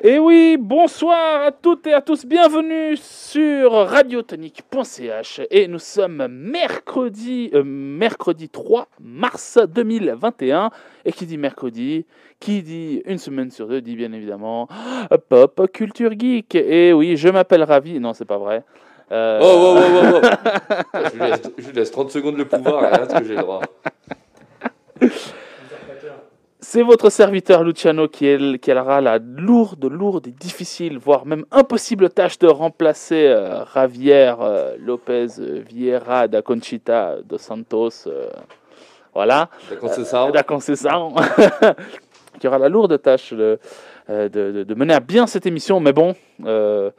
Et oui, bonsoir à toutes et à tous, bienvenue sur radiotonique.ch et nous sommes mercredi, euh, mercredi 3 mars 2021 et qui dit mercredi, qui dit une semaine sur deux, dit bien évidemment Pop Culture Geek. Et oui, je m'appelle Ravi, non c'est pas vrai. Euh... Oh, oh, oh, oh, je, lui laisse, je lui laisse 30 secondes le pouvoir, et ce que j'ai le droit. C'est votre serviteur Luciano qui, est, qui aura la lourde, lourde et difficile, voire même impossible tâche de remplacer euh, Javier euh, Lopez Vieira da Conchita dos Santos. Euh, voilà. Da Conceição. Da Conceição. qui aura la lourde tâche de, de, de, mener à bien cette émission. Mais bon, je,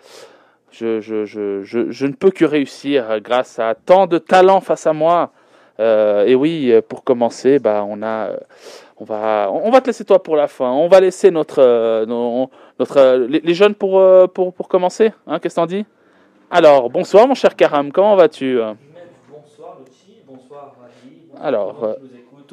je, je, je, ne peux que réussir grâce à tant de talent face à moi. et oui, pour commencer, bah, on a on va, on va te laisser toi pour la fin. On va laisser notre, euh, notre euh, les, jeunes pour, euh, pour, pour commencer. Hein, Qu'est-ce que t'en dis? Alors, bonsoir mon cher Karam, comment vas-tu? Bonsoir Lucie, bonsoir Ravi. Alors,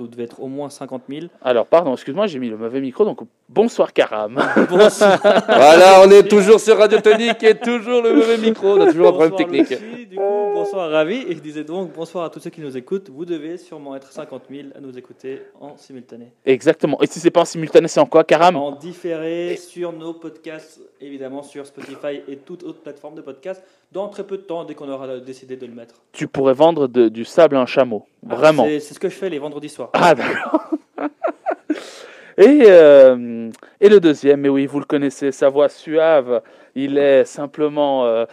vous devez être au moins 50 000. Alors, pardon, excuse-moi, j'ai mis le mauvais micro, donc bonsoir Karam. Bonsoir. voilà, on est toujours sur Radio Tonique et toujours le mauvais micro, on a toujours un problème technique. du coup, bonsoir Ravi, et je disais donc bonsoir à tous ceux qui nous écoutent. Vous devez sûrement être 50 000 à nous écouter en simultané. Exactement. Et si c'est pas en simultané, c'est en quoi, Karam? En différé sur nos podcasts, évidemment sur Spotify et toute autre plateforme de podcast dans très peu de temps, dès qu'on aura décidé de le mettre. Tu pourrais vendre du sable à un chameau, ah, vraiment. C'est ce que je fais les vendredis soirs. Ah d'accord. et, euh, et le deuxième, mais oui, vous le connaissez, sa voix suave, il est simplement... Euh...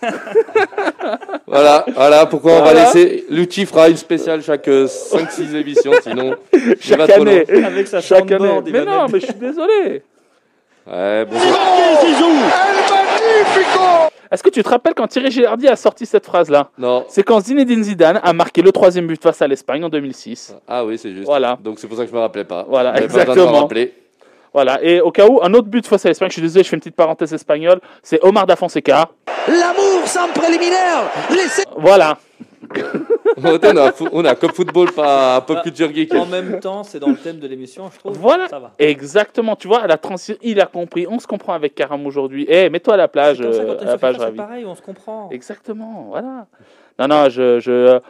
voilà, voilà pourquoi on va laisser. Luchi fera une spéciale chaque 5-6 émissions, sinon. Chaque année. Avec sa chaque année. Mais non, mais je suis désolé. Ouais, Est-ce que tu te rappelles quand Thierry Gilardi a sorti cette phrase-là? Non. C'est quand Zinedine Zidane a marqué le troisième but face à l'Espagne en 2006. Ah oui, c'est juste. Voilà. Donc c'est pour ça que je me rappelais pas. Voilà, exactement. voilà, et au cas où, un autre but face à l'Espagne, je suis désolé, je fais une petite parenthèse espagnole, c'est Omar da Fonseca. L'amour sans préliminaire Voilà. On, a, comme football, pas pop culture geek. En même temps, c'est dans le thème de l'émission, je trouve. Voilà, ça va. exactement. Tu vois, la transition, il a compris. On se comprend avec Karam aujourd'hui. Eh, mets-toi à la plage. Euh, à la page C'est pareil, on se comprend. Exactement, voilà. Non, non, je, je,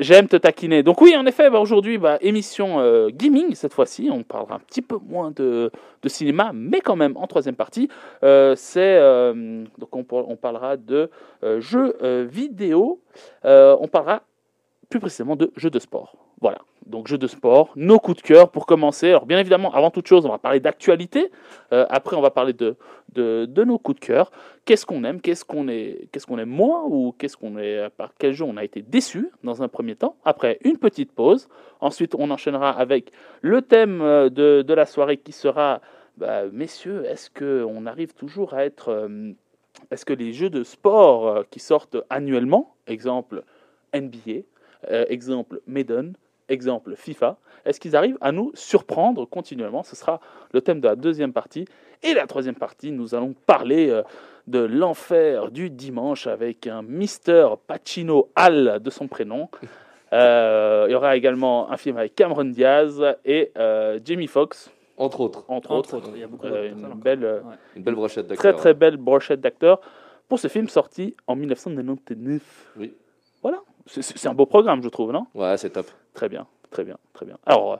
j'aime te taquiner. Donc oui, en effet, bah, aujourd'hui, bah, émission euh, gaming cette fois-ci. On parlera un petit peu moins de, de cinéma, mais quand même en troisième partie. Euh, c'est donc on, on, parlera de jeux vidéo. on parlera plus précisément de jeux de sport. Voilà, donc jeux de sport, nos coups de cœur pour commencer. Alors bien évidemment, avant toute chose, on va parler d'actualité. Euh, après, on va parler de, de, nos coups de cœur. Qu'est-ce qu'on aime, qu'est-ce qu'on est, qu'est-ce qu'on aime moins? Ou qu'est-ce qu'on est, par quel jeu on a été déçu dans un premier temps? Après, une petite pause. Ensuite, on enchaînera avec le thème euh, de, de la soirée qui sera, bah, messieurs, est-ce qu'on arrive toujours à être... Euh, est-ce que les jeux de sport qui sortent annuellement, exemple NBA, exemple Maiden, exemple FIFA. Est-ce qu'ils arrivent à nous surprendre continuellement? Ce sera le thème de la deuxième partie. Et la troisième partie, nous allons parler euh, de l'enfer du dimanche avec un Mister Pacino Hall de son prénom. Euh, il y aura également un film avec Cameron Diaz et Jamie Foxx. Entre autres. Entre, autres. Il y a beaucoup une, belle, une belle brochette d'acteurs. Très très belle brochette d'acteurs pour ce film sorti en 1999. Oui. C'est un beau programme, je trouve, non? Ouais, c'est top. Très bien, très bien, très bien. Alors, euh,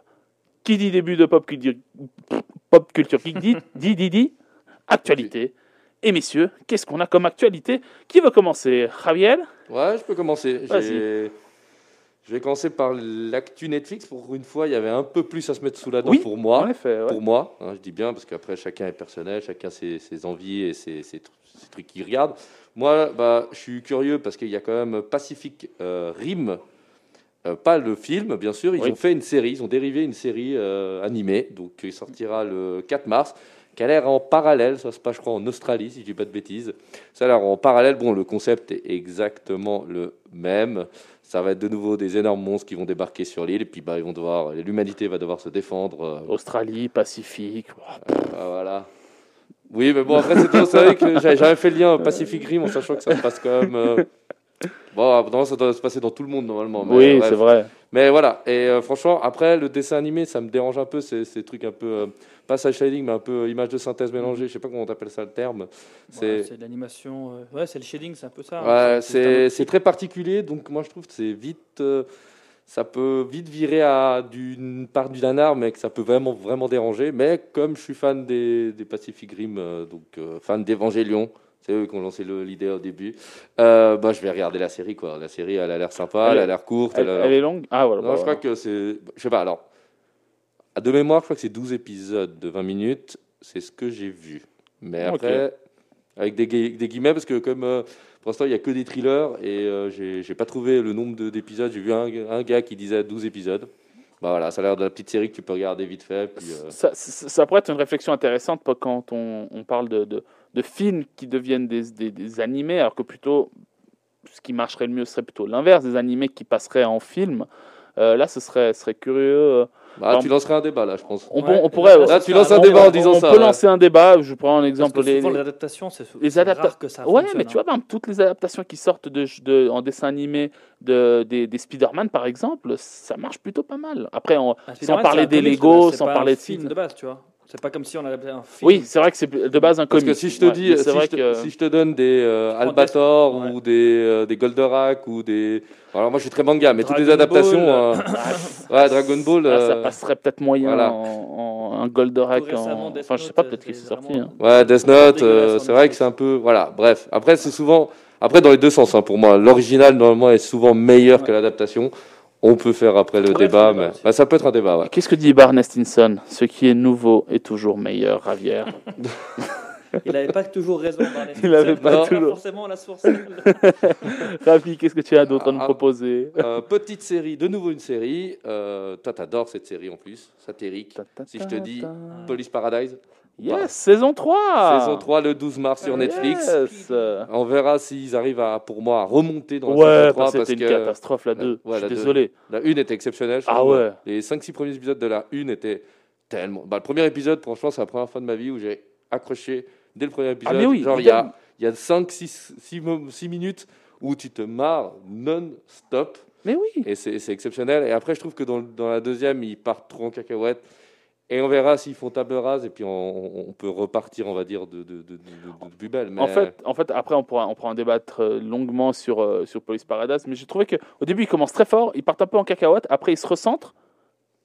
qui dit début de pop culture, pop culture qui dit, dit, dit, dit, actualité. Et messieurs, qu'est-ce qu'on a comme actualité? Qui veut commencer? Javier? Ouais, je peux commencer. Je vais commencer par l'actu Netflix. Pour une fois, il y avait un peu plus à se mettre sous la dent pour moi. En effet, Pour moi, hein, je dis bien parce qu'après chacun est personnel, chacun ses, ses envies et ses, ses, trucs qu'il regarde. Moi, bah, je suis curieux parce qu'il y a quand même Pacific euh, Rim, euh, pas le film, bien sûr. Ils ont fait une série, ils ont dérivé une série euh, animée, donc qui sortira le 4 mars, qui a l'air en parallèle. Ça se passe, je crois, en Australie, si je dis pas de bêtises. Ça a l'air en parallèle. Bon, le concept est exactement le même. Ça va être de nouveau des énormes monstres qui vont débarquer sur l'île, et puis bah, ils vont devoir, l'humanité va devoir se défendre. Australie, Pacifique. voilà. Oui, mais bon, après, c'est vrai que j'avais jamais fait le lien Pacific Rim en sachant que ça se passe quand même euh, Bon, non, ça doit se passer dans tout le monde normalement. mais oui, c'est vrai. Mais voilà, et euh, franchement, après, le dessin animé, ça me dérange un peu, ces, ces trucs un peu, euh, pas side shading, mais un peu euh, image de synthèse mélangée, je sais pas comment on appelle ça le terme. Ouais, C'est de l'animation. euh, Ouais, c'est le shading, c'est un peu ça. hein. ouais, c'est très particulier, donc moi je trouve que c'est vite, euh, ça peut vite virer à d'une part du nanar, mais que ça peut vraiment, vraiment déranger. Mais comme je suis fan des, des Pacific Rim, euh, donc euh, fan d'Evangelion, c'est eux qui ont lancé l'idée au début, euh, bah, je vais regarder la série, quoi. La série, elle a l'air sympa, elle a l'air courte, Elle, elle a l'air elle est longue? Ah, voilà. non, bah, je crois voilà. que c'est. Je sais pas, alors. À de mémoire, je crois que c'est 12 épisodes de 20 minutes. C'est ce que j'ai vu. Mais après, avec des, gui- des guillemets, parce que comme euh, pour l'instant, il n'y a que des thrillers et euh, j'ai pas trouvé le nombre de- d'épisodes. J'ai vu un, gars qui disait 12 épisodes. Bah voilà, ça a l'air de la petite série que tu peux regarder vite fait. Euh, Ça, pourrait être une réflexion intéressante quand on, parle de, films qui deviennent des, animés, alors que plutôt ce qui marcherait le mieux serait plutôt l'inverse, des animés qui passeraient en film. Euh, là, ce serait curieux. Bah, tu lancerais un débat là, je pense. On, Ouais, on pourrait. là, tu lances un On- débat en on- disant on ça. peut ouais. lancer un débat. Je prends un Parce exemple. que les, souvent, les- adaptations, c'est les c'est adapta- rare que ça Ouais, mais tu vois, hein. par exemple, toutes les adaptations qui sortent de, de- en dessin animé de, des, des Spider-Man, par exemple, ça marche plutôt pas mal. Après, on- sans parler des Lego, sans parler un de film films. de base, tu vois. C'est pas comme si on avait un film. oui, c'est vrai que c'est de base un Parce comic. que si je te Ouais, dis, si, c'est vrai je te, que si je te donne des euh, Albator Ouais. ou des, euh, des Goldorak ou des. Alors moi je suis très manga, mais toutes les adaptations. Ball, euh, ouais, Dragon Ball. là, ça euh, passerait peut-être moyen voilà. en, en- un Goldorak. En... Enfin, je sais pas, euh, peut-être qu'il c'est s'est sorti. hein. Ouais, Death Note, euh, c'est vrai que c'est un peu. Voilà, bref. Après, c'est souvent. Après, dans les deux sens, hein, pour moi. L'original, normalement, est souvent meilleur que l'adaptation. On peut faire après le Ça débat, mais bah, ça peut être un débat, ouais. Qu'est-ce que dit Barney Stinson Ce qui est nouveau est toujours meilleur, Ravière. Il n'avait pas toujours raison. Barney Il avait Stinson, pas c'est toujours. forcément la source. Ravi, qu'est-ce que tu as d'autre à nous Ah, proposer Euh, petite série, de nouveau une série. Euh, toi, t'adores cette série en plus, satirique. Si je te dis Police Paradise, Yes, saison 3 saison 3, le 12 mars sur Netflix. Yes. On verra s'ils arrivent à, pour moi, à remonter dans la Ouais, saison 3 parce que parce c'était une que catastrophe la la- 2. ouais, je suis deux. désolé. la 1 était exceptionnelle. je Ah trouve. ouais. Les 5-6 premiers épisodes de la 1 étaient tellement. Bah, le premier épisode, franchement, c'est la première fois de ma vie où j'ai accroché dès le premier épisode. Ah, mais oui, Genre, il y a, y a 5-6 minutes où tu te marres non-stop. Mais oui. Et c'est exceptionnel. Et après, je trouve que dans, dans la deuxième, ils partent trop en cacahuète. Et on verra s'ils font table rase. Et puis, on, on peut repartir, on va dire, de, de, de, de- de- de plus belle. Mais... En fait, en fait, après, on pourra, on pourra en débattre euh, longuement sur, euh, sur Police Paradise, mais j'ai trouvé qu'au début, ils commencent très fort, ils partent un peu en cacahuète, après, ils se recentrent,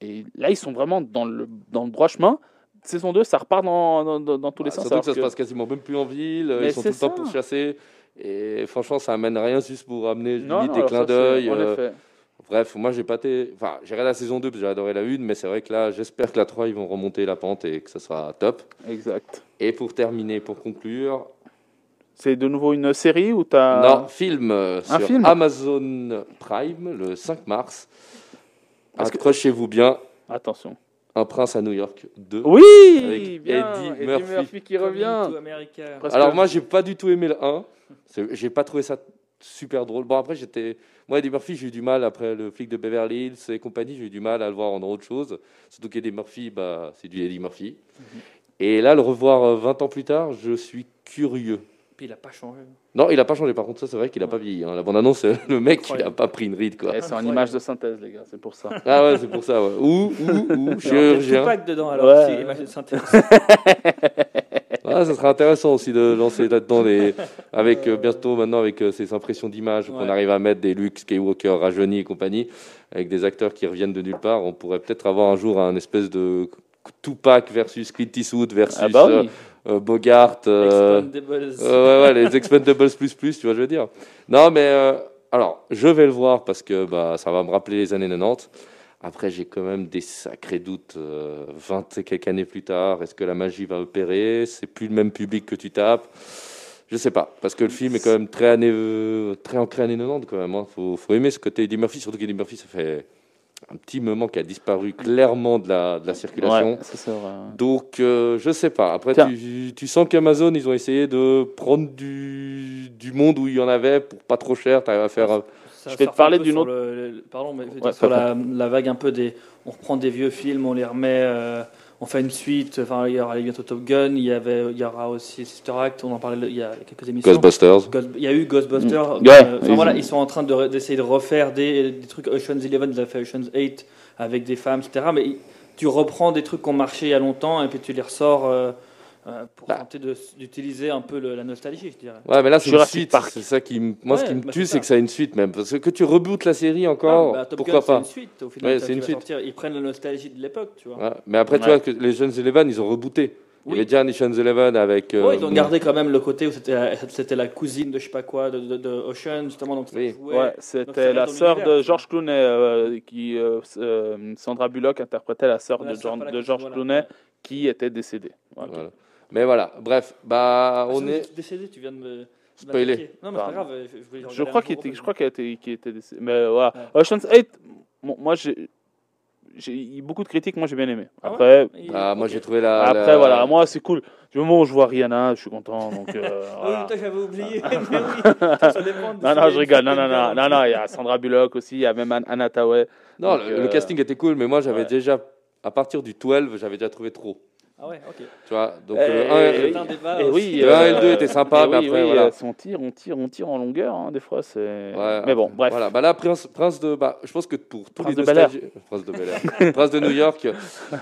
et là, ils sont vraiment dans le, dans le droit chemin. Saison 2, ça repart dans, dans, dans- dans tous les Ah, sens. surtout que ça alors se que- passe quasiment même plus en ville. Mais ils sont tout le temps pourchassés. Et franchement, ça amène rien juste pour amener Non, non, des clins d'œil. euh. Bref, moi, j'ai pas été. Enfin, regardé la saison 2 parce que j'ai adoré la 1. Mais c'est vrai que là, j'espère que la 3, ils vont remonter la pente et que ça sera top. Exact. Et pour terminer, pour conclure, C'est de nouveau une série ou t'as... Non, film euh, un sur film Amazon Prime le 5 mars. Que- Accrochez-vous bien, Attention. Un prince à New York 2. Oui Avec bien, Eddie Murphy. qui revient. Alors moi, j'ai pas du tout aimé le 1. C'est- J'ai pas trouvé ça super drôle. Bon après, j'étais moi Eddie Murphy, j'ai eu du mal après le flic de Beverly Hills et compagnie, j'ai eu du mal à le voir en autre chose. Surtout qu'Eddie Murphy, bah c'est du Eddie Murphy. Mhm. Et là, le revoir euh, 20 ans plus tard, je suis curieux. Puis il n'a pas changé. Non, il a pas changé. Par contre, ça, c'est vrai qu'il a pas vieilli. hein. La bande-annonce, le mec, il a Incroyable. pas pris une ride, quoi. Eh, c'est en image de synthèse, les gars, c'est pour ça. Ah ouais, c'est pour ça, ouais. Ou, ou, ou, chirurgien. Tupac dedans alors. Ouais. si l'image de synthèse. Ah, ça serait intéressant aussi de lancer là-dedans des, avec euh, bientôt maintenant avec euh, ces impressions d'images où Ouais. on arrive à mettre des Luke Skywalker rajeunis et compagnie, avec des acteurs qui reviennent de nulle part. On pourrait peut-être avoir un jour un espèce de Tupac versus Clint Eastwood versus Ah bah oui. euh, euh, Bogart. euh, Expendables. Euh, ouais, ouais, les Expendables plus plus, tu vois, je veux dire. Non, mais euh, alors, je vais le voir parce que bah, ça va me rappeler les années 90. Après, j'ai quand même des sacrés doutes. euh, 20 et quelques années plus tard, est-ce que la magie va opérer? C'est plus le même public que tu tapes Je sais pas, parce que le film est quand même très, année, euh, très ancré années 90 quand même. hein. Faut, faut aimer ce côté Eddie Murphy, surtout qu'Eddie Murphy, ça fait un petit moment qui a disparu clairement de la, de la circulation. Ouais, ça. Donc, euh, je sais pas. Après, tu, tu sens qu'Amazon, ils ont essayé de prendre du, du monde où il y en avait pour pas trop cher. Tu arrives à faire. Ça Je vais te parler d'une autre- le- le- pardon, mais Ouais, sur la vague un peu des. On reprend des vieux films, on les remet, euh, on fait une suite. Enfin, il y aura bientôt Top Gun. Il y avait, il y aura aussi Sister Act. On en parlait il y a quelques émissions. Ghostbusters. Ghost- Il y a eu Ghostbusters. Mm. Euh, enfin, ils voilà, ont- ils sont en train d'essayer de refaire des, des trucs. Ocean's Eleven, ils ont fait Ocean's 8 avec des femmes, etc. Mais tu reprends des trucs qui ont marché il y a longtemps et puis tu les ressors euh, euh, pour Bah. tenter d'utiliser un peu le- la nostalgie, je dirais. Ouais, mais là, c'est une suite. C'est ça qui, me- moi, ce qui me bah, tue, c'est que ça a une suite même. Parce que que tu rebootes la série encore, Ah, bah, Top pourquoi Gun, c'est pas une suite au final. Ouais, une suite. sortir. Ils prennent la nostalgie de l'époque, tu vois. Ouais, Mais après, tu vois que les jeunes Eleven, ils ont rebooté. Il y Oui. avait déjà Eleven avec. euh, Ouais, ils ont gardé quand même le côté où c'était la, c'était la cousine de je sais pas quoi, de, de, de Ocean, justement. Donc Oui. Ouais, c'était la sœur de George Clooney, euh, qui euh, euh, Sandra Bullock interprétait la sœur de, pas de George voilà. Clooney, qui était décédée. Voilà. Voilà. Mais voilà, bref, bah Ah, on est. vrai, décédé, tu viens de me. Spoiler. Non, mais c'est pas grave. Je, Je crois qu'il était, je crois qu'il était, qu'il était décédé. Mais voilà. Ouais. Ocean's 8, bon, moi j'ai, j'ai eu beaucoup de critiques, moi j'ai bien aimé. Ah ouais Après, Bah, moi j'ai trouvé la. après la- voilà, moi c'est cool. Du moment où je vois Rihanna, je suis content. Donc euh, Ah voilà. oui, j'avais oublié. mais oui, ça dépend de Non, non, je rigole. Non, non, non, non, non, il y a Sandra Bullock aussi, il y a même Anne- Anna Tawai. Non, Donc, le, euh, le casting était cool, mais moi j'avais ouais. déjà. À partir du 12, j'avais déjà trouvé trop. Ah ouais, ok. Tu vois, donc Eh, le eh, 1 eh, C'est un débat. Et oui, Le et le deux étaient sympas, mais oui, après, oui, voilà. euh, si on tire, on tire, on tire en longueur, hein, des fois, c'est. Ouais, mais bon, bref. Voilà, bah là, Prince, Prince de. Bah, je pense que pour tous Prince les nostalgiques. Prince de Bel-Air. Prince de New York,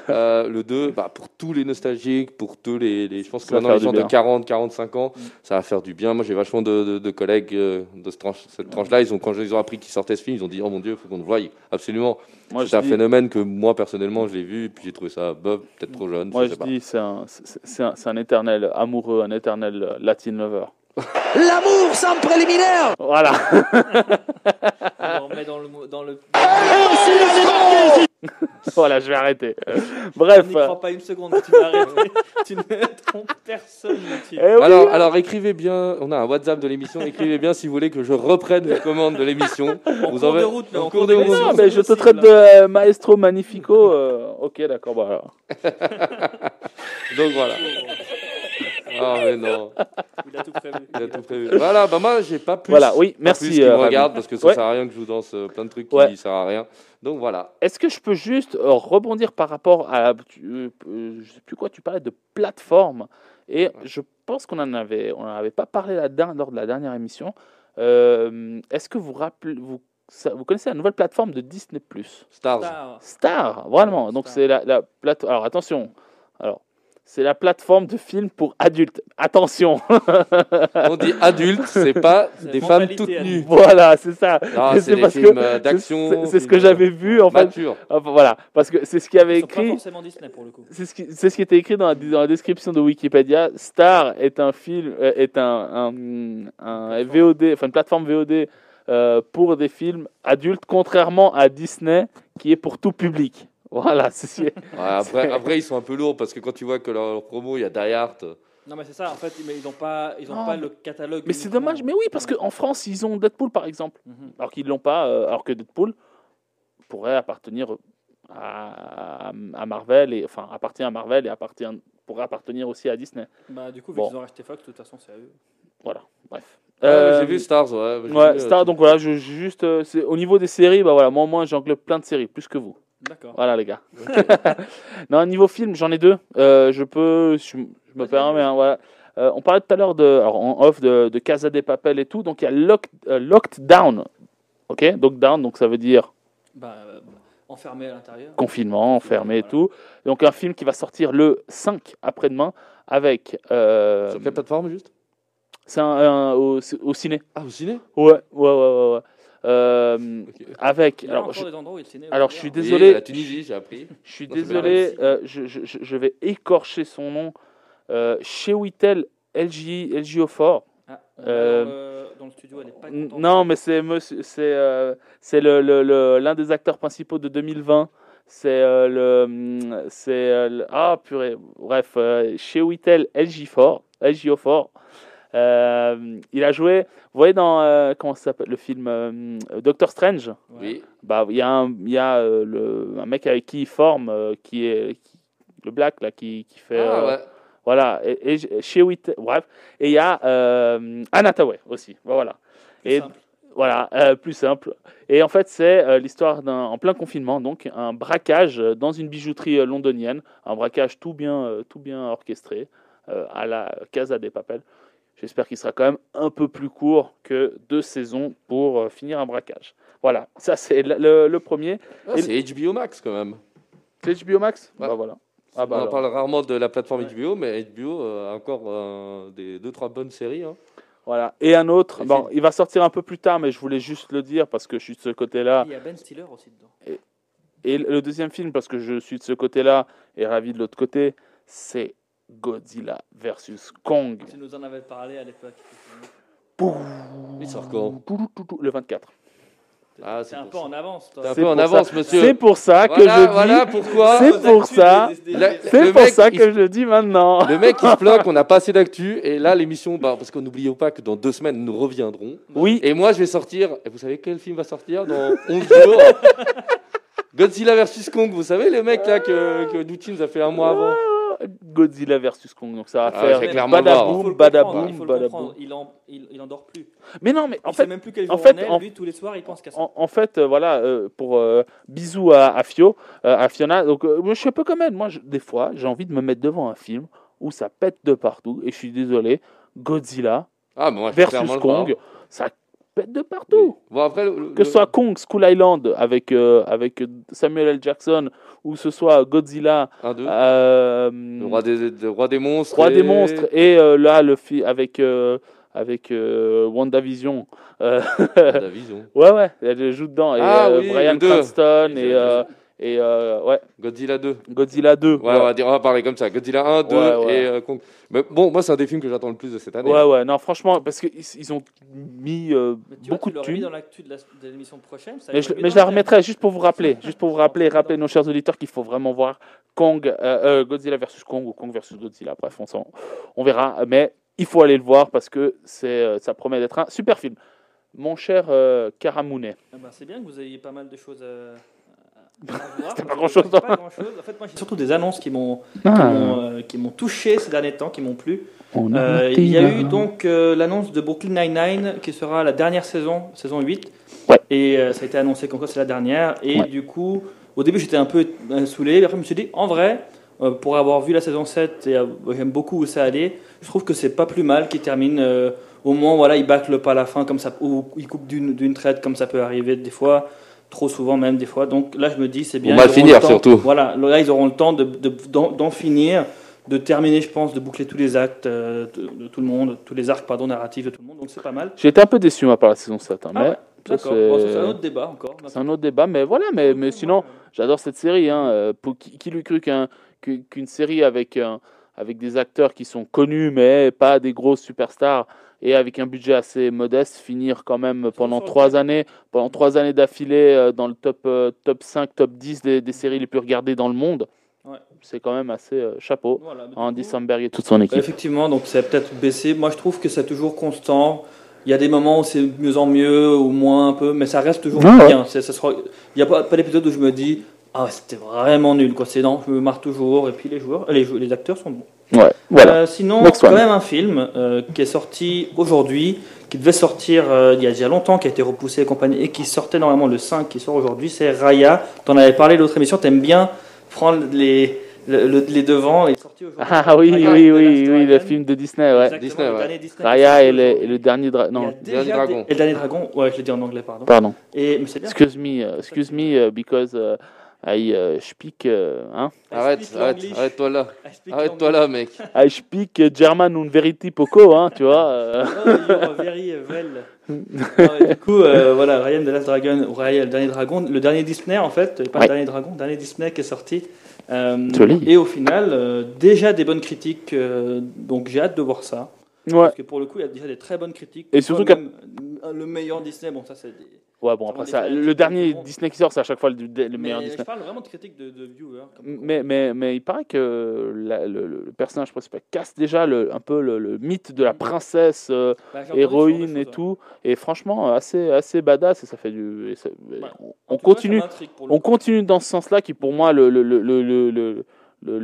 euh, le 2, bah, pour tous les nostalgiques, pour tous les. les- je pense que maintenant, les gens de bien. 40, 45 ans, Mm. ça va faire du bien. Moi, j'ai vachement de, de- de collègues euh, de ce tranche- cette tranche-là. Ils ont, quand ils ont appris qu'ils sortaient ce film, ils ont dit Oh mon Dieu, il faut qu'on le voie. Absolument. Moi, c'est un dis- phénomène que moi, personnellement, je l'ai vu, et puis j'ai trouvé ça bof, peut-être trop jeune. Moi, je je sais pas. dis, c'est un, un, c'est un éternel amoureux, un éternel euh, Latin lover. L'amour sans préliminaire Voilà. On le remet dans le. mo- Dans le... voilà, je vais arrêter. Je Bref. n'y crois pas une seconde tu vas arrêter. tu ne trompes personne, eh oui, Alors, alors écrivez bien, on a un WhatsApp de l'émission, écrivez bien si vous voulez que je reprenne les commandes de l'émission. En vous cours avez- de route, mais en en cours cours de route. non, mais je te traite de euh, maestro magnifico. euh, ok, d'accord, bah. Donc voilà. Ah mais non, Il a tout prévu. il a tout prévu. Voilà, bah moi j'ai pas plus. Voilà, oui, pas merci, Plus qui euh, me regarde parce que ça Ouais. sert à rien que je vous danse euh, plein de trucs qui Ouais. sert à rien. Donc voilà. Est-ce que je peux juste euh, rebondir par rapport à. tu- euh, je sais plus quoi, tu parlais de plateforme. Et je pense qu'on en avait, on en avait pas parlé là-dedans lors de la dernière émission. Euh, Est-ce que vous, rappelez, vous, ça- vous connaissez la nouvelle plateforme de Disney Stars. Star. Star, vraiment. Donc Star. c'est la, la plate- Alors attention. Alors, c'est la plateforme de films pour adultes. Attention. On dit adultes, c'est pas des femmes toutes adulte. nues. voilà, c'est ça. Mais c'est des parce films euh, d'action. C'est ce que euh, j'avais vu en fait. Mature. Voilà, parce que c'est ce qui avait écrit. forcément Disney pour le coup. C'est ce, qui, c'est ce qui était écrit dans la, dans la description de Wikipédia. Star est un film, euh, est un, un, un VOD, enfin une plateforme VOD euh, pour des films adultes, contrairement à Disney qui est pour tout public. Voilà, c'est Ouais, après, après, ils sont un peu lourds parce que quand tu vois que leur, leur promo, il y a Die Hard. Non, mais c'est ça, en fait, mais ils n'ont pas, ils ont pas le catalogue. Mais c'est dommage, mais oui, parce qu'en France, ils ont Deadpool par exemple, Mhm. alors qu'ils l'ont pas, euh, alors que Deadpool pourrait appartenir à, à Marvel, et, enfin appartient à Marvel et appartient, pourrait appartenir aussi à Disney. Bah, du coup, vu Bon. qu'ils ont racheté Fox, de toute façon, c'est à eux. Voilà, bref. Ouais, mais Euh, J'ai vu Stars, ouais. j'ai Ouais, vu, euh, Star, donc voilà, je, juste, euh, au niveau des séries, bah voilà, moi, moi j'englobe plein de séries, plus que vous. D'accord. Voilà, les gars. non, niveau film, j'en ai deux. Euh, je peux, je, je me permets, hein, voilà. Euh, on parlait tout à l'heure de, alors, en off de, de Casa de Papel et tout, donc il y a Lock, euh, Locked Down. Ok, Lockdown, donc ça veut dire Bah, euh, enfermé à l'intérieur. confinement, enfermé et voilà. tout. Donc un film qui va sortir le 5 après-demain avec. euh, Sur quelle plateforme juste? c'est un, un- au, au ciné. Ah, au ciné? Ouais, ouais, ouais, ouais. ouais. Euh, avec. Il y a Alors, je, des endroits où il ciné. alors, ouvert, je suis hein. désolé. Oui, La Tunisie, j'ai appris. Je suis Non, désolé, euh, je, je- je- vais écorcher son nom. Euh, chez Witel LG, LGO4. Ah, Euh, dans, le, dans le studio, elle est pas N- contente. Non, mais c'est c'est euh, c'est le- le- le- l'un des acteurs principaux de 2020. C'est euh, le hum, c'est euh, ah purée. Bref, euh, chez Witel LG4, LGO4. Euh, il a joué. Vous voyez dans euh, comment ça s'appelle le film euh, Doctor Strange? Oui. Bah, il y a, un, il y a le, un mec avec qui il forme, qui est qui- le black là, qui, qui fait. Ah, ouais. Voilà, et, et chez Witt, bref. Et il y a euh, Anna Tawai aussi. Voilà. Plus Et simple. Voilà, plus simple. Et en fait, c'est l'histoire d'un en plein confinement, donc un braquage dans une bijouterie londonienne, un braquage tout bien, tout bien orchestré à la Casa des Papel. J'espère qu'il sera quand même un peu plus court que deux saisons pour euh, finir un braquage. Voilà, ça c'est le, le- le premier. Ah, Et- c'est HBO Max quand même. C'est HBO Max? Ouais. Bah voilà. Ah bah On alors. parle rarement de la plateforme Ouais. HBO, mais HBO a encore euh, des deux trois bonnes séries. hein. Voilà. Et un autre, Et bon, il va sortir un peu plus tard, mais je voulais juste le dire parce que je suis de ce côté-là. Il y a Ben Stiller aussi dedans. Et le deuxième film, parce que je suis de ce côté-là et ravi de l'autre côté, c'est Godzilla versus Kong. Tu nous en avais parlé à l'époque. Il sort quand? Le 24. Ah, c'est c'est un peu ça. en avance, toi. T'es un C'est peu en avance, ça- monsieur. C'est pour ça que Voilà, je dis. voilà pourquoi. C'est pour ça. C'est le pour mec, ça il- que je dis maintenant. Le mec il se bloque, on n'a pas assez d'actu, et là l'émission, bah, parce qu'on n'oublions pas que dans deux semaines nous reviendrons. Oui. Et moi je vais sortir, et vous savez quel film va sortir dans 11 jours? Godzilla vs Kong, vous savez le mec là que, que a fait un mois avant Godzilla versus Kong. Donc ça va Ah, faire badaboum, badaboum, badaboum. Il en, il, il en dort plus. Mais non, mais en il sait fait, même plus quel en fait, on est. en- Lui, tous les soirs, il pense qu'à ça. En, en fait, euh, voilà, euh, pour euh, bisous à, à Fio, euh, à Fiona. Donc, euh, moi, je suis un peu comme elle. Moi, je- des fois, j'ai envie de me mettre devant un film où ça pète de partout. Et je suis désolé, Godzilla Ah, bon, moi, versus. Kong, ça pète de partout. Bon, après, le- le- Que ce soit Kong, School Island avec, euh, avec Samuel L. Jackson, ou ce soit Godzilla, un, euh, le roi des, le roi des monstres. Roi et- des monstres, et euh, là, le fi- avec, euh, avec euh, WandaVision. Euh, La vision. ouais, ouais, elle joue dedans. Et Ah euh, oui, Brian. Cranston, et, euh, et euh, ouais, Godzilla 2. Godzilla 2. Ouais, on va, dire, on va parler comme ça. Godzilla 1, 2 Ouais, ouais. et euh, Kong. Mais bon, moi, c'est un des films que j'attends le plus de cette année. Ouais, ouais, non, franchement, parce qu'ils ils ont mis euh, tu vois, beaucoup tu de thunes. dans l'actu de la- l'émission prochaine. ça Mais je, mais la remettrai juste pour vous rappeler, juste pour vous rappeler, rappeler nos chers auditeurs qu'il faut vraiment voir Kong, euh, euh, Godzilla versus Kong ou Kong versus Godzilla. Bref, on, on verra, mais il faut aller le voir parce que c'est, ça promet d'être un super film. Mon cher euh, Karamune. Ah bah, c'est bien que vous ayez pas mal de choses à. voir, C'était pas moi, j'ai non pas grand-chose. En fait, moi, j'ai surtout des annonces qui m'ont qui Ah. m'ont, euh, touché ces derniers temps, qui m'ont plu. Euh, il y a eu donc euh, l'annonce de Brooklyn Nine-Nine qui sera la dernière saison, saison 8. Ouais. Et euh, ça a été annoncé comme quoi c'est la dernière. Et Ouais. du coup, au début j'étais un peu saoulé. Mais après je me suis dit, en vrai, euh, pour avoir vu la saison 7 et euh, j'aime beaucoup où ça allait, je trouve que c'est pas plus mal qu'il termine. euh, au moins, voilà, il bâcle pas à la fin comme ça, ou il coupe d'une d'une traite comme ça peut arriver des fois. Trop souvent même des fois. Donc là, je me dis, c'est bien. ils auront finir, surtout. Voilà, là, ils auront le temps de- de- d'en finir de terminer, je pense, de boucler tous les actes euh, de, de tout le monde, tous les arcs pardon, narratifs de tout le monde. Donc c'est pas mal. J'ai été un peu déçu moi, par la saison 7, hein, Ah mais ouais, ça, D'accord. c'est- Bon, un autre débat encore. c'est un autre débat. Mais voilà, mais, mais sinon, j'adore cette série. Hein, euh, pour qui, qui lui cru qu'un- qu'une série avec, un- avec des acteurs qui sont connus, mais pas des grosses superstars, et avec un budget assez modeste, finir quand même pendant trois années, pendant trois années d'affilée euh, dans le top, euh, top 5, top 10 des, des séries les plus regardées dans le monde. Ouais. C'est quand même assez euh, chapeau. Voilà, Andy Samberg et toute son équipe. Effectivement, donc c'est peut-être baissé. Moi, je trouve que c'est toujours constant. Il y a des moments où c'est de mieux en mieux, ou moins un peu, mais ça reste toujours Ah bien. Ça sera- Il n'y a pas, pas d'épisode où je me dis ah c'était vraiment nul. Quoi. C'est non, je me marre toujours. Et puis les joueurs, les, jou- les acteurs sont bons. Ouais, voilà. Euh, sinon, Next quand one. même un film euh, qui est sorti aujourd'hui, qui devait sortir euh, il y a déjà longtemps, qui a été repoussé et compagnie, et qui sortait normalement le 5, qui sort aujourd'hui, c'est Raya. T'en avais parlé l'autre émission, t'aimes bien prendre les, le- le- les devants. Il est sorti aujourd'hui. Ah oui, Raya oui, et The oui, oui, le film de Disney, ouais. Disney, le ouais. Disney Raya et le, et dernier dra- non, Dernier Dragon. Et le dernier dragon, ouais, je l'ai dit en anglais, pardon. pardon. Et, mais c'est bien. Excuse me, uh, excuse me, uh, because uh, I uh, speak, uh, hein? Arrête, arrête, arrête-toi là. I speak Arrête-toi là, mec. I speak uh, German und verity poco, hein, tu vois. euh. Oh, you're very well. Du coup, euh, voilà, Ryan the Last Dragon, ou Raya le dernier dragon, le dernier Disney en fait, pas Ouais. le dernier dragon, le dernier Disney qui est sorti. Euh, Joli. Et au final, euh, déjà des bonnes critiques, euh, donc j'ai hâte de voir ça. Ouais. Parce que pour le coup, il y a déjà des très bonnes critiques. Et surtout même, le meilleur Disney, bon, ça c'est des. Ouais, bon, après ça, le dernier. Disney qui sort, c'est à chaque fois le, le Mais meilleur je Disney. parle vraiment de critiques de, de viewers. Mais, mais, mais il paraît que la- le, le- personnage principal casse déjà le, un peu le, le mythe de la princesse euh, Bah, héroïne et choses, tout. Et franchement, assez, assez badass. Et ça fait du. et ça- Ouais. on- cas, continue. On coup. continue dans ce sens-là qui, pour moi, le, le,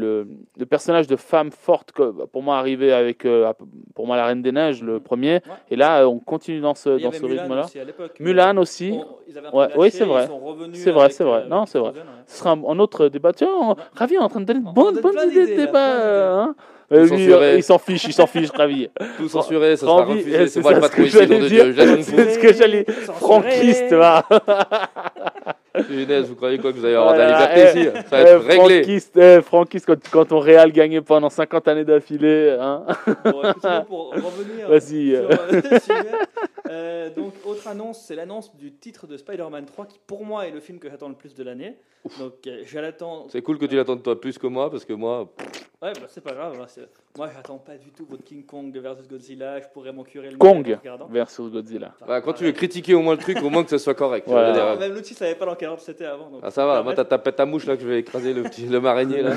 le, personnage de femme forte, que, pour moi, arrivé avec, euh, pour moi, la Reine des Neiges, le premier. Et là, euh, on continue dans ce, dans ce Mulan rythme-là. aussi à l'époque, mais Mulan aussi. ils avaient Ouais, oui, c'est vrai. C'est vrai, c'est vrai. euh, Non, c'est vrai. Ouais. Ce sera un, un autre débat. Tiens, on- Ravi est en train de donner de On bonnes, bonnes idées de là, débat. hein. Il s'en fiche, il s'en fiche, Ravi. Tout censuré, ça Franck, sera refusé. C'est ça le ce patron que ici, C'est ce que j'allais. Franquiste, va. Punaise, vous croyez quoi que vous allez avoir de la Voilà, liberté eh, ici? Ça va être Eh, réglé. Franquiste, eh, franquiste, quand, quand ton Real gagnait pendant 50 années d'affilée. Hein. Bon, pour revenir Vas-y. sur euh. euh, sujet, euh, donc, autre annonce, c'est l'annonce du titre de Spider-Man 3, qui pour moi est le film que j'attends le plus de l'année. Donc, euh, je l'attends. C'est cool que tu l'attendes toi plus que moi parce que moi, Ouais, bah, c'est pas grave. hein, Moi, j'attends pas du tout votre King Kong versus Godzilla. Je pourrais m'en curer le Kong versus Godzilla. bah, quand tu veux critiquer au moins le truc, au moins que ce soit correct. Voilà. même l'outil savait pas dans c'était avant. donc Ah ça va, c'est moi t'as tapé ta mouche là que je vais écraser le petit le araignée là.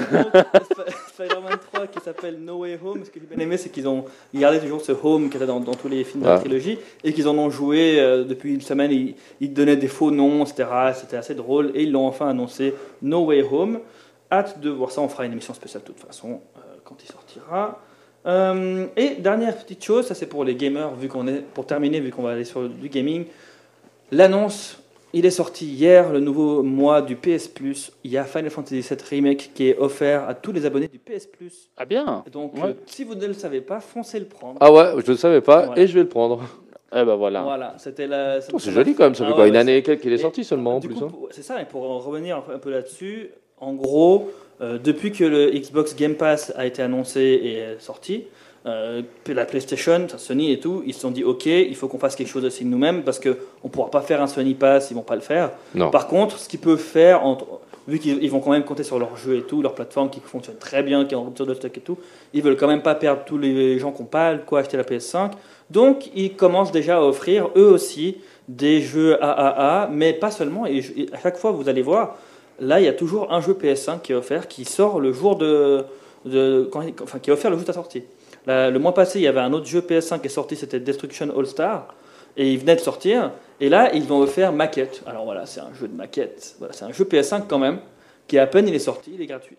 Spider-Man 3 qui s'appelle No Way Home, ce que j'ai bien aimé, c'est qu'ils ont gardé toujours ce home qui était dans, dans tous les films de la trilogie et qu'ils en ont joué euh, depuis une semaine. Ils, ils donnaient des faux noms, etc. C'était assez drôle et ils l'ont enfin annoncé No Way Home. Hâte de voir ça. On fera une émission spéciale de toute façon euh, quand il sortira. Euh, et dernière petite chose, ça c'est pour les gamers, vu qu'on est pour terminer, vu qu'on va aller sur du gaming. L'annonce, il est sorti hier, le nouveau mois du PS Plus. Il y a Final Fantasy VII Remake qui est offert à tous les abonnés du PS Plus. Ah bien. Donc, Ouais. euh, si vous ne le savez pas, foncez le prendre. Ah ouais, je le savais pas Voilà. et je vais le prendre. Eh ben voilà. Voilà, c'était la. Oh, c'est joli quand même, ça fait Ah quoi ouais, une ouais, année et quelques qu'il est Et sorti seulement en Du plus. coup, hein. c'est ça, et pour en revenir un peu- là-dessus, en gros, euh, depuis que le Xbox Game Pass a été annoncé et sorti, euh, la PlayStation, Sony et tout, ils se sont dit ok, il faut qu'on fasse quelque chose aussi nous-mêmes parce qu'on ne pourra pas faire un Sony Pass, ils vont pas le faire. Non. Par contre, ce qu'ils peuvent faire, entre- vu qu'ils ils vont quand même compter sur leurs jeux et tout, leur plateforme qui fonctionne très bien, qui est en rupture de stock et tout, ils veulent quand même pas perdre tous les gens qui n'ont pas quoi acheter la PS5. Donc, ils commencent déjà à offrir eux aussi des jeux AAA, mais pas seulement. Et, à chaque fois, vous allez voir, là, il y a toujours un jeu PS5 qui est offert, qui sort le jour de, de quand, enfin, qui est offert le jour de sa sortie. Le mois passé, il y avait un autre jeu PS5 qui est sorti, c'était Destruction All Star, et il venait de sortir. Et là, ils vont offert maquette. Alors voilà, c'est un jeu de maquette. Voilà, c'est un jeu PS5 quand même, qui à peine il est sorti, il est gratuit.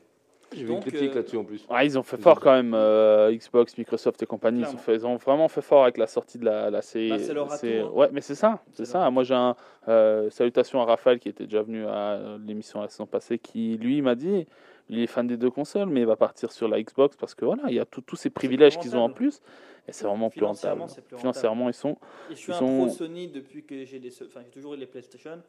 J'ai vu une critique euh, là-dessus en plus. Ah, ils ont fait fort quand même, euh, Xbox, Microsoft et compagnie. Ils ont, Clairement. fait- ils ont vraiment fait fort avec la sortie de la, la série. Bah, c'est leur atout, c'est- hein. Ouais, mais c'est ça, c'est ça. Moi, j'ai un euh, salutations à Raphaël qui était déjà venu à l'émission la saison passée, qui lui m'a dit, il est fan des deux consoles, mais il va partir sur la Xbox parce que voilà, il y a tous ces privilèges qu'ils ont en plus, et c'est vraiment plus Financièrement, rentable. c'est plus rentable. Financièrement, ils sont. Et je suis Ils un sont- pro Sony depuis que j'ai enfin, toujours eu les PlayStation.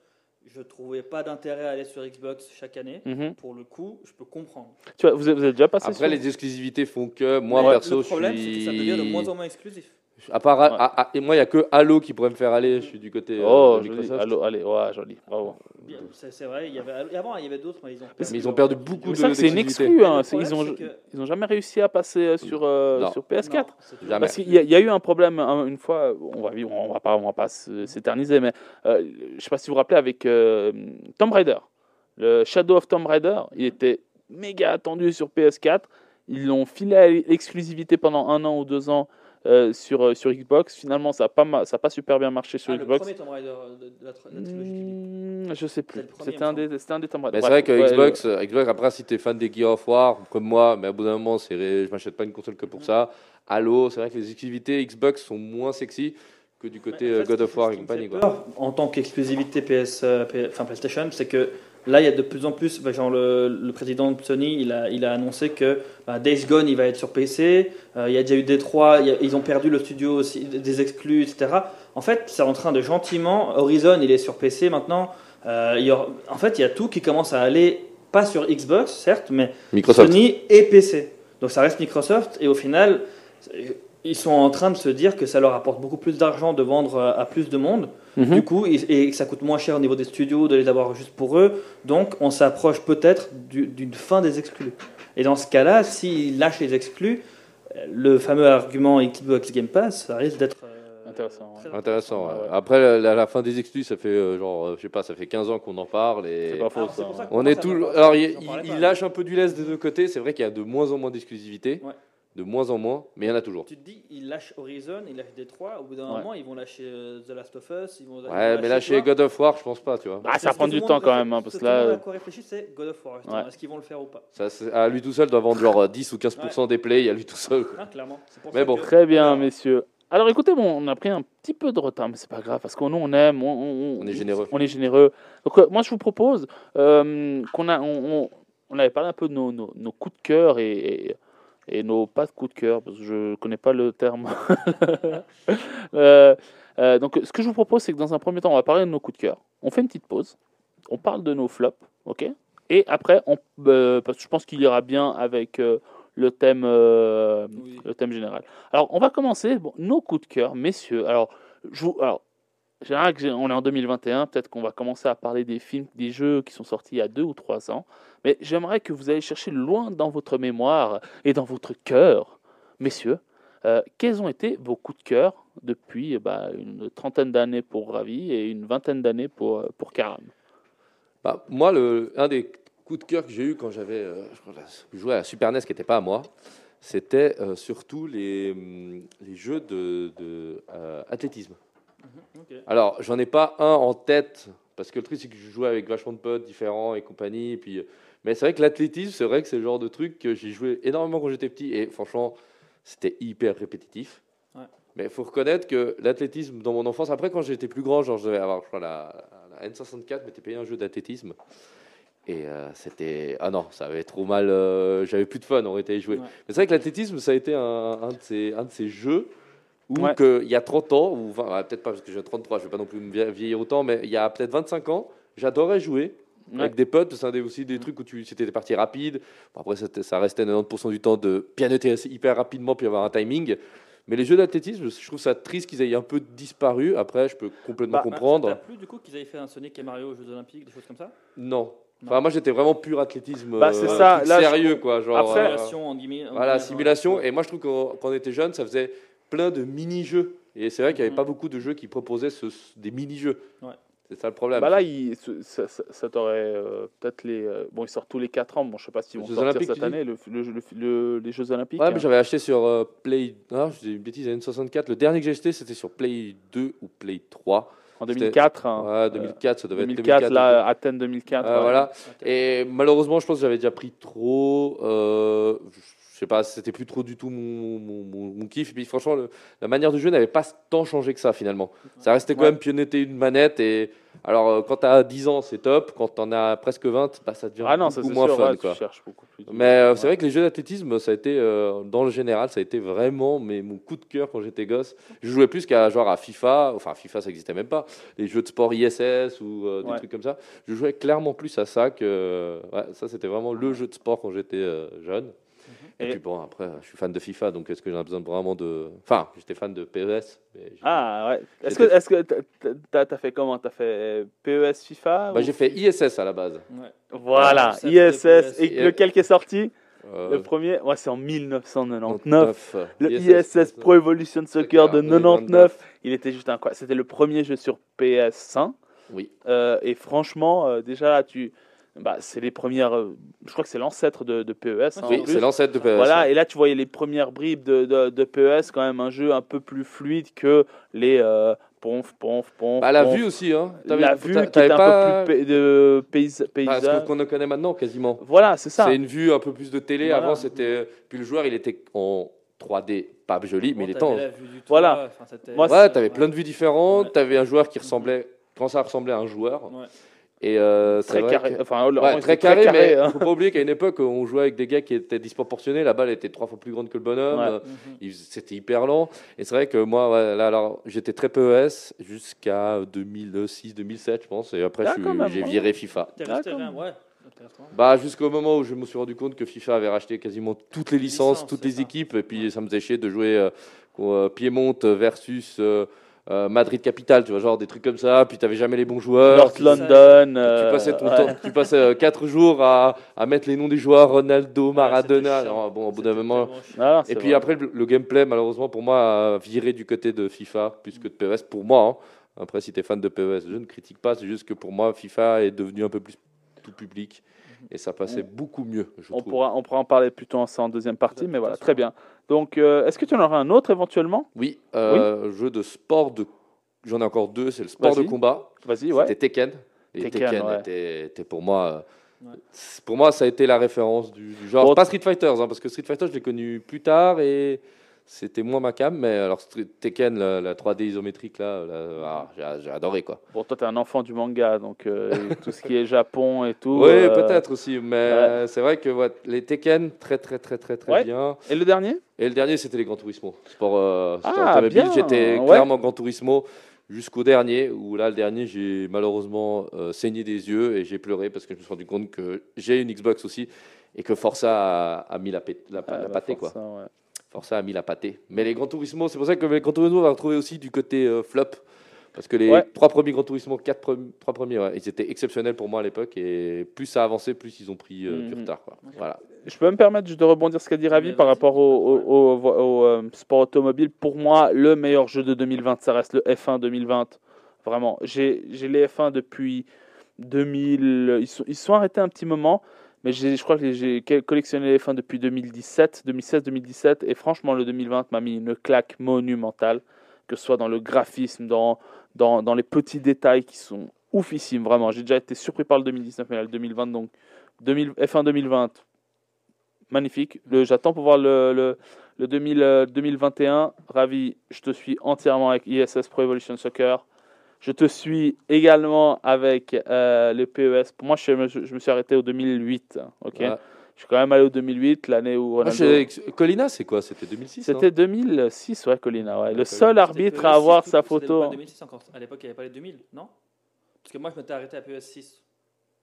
Je trouvais pas d'intérêt à aller sur Xbox chaque année. Mhm. Pour le coup, je peux comprendre. Tu vois, vous êtes, vous êtes déjà passé Après, sur- les exclusivités font que moi Mais perso, le problème, je c'est que suis. ça devient de moins en moins exclusif. À part, Ouais. et moi, il y a que Halo qui pourrait me faire aller. Je suis du côté euh, Oh, de joli. Allô, allez, ouais, joli, bravo. C'est vrai, il y avait, avant il y avait d'autres, mais ils ont Mais ils ont perdu beaucoup de ça c'est une exclue, hein. Ils problème, ont, c'est que- ils ont jamais réussi à passer euh, sur, euh, sur PS4. Non. Parce qu'il y, a- il y a eu un problème hein, une fois, on va vivre, on va pas, on va pas s'éterniser, mais euh, je sais pas si vous vous rappelez avec euh, Tomb Raider, le Shadow of Tomb Raider, il était méga attendu sur PS4. Ils l'ont filé à l'exclusivité pendant un an ou deux ans euh, sur, euh, sur Xbox. Finalement, ça n'a pas, ma- ça a pas super bien marché sur Ah, le Xbox. premier Tomb Raider de, de la, de la trilogie. tu. Hmm, je sais plus. Le C'était un, des- c'était un des Tomb Raider. Mais c'est vrai que ouais, Xbox, euh, Xbox, après, si t'es fan des Gears of War, comme moi, mais à bout d'un moment, je m'achète pas une console que pour ça. Halo, c'est vrai que les exclusivités Xbox sont moins sexy que du côté Mais en euh, fait, God of War et compagnie. Quoi. En tant qu'exclusivité PS, euh, enfin PlayStation, c'est que là, il y a de plus en plus. bah, Genre le, le président de Sony, il a, il a annoncé que bah, Days Gone, il va être sur PC. Euh, il y a déjà eu Détroit. il a- ils ont perdu le studio aussi, des exclus, etc. En fait, c'est en train de gentiment. Horizon, il est sur PC maintenant. Euh, il y aura- en fait, il y a tout qui commence à aller pas sur Xbox, certes, mais Microsoft. Sony et PC. Donc ça reste Microsoft et au final, ils sont en train de se dire que ça leur apporte beaucoup plus d'argent de vendre à à plus de monde. Mhm. Du coup, et que ça coûte moins cher au niveau des studios de les avoir juste pour eux. Donc on s'approche peut-être du- d'une fin des exclus. Et dans ce cas-là, s'ils lâchent les exclus, euh, le fameux argument Xbox Game Pass, ça risque d'être euh, Intéressant, ouais. Intéressant. ouais. Ouais, ouais. Après, la, fin des exclus, ça fait euh, genre, euh, je sais pas, ça fait 15 ans qu'on en parle et C'est pas faux, Alors, c'est ça. pour ça ouais. que- on est tout. Alors, il, il- lâche un peu du lest des deux côtés. C'est vrai qu'il y a de moins en moins d'exclusivité. Ouais. De moins en moins, mais il y en a toujours. Tu te dis, ils lâchent Horizon, ils lâchent Détroit, au bout d'un Ouais. moment, ils vont lâcher euh, The Last of Us. Ils vont, Ouais, mais lâcher God of War, je pense pas, tu vois. Ah, ça prend du temps quand même, hein, parce ce que là. à quoi réfléchit, c'est God of War. Ouais. Est-ce qu'ils vont le faire ou pas Ça, à lui tout seul, doit vendre genre euh, 10 ou 15% des plays, à lui tout seul. Ah, Clairement. C'est pour Mais bon. que- Très bien, messieurs. Alors écoutez, bon, on a pris un petit peu de retard, mais c'est pas grave, parce qu'on nous, on aime, on, on- On est généreux. On est généreux. Donc euh, moi, je vous propose euh, qu'on a, on, on- on avait parlé un peu de nos, nos- nos coups de cœur et, et, et nos pas de coups de cœur, parce que je connais pas le terme. Euh, euh, donc ce que je vous propose, c'est que dans un premier temps, on va parler de nos coups de cœur. On fait une petite pause, on parle de nos flops, ok? Et après, on, euh, parce que je pense qu'il ira bien avec euh, le thème. Oui. le thème général. Alors, on va commencer. Bon, nos coups de cœur, messieurs. Alors, je vous, alors j'ai- on est en 2021. Peut-être qu'on va commencer à parler des films, des jeux qui sont sortis il y a deux ou trois ans. Mais j'aimerais que vous allez chercher loin dans votre mémoire et dans votre cœur, messieurs. euh, quels ont été vos coups de cœur depuis eh ben, une trentaine d'années pour Ravi et une vingtaine d'années pour, euh, pour Karam? Bah, moi, le, un des coups de cœur que j'ai eu quand j'avais euh, joué à Super NES, qui n'était pas à moi, c'était surtout les, hum, jeux de, Ok. Alors, j'en ai pas un en tête, parce que le truc, c'est que je jouais avec vachement de potes différents et compagnie. Et puis, mais c'est vrai que l'athlétisme, c'est vrai que c'est le genre de truc que j'ai joué énormément quand j'étais petit. Et franchement, c'était hyper répétitif. Ouais. Mais il faut reconnaître que l'athlétisme, dans mon enfance, après, quand j'étais plus grand, genre, je devais avoir, je crois, la, la N64, m'était payé un jeu d'athlétisme. Et euh, c'était. Ah non, ça avait trop mal. euh, J'avais plus de fun, on était joué. Ouais. Mais c'est vrai que l'athlétisme, ça a été un, un de, ces, un de ces jeux où, Ouais. que, il y a 30 ans, ou enfin, peut-être pas parce que j'ai 33, je vais pas non plus me vie- vieillir autant, mais il y a peut-être 25 ans, j'adorais jouer Ouais. avec des potes. C'est aussi des trucs où tu, c'était des parties rapides. Bon, après, ça restait 90% du temps de pianoter hyper rapidement puis avoir un timing. Mais les jeux d'athlétisme, je trouve ça triste qu'ils aient un peu disparu. Après, je peux complètement Bah, comprendre. T'as plus du coup qu'ils avaient fait un Sonic et Mario aux Jeux Olympiques, des choses comme ça? Non. Enfin, moi, j'étais vraiment pur athlétisme. Bah, c'est euh, ça, je- sérieux, quoi. Genre, Après- euh, Simulation en guillemets. en voilà, guillemets, simulation. ouais. Et moi, je trouve que quand on était jeune, ça faisait plein de mini-jeux. Et c'est vrai qu'il n'y avait Mhm. pas beaucoup de jeux qui proposaient ce- des mini-jeux. Ouais. C'est ça le problème. Bah là, il, ça, ça, ça t'aurait euh, peut-être les. euh, bon, ils sortent tous les 4 ans. Bon, je sais pas s'ils Les vont Jeux sortir Olympiques, cette année, le, le- le- le- les Jeux Olympiques. Ouais, hein. mais j'avais acheté sur euh, Play. Ah, je dis une bêtise, N64. Le dernier que j'ai acheté, c'était sur Play 2 ou Play 3. en 2004. hein. Ouais, 2004, ça devait 2004, être 2004. là, Athènes 2004. Euh, ouais. voilà. Et malheureusement, je pense que j'avais déjà pris trop. Euh, je sais pas, c'était plus trop du tout mon, mon, mon- mon kiff. Et puis franchement, le- la manière de jouer n'avait pas tant changé que ça finalement. Ça restait quand Ouais. même pionneter une manette. Et alors, euh, quand tu as 10 ans, c'est top. Quand tu en as presque 20, bah, ça devient Ah non, ça beaucoup moins sûr, fun. ouais, quoi. plus. Mais euh, c'est vrai que les jeux d'athlétisme, ça a été, euh, dans le général, ça a été vraiment mais, mon coup de cœur quand j'étais gosse. Je jouais plus qu'à genre à FIFA, enfin FIFA ça n'existait même pas, les jeux de sport ISS ou euh, des trucs comme ça. Je jouais clairement plus à ça que. ça c'était vraiment le jeu de sport quand j'étais jeune. Et, Et- puis bon, après, je suis fan de FIFA, donc est-ce que j'ai besoin vraiment de. Enfin, j'étais fan de PES. Mais Ah ouais. Est-ce que est-ce que t'as- t'as t'as fait comment? T'as fait PES FIFA Bah, ou- j'ai fait ISS à la base. Ouais. Voilà, Ouais, ISS. PES. Et lequel qui est sorti? Euh, Le premier, ouais, c'est en 1999. 99. Le ISS Pro Evolution Soccer de de 99. Il était juste incroyable. C'était le premier jeu sur PS1. Oui. Euh, et franchement, euh, déjà là, tu. Bah, c'est les premières. euh, je crois que c'est l'ancêtre de, de PES. hein, Oui, c'est l'ancêtre de PES. Voilà, et là tu voyais les premières bribes de, de, de PES, quand même un jeu un peu plus fluide que les euh, ponf, ponf, ponf. Bah, la ponf. vue aussi, hein. La vue qui était un pas- peu plus pa- de paysa- Ah, ce paysage. qu'on connaît maintenant quasiment. Voilà, c'est ça. C'est une vue un peu plus de télé. Voilà. Avant, c'était. Puis le joueur, il était en 3D, pas joli, mais il était en. Voilà. enfin, Ouais, t'avais plein de vues différentes. Ouais. T'avais un joueur qui ressemblait. Quand ça ressemblait à un joueur. Ouais. Et euh, c'est Très vrai carré. que- Enfin, Ouais, vraiment, très carré, mais hein. faut pas oublier qu'à une époque, on jouait avec des gars qui étaient disproportionnés. La balle était trois fois plus grande que le bonhomme. Ouais. Euh, il- C'était hyper lent. Et c'est vrai que moi, ouais, là, alors, j'étais très PES jusqu'à 2006-2007, je pense. Et après, Ah, même, j'ai viré FIFA. Ah. Bah, jusqu'au moment où je me suis rendu compte que FIFA avait racheté quasiment toutes les licences, licences, toutes les ça. équipes, et puis ça me faisait chier de jouer euh, euh, Piémont versus euh, euh, Madrid Capital, tu vois, genre des trucs comme ça, puis t'avais jamais les bons joueurs. North tu, London. tu euh, passais ton ouais. temps, tu passais 4 jours à, à mettre les noms des joueurs, Ronaldo, Maradona. bon, au bout d'un moment. Ah, Et puis vrai. après, le, le gameplay, malheureusement, pour moi, a viré du côté de FIFA plus que de PES. Pour moi, hein. après, si tu es fan de PES, je ne critique pas, c'est juste que pour moi, FIFA est devenu un peu plus tout public. et ça passait beaucoup mieux, je On trouve. pourra, on pourra en parler plutôt en, en deuxième partie, mais voilà, très bien. Donc, euh, est-ce que tu en auras un autre éventuellement? Oui, euh, jeu de sport de. J'en ai encore deux. C'est le sport de combat. Vas-y, ouais. C'était Tekken. Et Tekken, Tekken, ouais. était, était pour moi. euh, Ouais. Pour moi, ça a été la référence du, du genre. Bon, pas Street Fighter, hein, parce que Street Fighter, je l'ai connu plus tard et c'était moins ma cam. Mais alors, Tekken, la, la 3D isométrique, là, là, ah, j'ai- adoré quoi. Bon, toi, tu es un enfant du manga, donc euh, tout ce qui est Japon et tout. Oui, euh, peut-être aussi. Mais c'est vrai que ouais, les Tekken, très, très, très, très, très Ouais. bien. Et le dernier? Et le dernier, c'était les Gran Turismo. Sport, euh, sport Ah, automobile. J'étais clairement Gran Turismo jusqu'au dernier, où là, le dernier, j'ai malheureusement saigné des yeux et j'ai pleuré parce que je me suis rendu compte que j'ai une Xbox aussi et que Forza a, a mis la, Ah, la bah, pâtée. Quoi. Forza. Forza a mis la pâtée. Mais les Gran Turismo, c'est pour ça que les Gran Turismo, on va retrouver aussi du côté euh, flop. Parce que les Ouais. trois premiers Gran Turismo, quatre premi- trois premiers, ouais, ils étaient exceptionnels pour moi à l'époque. Et plus ça avançait, plus ils ont pris euh, du Mhm. retard. Quoi. Voilà. Je peux me permettre juste de rebondir sur ce qu'a dit Ravi par rapport au, pas de au- au- au, euh, sport automobile. Pour moi, le meilleur jeu de 2020, ça reste le F1 2020. Vraiment, j'ai j'ai les F1 depuis 2000. Ils sont, ils sont arrêtés un petit moment, mais je crois que j'ai collectionné les F1 depuis 2017, 2016-2017. Et franchement, le 2020 m'a mis une claque monumentale, que ce soit dans le graphisme, dans, dans, dans les petits détails qui sont oufissimes. Vraiment, j'ai déjà été surpris par le 2019, mais le 2020, donc 2000 F1 2020, magnifique. J'attends pour voir le, le, le 2000, euh, 2021. Ravi, je te suis entièrement avec ISS Pro Evolution Soccer. Je te suis également avec euh, le PES. Pour moi, je, me- je me suis arrêté au 2008. Ok? Ouais. Je suis quand même allé au 2008, l'année où Moi, Ronaldo. je- Colina, c'est quoi? C'était 2006 non? C'était 2006, ouais, Colina. Ouais. Le seul Colina, arbitre à avoir sa photo. Pas 2006 encore. À l'époque, il n'y avait pas les 2000, non? Parce que moi, je m'étais arrêté à PS6.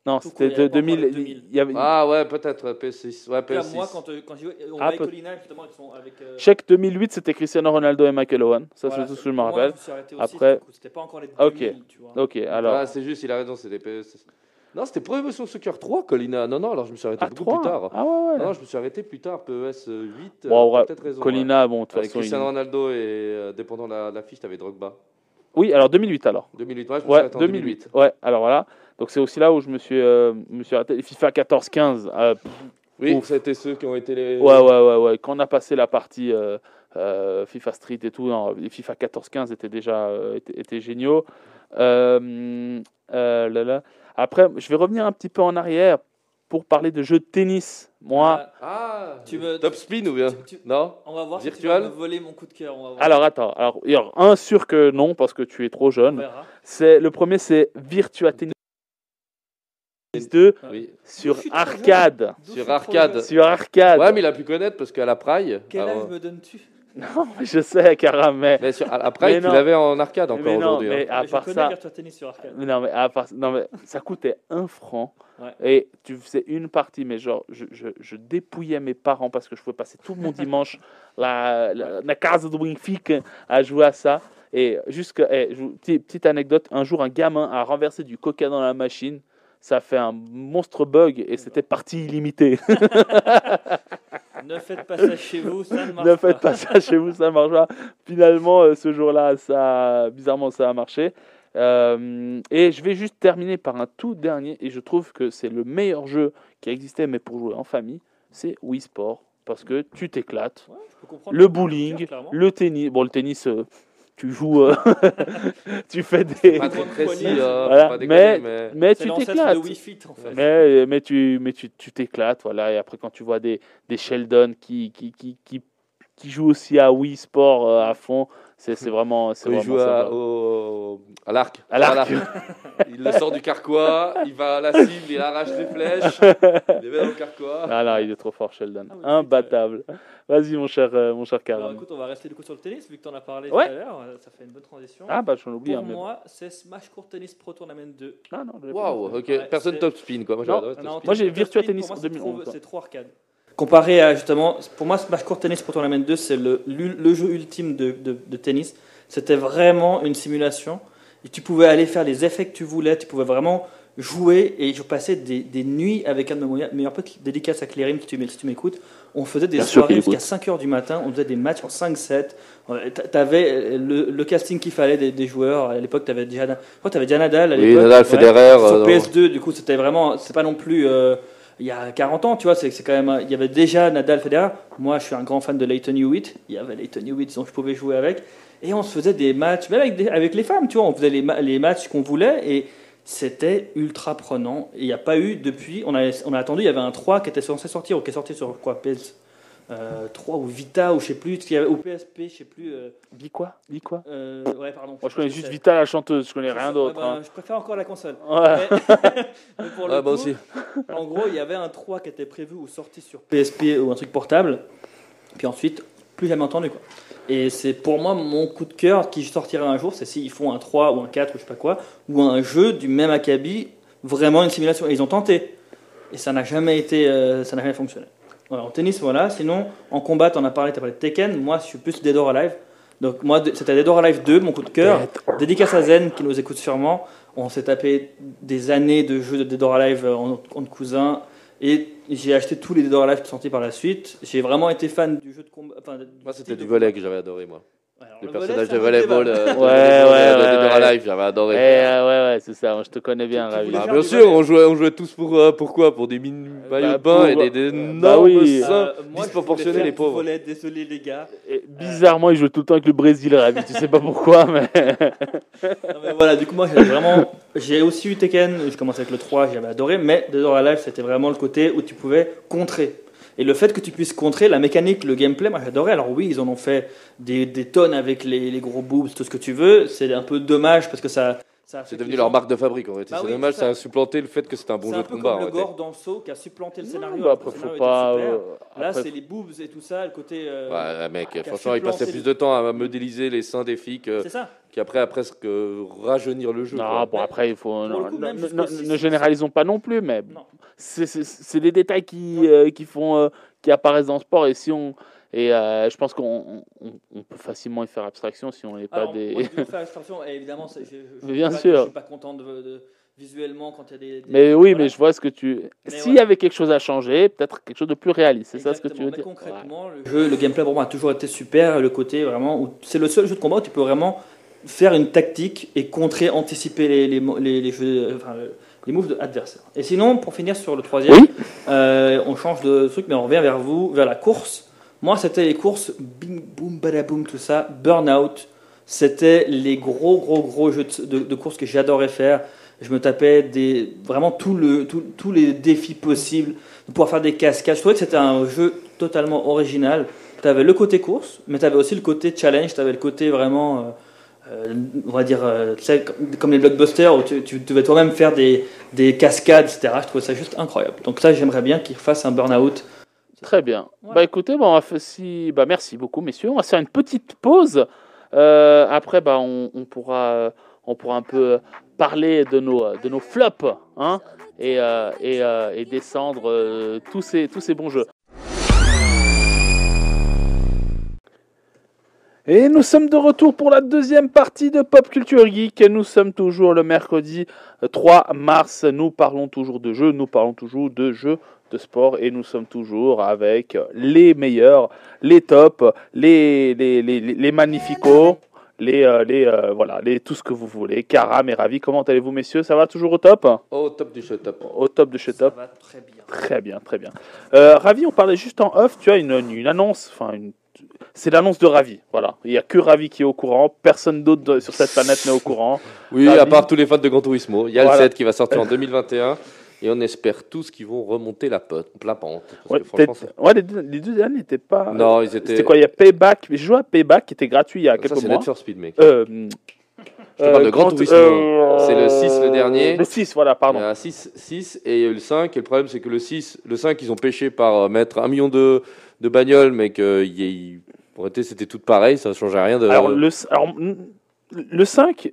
Non, Tout c'était court, il y avait de pas encore 2000. les 2000. Il y avait... Ah ouais, peut-être ouais, PS6. Ouais, En tout cas, PS6. moi, quand, euh, quand j'y on Ah, voyait peut- Colina, justement, ils sont avec. euh, Chèque 2008, c'était Cristiano Ronaldo et Michael Owen. Ça, voilà, c'est tout ce c'est- que je me moi, rappelle. je me suis arrêté aussi, Après- du coup, C'était pas encore les Ok. 2000, tu vois. Ok, alors. Ah, c'est juste, il a raison, c'était PS6. Non, c'était Pro Evolution Soccer 3, Colina. Non, non, alors je me suis arrêté Ah, beaucoup 3 plus tard. Ah ouais, ouais. Non, je me suis arrêté plus tard, PES 8. Bon, euh, ouais, peut-être raison. Colina, bon, de ouais. toute Avec façon. il- Cristiano Ronaldo et euh, dépendant de la, la fiche, t'avais Drogba. Oui, alors 2008 alors. 2008, ouais, je me suis Ouais, arrêté en 2008. Ouais, alors voilà. Donc c'est aussi là où je me suis, euh, me suis arrêté. FIFA 14-15. euh, Oui, c'était ceux qui ont été les. ouais, ouais, ouais, ouais. Quand on a passé la partie euh, euh, FIFA Street et tout, non, les FIFA 14-15 étaient déjà euh, étaient, étaient géniaux. Euh, euh, là, là. Après, je vais revenir un petit peu en arrière pour parler de jeux de tennis. Moi, Ah, Ah, Tu me- Top Spin ou bien tu- tu- Non on va voir si tu Virtual vas voler mon coup de cœur. On va voir. alors attends. Alors, il y a un sûr que non parce que tu es trop jeune. C'est le premier, c'est Virtua Tennis 2 Oui. sur arcade. Sur arcade. Sur arcade. Ouais, mais il a pu connaître parce qu'à la Praille. Quel ah, âge ouais. me donnes-tu? Non, je sais, Karam, mais, Mais sur, à la Praille, Mais tu l'avais en arcade encore mais non, aujourd'hui. mais hein. à Mais Je part ça, Virtua Tennis sur arcade. mais non, mais à part, non, mais ça coûtait un franc Ouais. et tu faisais une partie, mais genre, je, je, je dépouillais mes parents parce que je pouvais passer tout mon dimanche la, la, la casa do Benfica à jouer à ça. Et jusqu'à, eh, je vous- petite, petite anecdote, un jour, un gamin a renversé du coca dans la machine. Ça a fait un monstre bug et c'était partie illimitée. Ne faites pas ça chez vous, ça ne marche ne faites pas ça chez vous, ça ne marche pas. Finalement, euh, ce jour-là, ça, bizarrement, ça a marché. Euh, et je vais juste terminer par un tout dernier, et je trouve que c'est le meilleur jeu qui a existé, mais pour jouer en famille, c'est Wii Sport, parce que tu t'éclates. Ouais, Le bowling, le tennis, bon, le tennis, euh, tu joues, euh, tu fais des. Pas très précis, Poignée, hein, voilà, faut pas déconner, mais- mais... Mais C'est tu t'éclates. en fait. Mais, mais tu mais tu tu t'éclates, voilà. Et après, quand tu vois des, des Sheldon qui, qui, qui, qui, qui jouent aussi à Wii Sport euh, à fond, c'est c'est vraiment. il vraiment joue à, au, à l'arc. À l'arc. Voilà. il le sort du carquois, il va à la cible, il arrache les flèches, il les met dans le carquois. Ah là, il est trop fort, Sheldon. Ah oui, Imbattable. Vas-y, mon cher, euh, mon cher Alors Karam. écoute, on va rester du coup sur le tennis, vu que tu en as parlé Ouais. tout à l'heure, euh, ça fait une bonne transition. Ah, bah, j'en oublie. Pour hein, mais... moi, c'est Smash Court Tennis Pro Tournament 2. Ah, non, Waouh, ok. Ouais, Personne top spin quoi. Moi, j'ai Virtua Tennis moi, 2011, c'est trop- quoi. C'est trop arcade. Comparé à justement, pour moi, Smash Court Tennis Pro Tournament 2, c'est le, le jeu ultime de, de- de tennis. C'était vraiment une simulation. Et tu pouvais aller faire les effets que tu voulais, tu pouvais vraiment jouer. Et je passais des, des nuits avec un de mes meilleurs potes, dédicace à Clérim, si tu m'écoutes. On faisait des Bien soirées jusqu'à 5h du matin, on faisait des matchs en 5-7. Tu avais le, le casting qu'il fallait des, des joueurs. À l'époque, tu avais déjà, t'avais déjà Nadal. À Oui. Nadal, Ouais. Federer. Sur euh, PS2, du coup, c'était vraiment, c'est pas non plus euh, il y a 40 ans, tu vois, c'est quand même, il y avait déjà Nadal, Federer. Moi, je suis un grand fan de Leighton Hewitt. Il y avait Leighton Hewitt, dont je pouvais jouer avec. Et on se faisait des matchs, même avec, les femmes, tu vois, on faisait les, les matchs qu'on voulait et c'était ultra prenant. Et il n'y a pas eu depuis, on a, on a attendu, il y avait un 3 qui était censé sortir, ou qui est sorti sur quoi, PS euh, 3 ou Vita, ou je sais plus, il y avait, ou PSP, je sais plus. euh, Dis quoi Dis quoi euh, ouais, pardon. Moi, je connais juste Vita, la chanteuse. Je connais rien ouais, d'autre. ben, hein. Je préfère encore la console. Ouais. Mais, mais pour le Ah, bah coup, aussi. en gros, il y avait un 3 qui était prévu ou sorti sur PSP ou un truc portable. Puis ensuite, plus jamais entendu. Quoi. Et c'est pour moi mon coup de cœur qui sortira un jour, c'est s'ils font un 3 ou un 4 ou je sais pas quoi, ou un jeu du même acabit, vraiment une simulation. Et ils ont tenté. Et ça n'a jamais été, euh, ça n'a jamais fonctionné. Voilà, en tennis, voilà. Sinon, en combat, on a parlé, tu as parlé de Tekken. Moi, je suis plus Dead or Alive. Donc, moi, c'était Dead or Alive 2, mon coup de cœur. Dédicace à Zen qui nous écoute sûrement. On s'est tapé des années de jeux de Dead or Alive euh, en entre cousins. Et j'ai acheté tous les Dead or Alive qui sont sortis par la suite. J'ai vraiment été fan du jeu de combat. Enfin, Moi, c'était du volet que j'avais adoré, moi. Alors, Le personnage de volleyball euh, de- Ouais, de- ouais, de- de ouais. Alive, j'avais adoré. euh, ouais, ouais, c'est ça. Je te connais bien, Ravi. Bah, bien sûr, on jouait, on jouait tous pour, euh, pourquoi Pour des mini maillots bah, de bain et des, des euh, énormes bah oui. seins Euh, disproportionnés, faire les pauvres. volley, désolé les gars. Et bizarrement, il joue tout le temps avec le Brésil, Ravi. Tu sais pas pourquoi, mais. Non, mais voilà, du coup, moi, j'ai vraiment. J'ai aussi eu Tekken, je commençais avec le 3, j'avais adoré, mais Dead or Alive, c'était vraiment le côté où tu pouvais contrer. Et le fait que tu puisses contrer, la mécanique, le gameplay, moi j'adorais. Alors oui, ils en ont fait des, des tonnes avec les, les gros boobs, tout ce que tu veux. C'est un peu dommage parce que ça. ça fait C'est devenu leur marque de fabrique en réalité. Bah c'est oui, dommage, c'est ça ça. a supplanté le fait que c'était un bon C'est jeu un de peu combat. en comme le gore dans Saw qui a supplanté le Non, scénario. bah, après, le faut pas. euh, Là, après, c'est les boobs et tout ça, le côté. euh, Ouais, mec, franchement, il passait plus de temps à modéliser les seins des filles que- C'est ça. qu'après à presque rajeunir le jeu. Non, quoi. bon, après, il faut. Le non, coup, ne- généralisons pas non plus, mais c'est- des détails qui, euh, qui font euh, qui apparaissent dans le sport et si on et euh, je pense qu'on on, on peut facilement y faire abstraction si on n'est pas Alors, des je vais faire abstraction, et évidemment, je, bien pas- sûr. Je suis pas content de, de- visuellement quand il y a des. des- mais oui voilà. mais je vois ce que tu s'il y avait quelque chose à changer peut-être quelque chose de plus réaliste c'est ça ce que tu veux mais dire? Concrètement, le jeu, le gameplay pour moi a toujours été super. Le côté vraiment, où c'est le seul jeu de combat où tu peux vraiment faire une tactique et contrer, anticiper les, les, les, les jeux, enfin, le- les moves de adversaires. Et sinon, pour finir sur le troisième, Oui. euh, on change de truc, mais on revient vers vous, vers la course. Moi, c'était les courses, bing, boum, badaboum, tout ça, burnout. C'était les gros, gros, gros jeux de, de, de course que j'adorais faire. Je me tapais des, vraiment tout le, tout- tous les défis possibles, de pouvoir faire des cascades. Je trouvais que c'était un jeu totalement original. Tu avais le côté course, mais tu avais aussi le côté challenge, tu avais le côté vraiment, euh, euh, on va dire, euh, comme, les blockbusters où tu, tu devais toi-même faire des, des cascades, etc. Je trouvais ça juste incroyable. Donc ça, j'aimerais bien qu'ils fassent un burn-out. Très bien. Voilà. Bah écoutez, bah, on va faire si... bah, merci beaucoup, messieurs. On va faire une petite pause. Euh, après, bah, on, on pourra, on pourra un peu parler de nos, de nos flops hein, et, et, et descendre tous, ces, tous ces bons jeux. Et nous sommes de retour pour la deuxième partie de Pop Culture Geek. Nous sommes toujours le mercredi 3 mars. Nous parlons toujours de jeux, nous parlons toujours de jeux de sport et nous sommes toujours avec les meilleurs, les tops, les, les, les, les, les magnificos, les, euh, les, euh, voilà, les, tout ce que vous voulez. Karam et Ravi, comment allez-vous messieurs? Ça va toujours au top? Oh, top du show, top. Au top de chez Ça top va très bien. Très bien, très bien. Euh, Ravi, on parlait juste en off, tu as une, une annonce, enfin une... C'est l'annonce de Ravi, voilà. Il n'y a que Ravi qui est au courant, personne d'autre sur cette planète n'est au courant. Oui, Ravi. à part tous les fans de Gran Turismo. Il y a Voilà. le 7 qui va sortir en 2021. Et on espère tous qu'ils vont remonter la, pote, la pente. Parce Ouais, que franchement, peut-être- ouais, les, deux, les deux derniers n'étaient pas... Non, ils étaient. C'était quoi Il y a Payback, j'ai joué à Payback qui était gratuit il y a quelques c'est mois. Need for Speed, mec. Euh, Je te parle de Gran Grand- Turismo. euh, C'est le 6, le dernier. Le 6, voilà, Il pardon. y a 6, 6 et il y a eu le 5. Et le problème, c'est que le 6, le 5, ils ont pêché par euh, mettre un million de, de bagnoles, mais il y ait- en réalité, c'était tout pareil, ça ne changeait rien de. Alors, le, alors, le 5,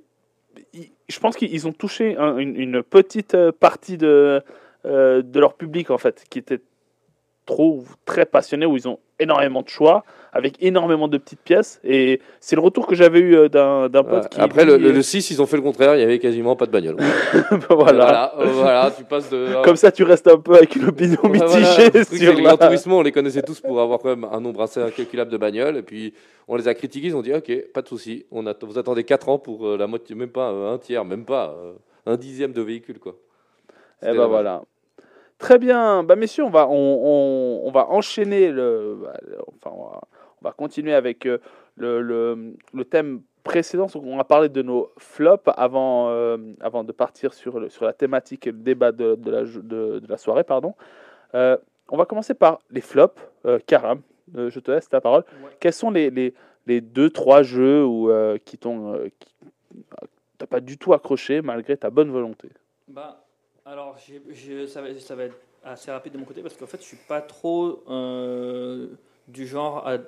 il- je pense qu'ils ont touché un- une, une petite euh, partie de, euh, de leur public, en fait, qui était trop, très passionné, où ils ont énormément de choix, avec énormément de petites pièces. Et c'est le retour que j'avais eu euh, d'un d'un pote qui. Après, le, lui, le- le 6, ils ont fait le contraire, il y avait quasiment pas de bagnole. voilà. voilà, euh, voilà, tu passes de. Comme ça, tu restes un peu avec une opinion mitigée Le truc, c'est sur les la... Turismo, on les connaissait tous pour avoir quand même un nombre assez incalculable de bagnoles. Et puis, on les a critiqués, ils ont dit Ok, pas de souci, on att- vous attendez 4 ans pour euh, la moitié, même pas euh, un tiers, même pas euh, un dixième de véhicule. Quoi. Eh ben dommage. voilà. Très bien, bah messieurs, on va, on, on- on va enchaîner le, bah, le- enfin, on va, on va continuer avec euh, le, le, le thème précédent. On a parlé de nos flops avant, euh, avant de partir sur, le, sur la thématique et le débat de, de, la, jo- de, de la soirée. Pardon. Euh, on va commencer par les flops. Euh, Karam, je te laisse ta parole. Ouais. Quels sont les, les, les deux, trois jeux où, qui t'ont t'as pas du tout accroché malgré ta bonne volonté? Bah, alors, ça, va, ça va être assez rapide de mon côté parce qu'en fait, je suis pas trop du genre à,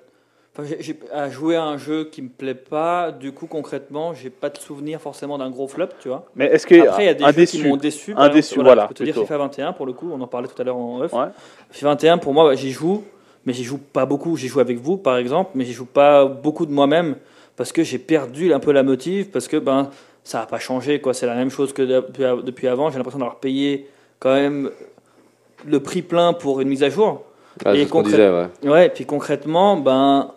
enfin, j'ai- à jouer à un jeu qui me plaît pas. Du coup, concrètement, j'ai pas de souvenir forcément d'un gros flop, tu vois. Mais est-ce que Après, il y a des jeux déçu qui m'ont déçu. Un exemple, déçu, voilà, Je peux te dire. FIFA 21 pour le coup, on en parlait tout à l'heure en off. Ouais. FIFA 21, pour moi, bah, j'y joue, mais j'y joue pas beaucoup. J'y joue avec vous, par exemple, mais j'y joue pas beaucoup de moi-même parce que j'ai perdu un peu la motive, parce que ben ça n'a pas changé, quoi. C'est la même chose que depuis, avant. J'ai l'impression d'avoir payé quand même le prix plein pour une mise à jour. Ah, Et c'est ce qu'on concrète- disait, ouais. Ouais, et puis concrètement, ben,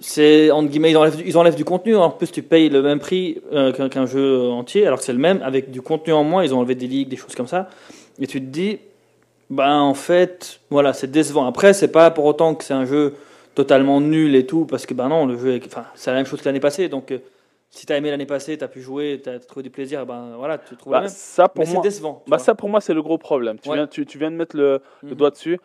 c'est entre guillemets, ils enlèvent, du- ils enlèvent du contenu. En plus, tu payes le même prix euh, qu'un jeu entier, alors que c'est le même, avec du contenu en moins. Ils ont enlevé des ligues, des choses comme ça. Et tu te dis, ben, en fait, voilà, c'est décevant. Après, c'est pas pour autant que c'est un jeu totalement nul et tout, parce que ben non, le jeu, enfin, c'est la même chose que l'année passée. Donc, euh, si tu as aimé l'année passée, tu as pu jouer, tu as trouvé du plaisir, ben voilà, tu trouves Bah, même. ça pour Mais c'est décevant. bah, vois. ça pour moi c'est le gros problème. Tu, Ouais. viens, tu, tu viens de mettre le, le Mhm. doigt dessus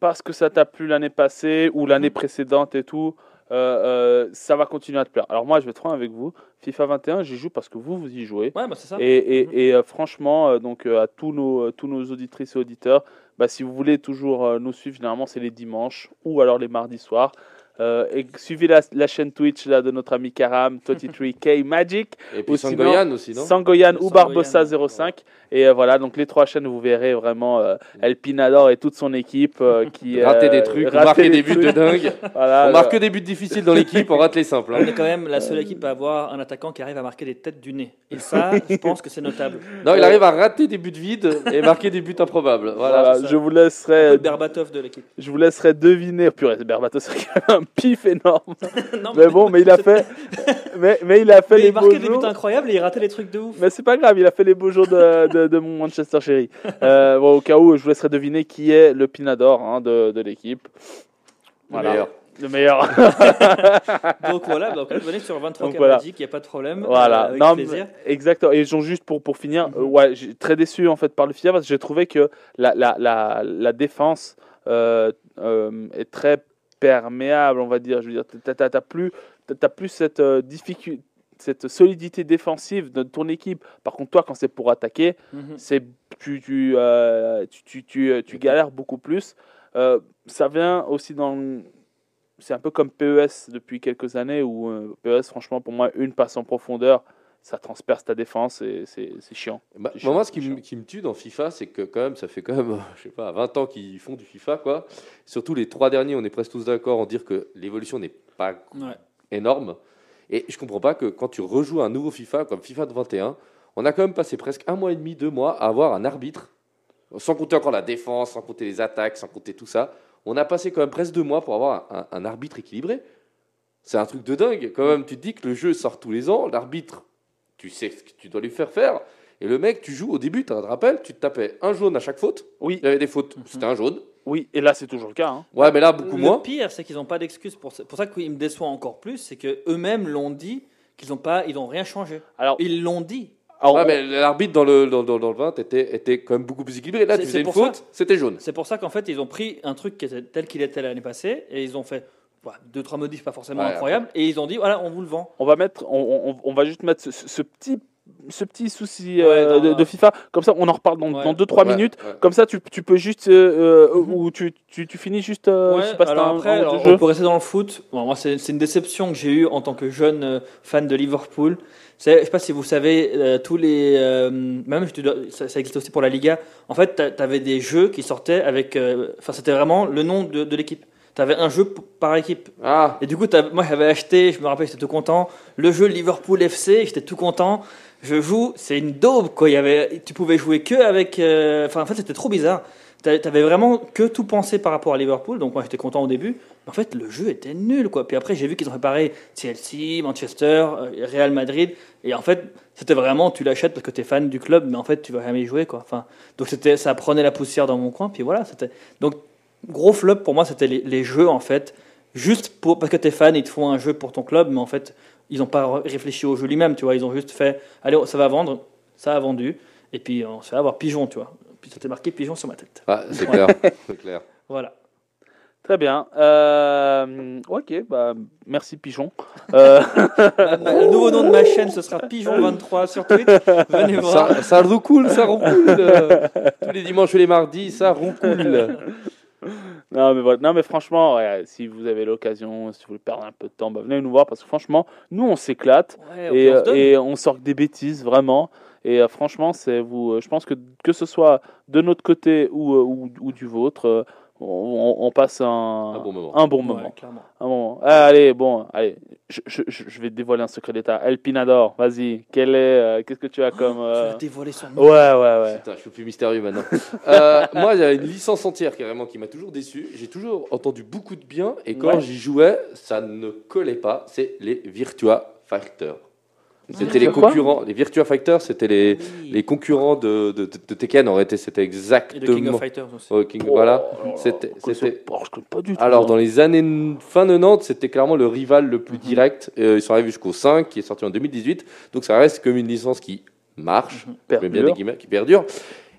parce que ça t'a plu l'année passée ou l'année Mhm. précédente et tout. Euh, euh, ça va continuer à te plaire. Alors moi je vais être franc avec vous. FIFA 21 j'y joue parce que vous vous y jouez. Ouais, bah, c'est ça. Et, et, Mhm. et, euh, franchement, donc à tous nos, tous nos auditrices et auditeurs, bah, si vous voulez toujours nous suivre, généralement c'est les dimanches ou alors les mardis soirs. Euh, et suivez la, la chaîne Twitch là, de notre ami Karam, 23K Magic, Et puis Ou sinon, Sangoyan aussi, non Sangoyan ou Sangoyan, Barbossa 05. Et euh, voilà, donc les trois chaînes, vous verrez vraiment euh, El Pinador et toute son équipe euh, qui. Rater euh, des trucs, rater marquer des buts de dingue. Voilà, On marque que des buts difficiles dans l'équipe, on rate les simples. On hein. est quand même la seule équipe à avoir un attaquant qui arrive à marquer des têtes du nez. Et ça, je pense que c'est notable. Non, il arrive à rater des buts vides et marquer des buts improbables. Voilà. je vous laisserai, le Berbatov de l'équipe. je vous laisserai deviner. Purée, Berbatov, c'est quand même pif énorme. Non, Mais bon, mais il a fait, mais, mais il a fait Mais les il beaux marquait des jours. buts incroyables et il ratait les trucs de ouf. Mais c'est pas grave, il a fait les beaux jours de, de, de mon Manchester chéri. Euh, bon, au cas où, je vous laisserai deviner qui est le Pinador hein, de, de l'équipe. Le meilleur. Le meilleur. Donc voilà, donc venez sur 23 Donc voilà. Magic, il n'y a pas de problème. Voilà, euh, avec non, plaisir. exactement. Et genre, juste pour, pour finir, Mhm. euh, ouais, j'ai très déçu en fait par le FIFA parce que j'ai trouvé que la, la, la, la défense euh, euh, est très perméable, on va dire. Je veux dire, t'as, t'as- t'as plus, plus cette euh, difficulté, cette solidité défensive de ton équipe. Par contre, toi, quand c'est pour attaquer, Mhm. c'est tu tu, euh, tu, tu, tu, euh, tu galères beaucoup plus. Euh, ça vient aussi dans c'est un peu comme PES depuis quelques années où euh, PES franchement pour moi une passe en profondeur ça transperce ta défense et c'est c'est chiant. Bah, C'est chiant, moi, ce qui, me- qui me tue dans FIFA, c'est que quand même, ça fait quand même, je sais pas, 20 ans qu'ils font du FIFA, quoi. Surtout les trois derniers, on est presque tous d'accord en dire que l'évolution n'est pas Ouais. énorme. Et je comprends pas que quand tu rejoues un nouveau FIFA comme FIFA 21, on a quand même passé presque un mois et demi, deux mois à avoir un arbitre, sans compter encore la défense, sans compter les attaques, sans compter tout ça. On a passé quand même presque deux mois pour avoir un, un arbitre équilibré. C'est un truc de dingue. Quand même, tu te dis que le jeu sort tous les ans, l'arbitre, tu sais ce que tu dois lui faire faire. Et le mec, tu joues au début, tu te rappelles, tu te tapais un jaune à chaque faute. Oui, Il y avait des fautes, c'était un jaune. oui, et là c'est toujours le cas. hein. Ouais, mais là, beaucoup le moins. pire, c'est qu'ils n'ont pas d'excuses pour ça. Pour ça qu'il me déçoit encore plus, c'est que eux-mêmes l'ont dit qu'ils n'ont pas, ils n'ont rien changé. Alors, Ils l'ont dit. alors, Ouais, on- mais l'arbitre dans le, dans, dans- dans le 20 était, était quand même beaucoup plus équilibré. Là, C'est- tu faisais une faute, c'était jaune. C'est pour ça qu'en fait, ils ont pris un truc qui était tel qu'il était l'année passée et ils ont fait voilà, deux trois modifs pas forcément Ouais, incroyables et ils ont dit voilà, on vous le vend. on va mettre, on, on- on va juste mettre ce, ce- ce petit, ce petit souci Ouais, euh, de, de FIFA. Comme ça, on en reparle dans, Ouais. dans 2-3 Ouais, minutes. ouais. Comme ça, tu, tu peux juste, euh, euh, Mhm. ou tu, tu, tu finis juste. euh, Ouais, je sais pas si alors un- après, un alors, autre jeu. on peut rester dans le foot. Bon, moi, c'est c'est une déception que j'ai eue en tant que jeune euh, fan de Liverpool. C'est- Je sais pas si vous savez, euh, tous les. euh, même, je te dois- ça, ça existe aussi pour la Liga. En fait, tu avais des jeux qui sortaient avec. euh, Enfin, c'était vraiment le nom de, de l'équipe. Tu avais un jeu par équipe. Ah, Et du coup, moi j'avais acheté, je me rappelle, j'étais tout content, le jeu Liverpool FC, j'étais tout content. Je joue, c'est une daube quoi. Il y avait, tu pouvais jouer que avec. euh, Enfin, en fait, c'était trop bizarre. t'a- t'avais vraiment que tout pensé par rapport à Liverpool, donc moi j'étais content au début. Mais en fait, le jeu était nul, quoi. Puis après, j'ai vu qu'ils ont préparé Chelsea, Manchester, euh, Real Madrid, et en fait, c'était vraiment, tu l'achètes parce que tu es fan du club, mais en fait, tu vas jamais y jouer, quoi. Enfin, donc c'était, ça prenait la poussière dans mon coin, puis voilà, c'était. Donc, gros flop pour moi, c'était les, les jeux, en fait, juste pour, parce que tu es fan, ils te font un jeu pour ton club, mais en fait, ils n'ont pas réfléchi au jeu lui-même, tu vois. Ils ont juste fait, allez, ça va vendre, ça a vendu, et puis on se fait avoir pigeon, tu vois. Puis c'était marqué pigeon sur ma tête. Ah, c'est clair. c'est clair. Voilà. Très bien. Euh, ok, bah, merci Pigeon. Euh, Le nouveau nom de ma chaîne, ce sera Pigeon23 sur Twitch. Venez voir. Ça, ça roucoule, ça roucoule. euh, Tous les dimanches et les mardis, ça roucoule. non, mais voilà. non, mais franchement, ouais, si vous avez l'occasion, si vous voulez perdre un peu de temps, bah, venez nous voir parce que franchement, nous on s'éclate Ouais, et, on et sort des bêtises vraiment. Et euh, franchement, c'est vous. euh, je pense que que ce soit de notre côté ou, euh, ou, ou du vôtre, euh, on, on passe un, Un bon moment. un bon moment. clairement. Un moment. Ah, allez, bon, allez, je, je, vais te dévoiler un secret d'État. El Pinador, vas-y. Quel est, euh, qu'est-ce que tu as comme Tu euh, vas dévoiler son nom. Ouais, ouais, ouais. Putain, je suis plus mystérieux maintenant. Euh, moi, il y a une licence entière carrément qui m'a toujours déçu. J'ai toujours entendu beaucoup de bien et quand Ouais. j'y jouais, ça ne collait pas. C'est les Virtua Fighter. C'était les concurrents. Les Virtua Fighter, c'était les, Oui. les concurrents de, de, de- Tekken. En réalité, c'était Et de King exactement. of Fighters aussi. King- Oh, voilà. C'était- oh, je connais pas du tout. Alors, moi. dans les années fin 90, c'était clairement le rival le plus direct. Euh, ils sont arrivés jusqu'au 5, qui est sorti en 2018. Donc, ça reste comme une licence qui marche, je mets bien des Perdure. guillemets, qui perdure.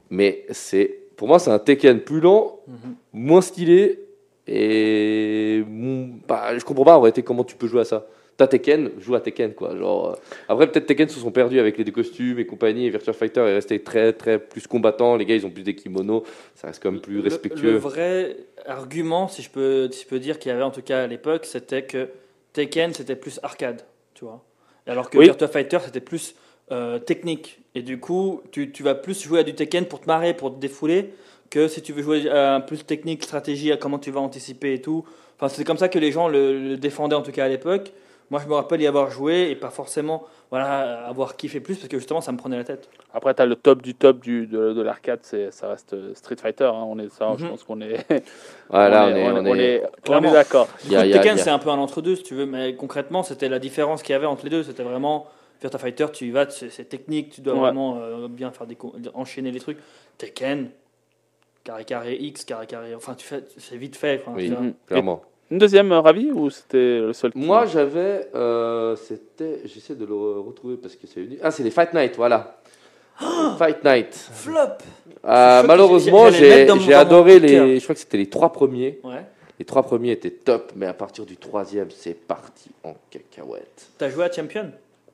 Mais c'est, pour moi, c'est un Tekken plus lent, Mhm. moins stylé. Et mm, bah, je comprends pas en réalité comment tu peux jouer à ça. T'as Tekken, joue à Tekken quoi. Genre, euh, après peut-être Tekken se sont perdus avec les deux costumes et compagnie. Et Virtua Fighter est resté très très plus combattant. Les gars ils ont plus des kimonos, ça reste quand même plus respectueux. Le, vrai argument, si je peux, si je peux dire qu'il y avait en tout cas à l'époque, c'était que Tekken c'était plus arcade, tu vois. Alors que Oui. Virtua Fighter c'était plus euh, technique. Et du coup, tu, tu vas plus jouer à du Tekken pour te marrer, pour te défouler, que si tu veux jouer à un plus technique, stratégie, à comment tu vas anticiper et tout. Enfin, c'est comme ça que les gens le, le défendaient en tout cas à l'époque. Moi, je me rappelle y avoir joué et pas forcément voilà, avoir kiffé plus parce que justement, ça me prenait la tête. Après, tu as le top du top du, de, de l'arcade, c'est, ça reste Street Fighter. hein, on est, ça, je Mhm. pense qu'on est, Voilà, on est, on est, on est- on Clairement. est d'accord. Tekken, c'est un peu un entre-deux, si tu veux, mais concrètement, c'était la différence qu'il y avait entre les deux. C'était vraiment Virtua Fighter, tu y vas, c'est technique, tu dois Ouais. vraiment euh, bien faire des enchaîner les trucs. Tekken, carré carré X, carré carré, enfin, tu fais, c'est vite fait. enfin, Oui, clairement. Une deuxième euh, ravi ou c'était le seul Moi, j'avais. euh, c'était. J'essaie de le re- retrouver parce que c'est une. Ah, c'est les Fight Night, voilà. Fight Night. Flop Euh, malheureusement, le j'ai adoré les. Je crois que c'était les trois premiers. Ouais. Les trois premiers étaient top, mais à partir du troisième, c'est parti en cacahuète. T'as joué à Champion?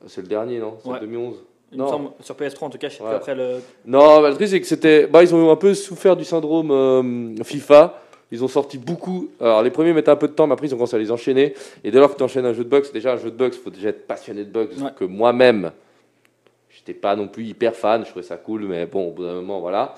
C'est le dernier, non? C'est Ouais. 2011. Il me Non. semble, sur PS3 en tout cas, je sais plus après le. Non, bah, le truc, c'est que c'était. Bah, ils ont un peu souffert du syndrome euh, FIFA. Ils ont sorti beaucoup. Alors, les premiers mettaient un peu de temps, mais après, ils ont commencé à les enchaîner. Et dès lors que tu enchaînes un jeu de boxe, déjà, un jeu de boxe, il faut déjà être passionné de boxe. Ouais. Que moi-même, j'étais pas non plus hyper fan. Je trouvais ça cool, mais bon, au bout d'un moment, voilà.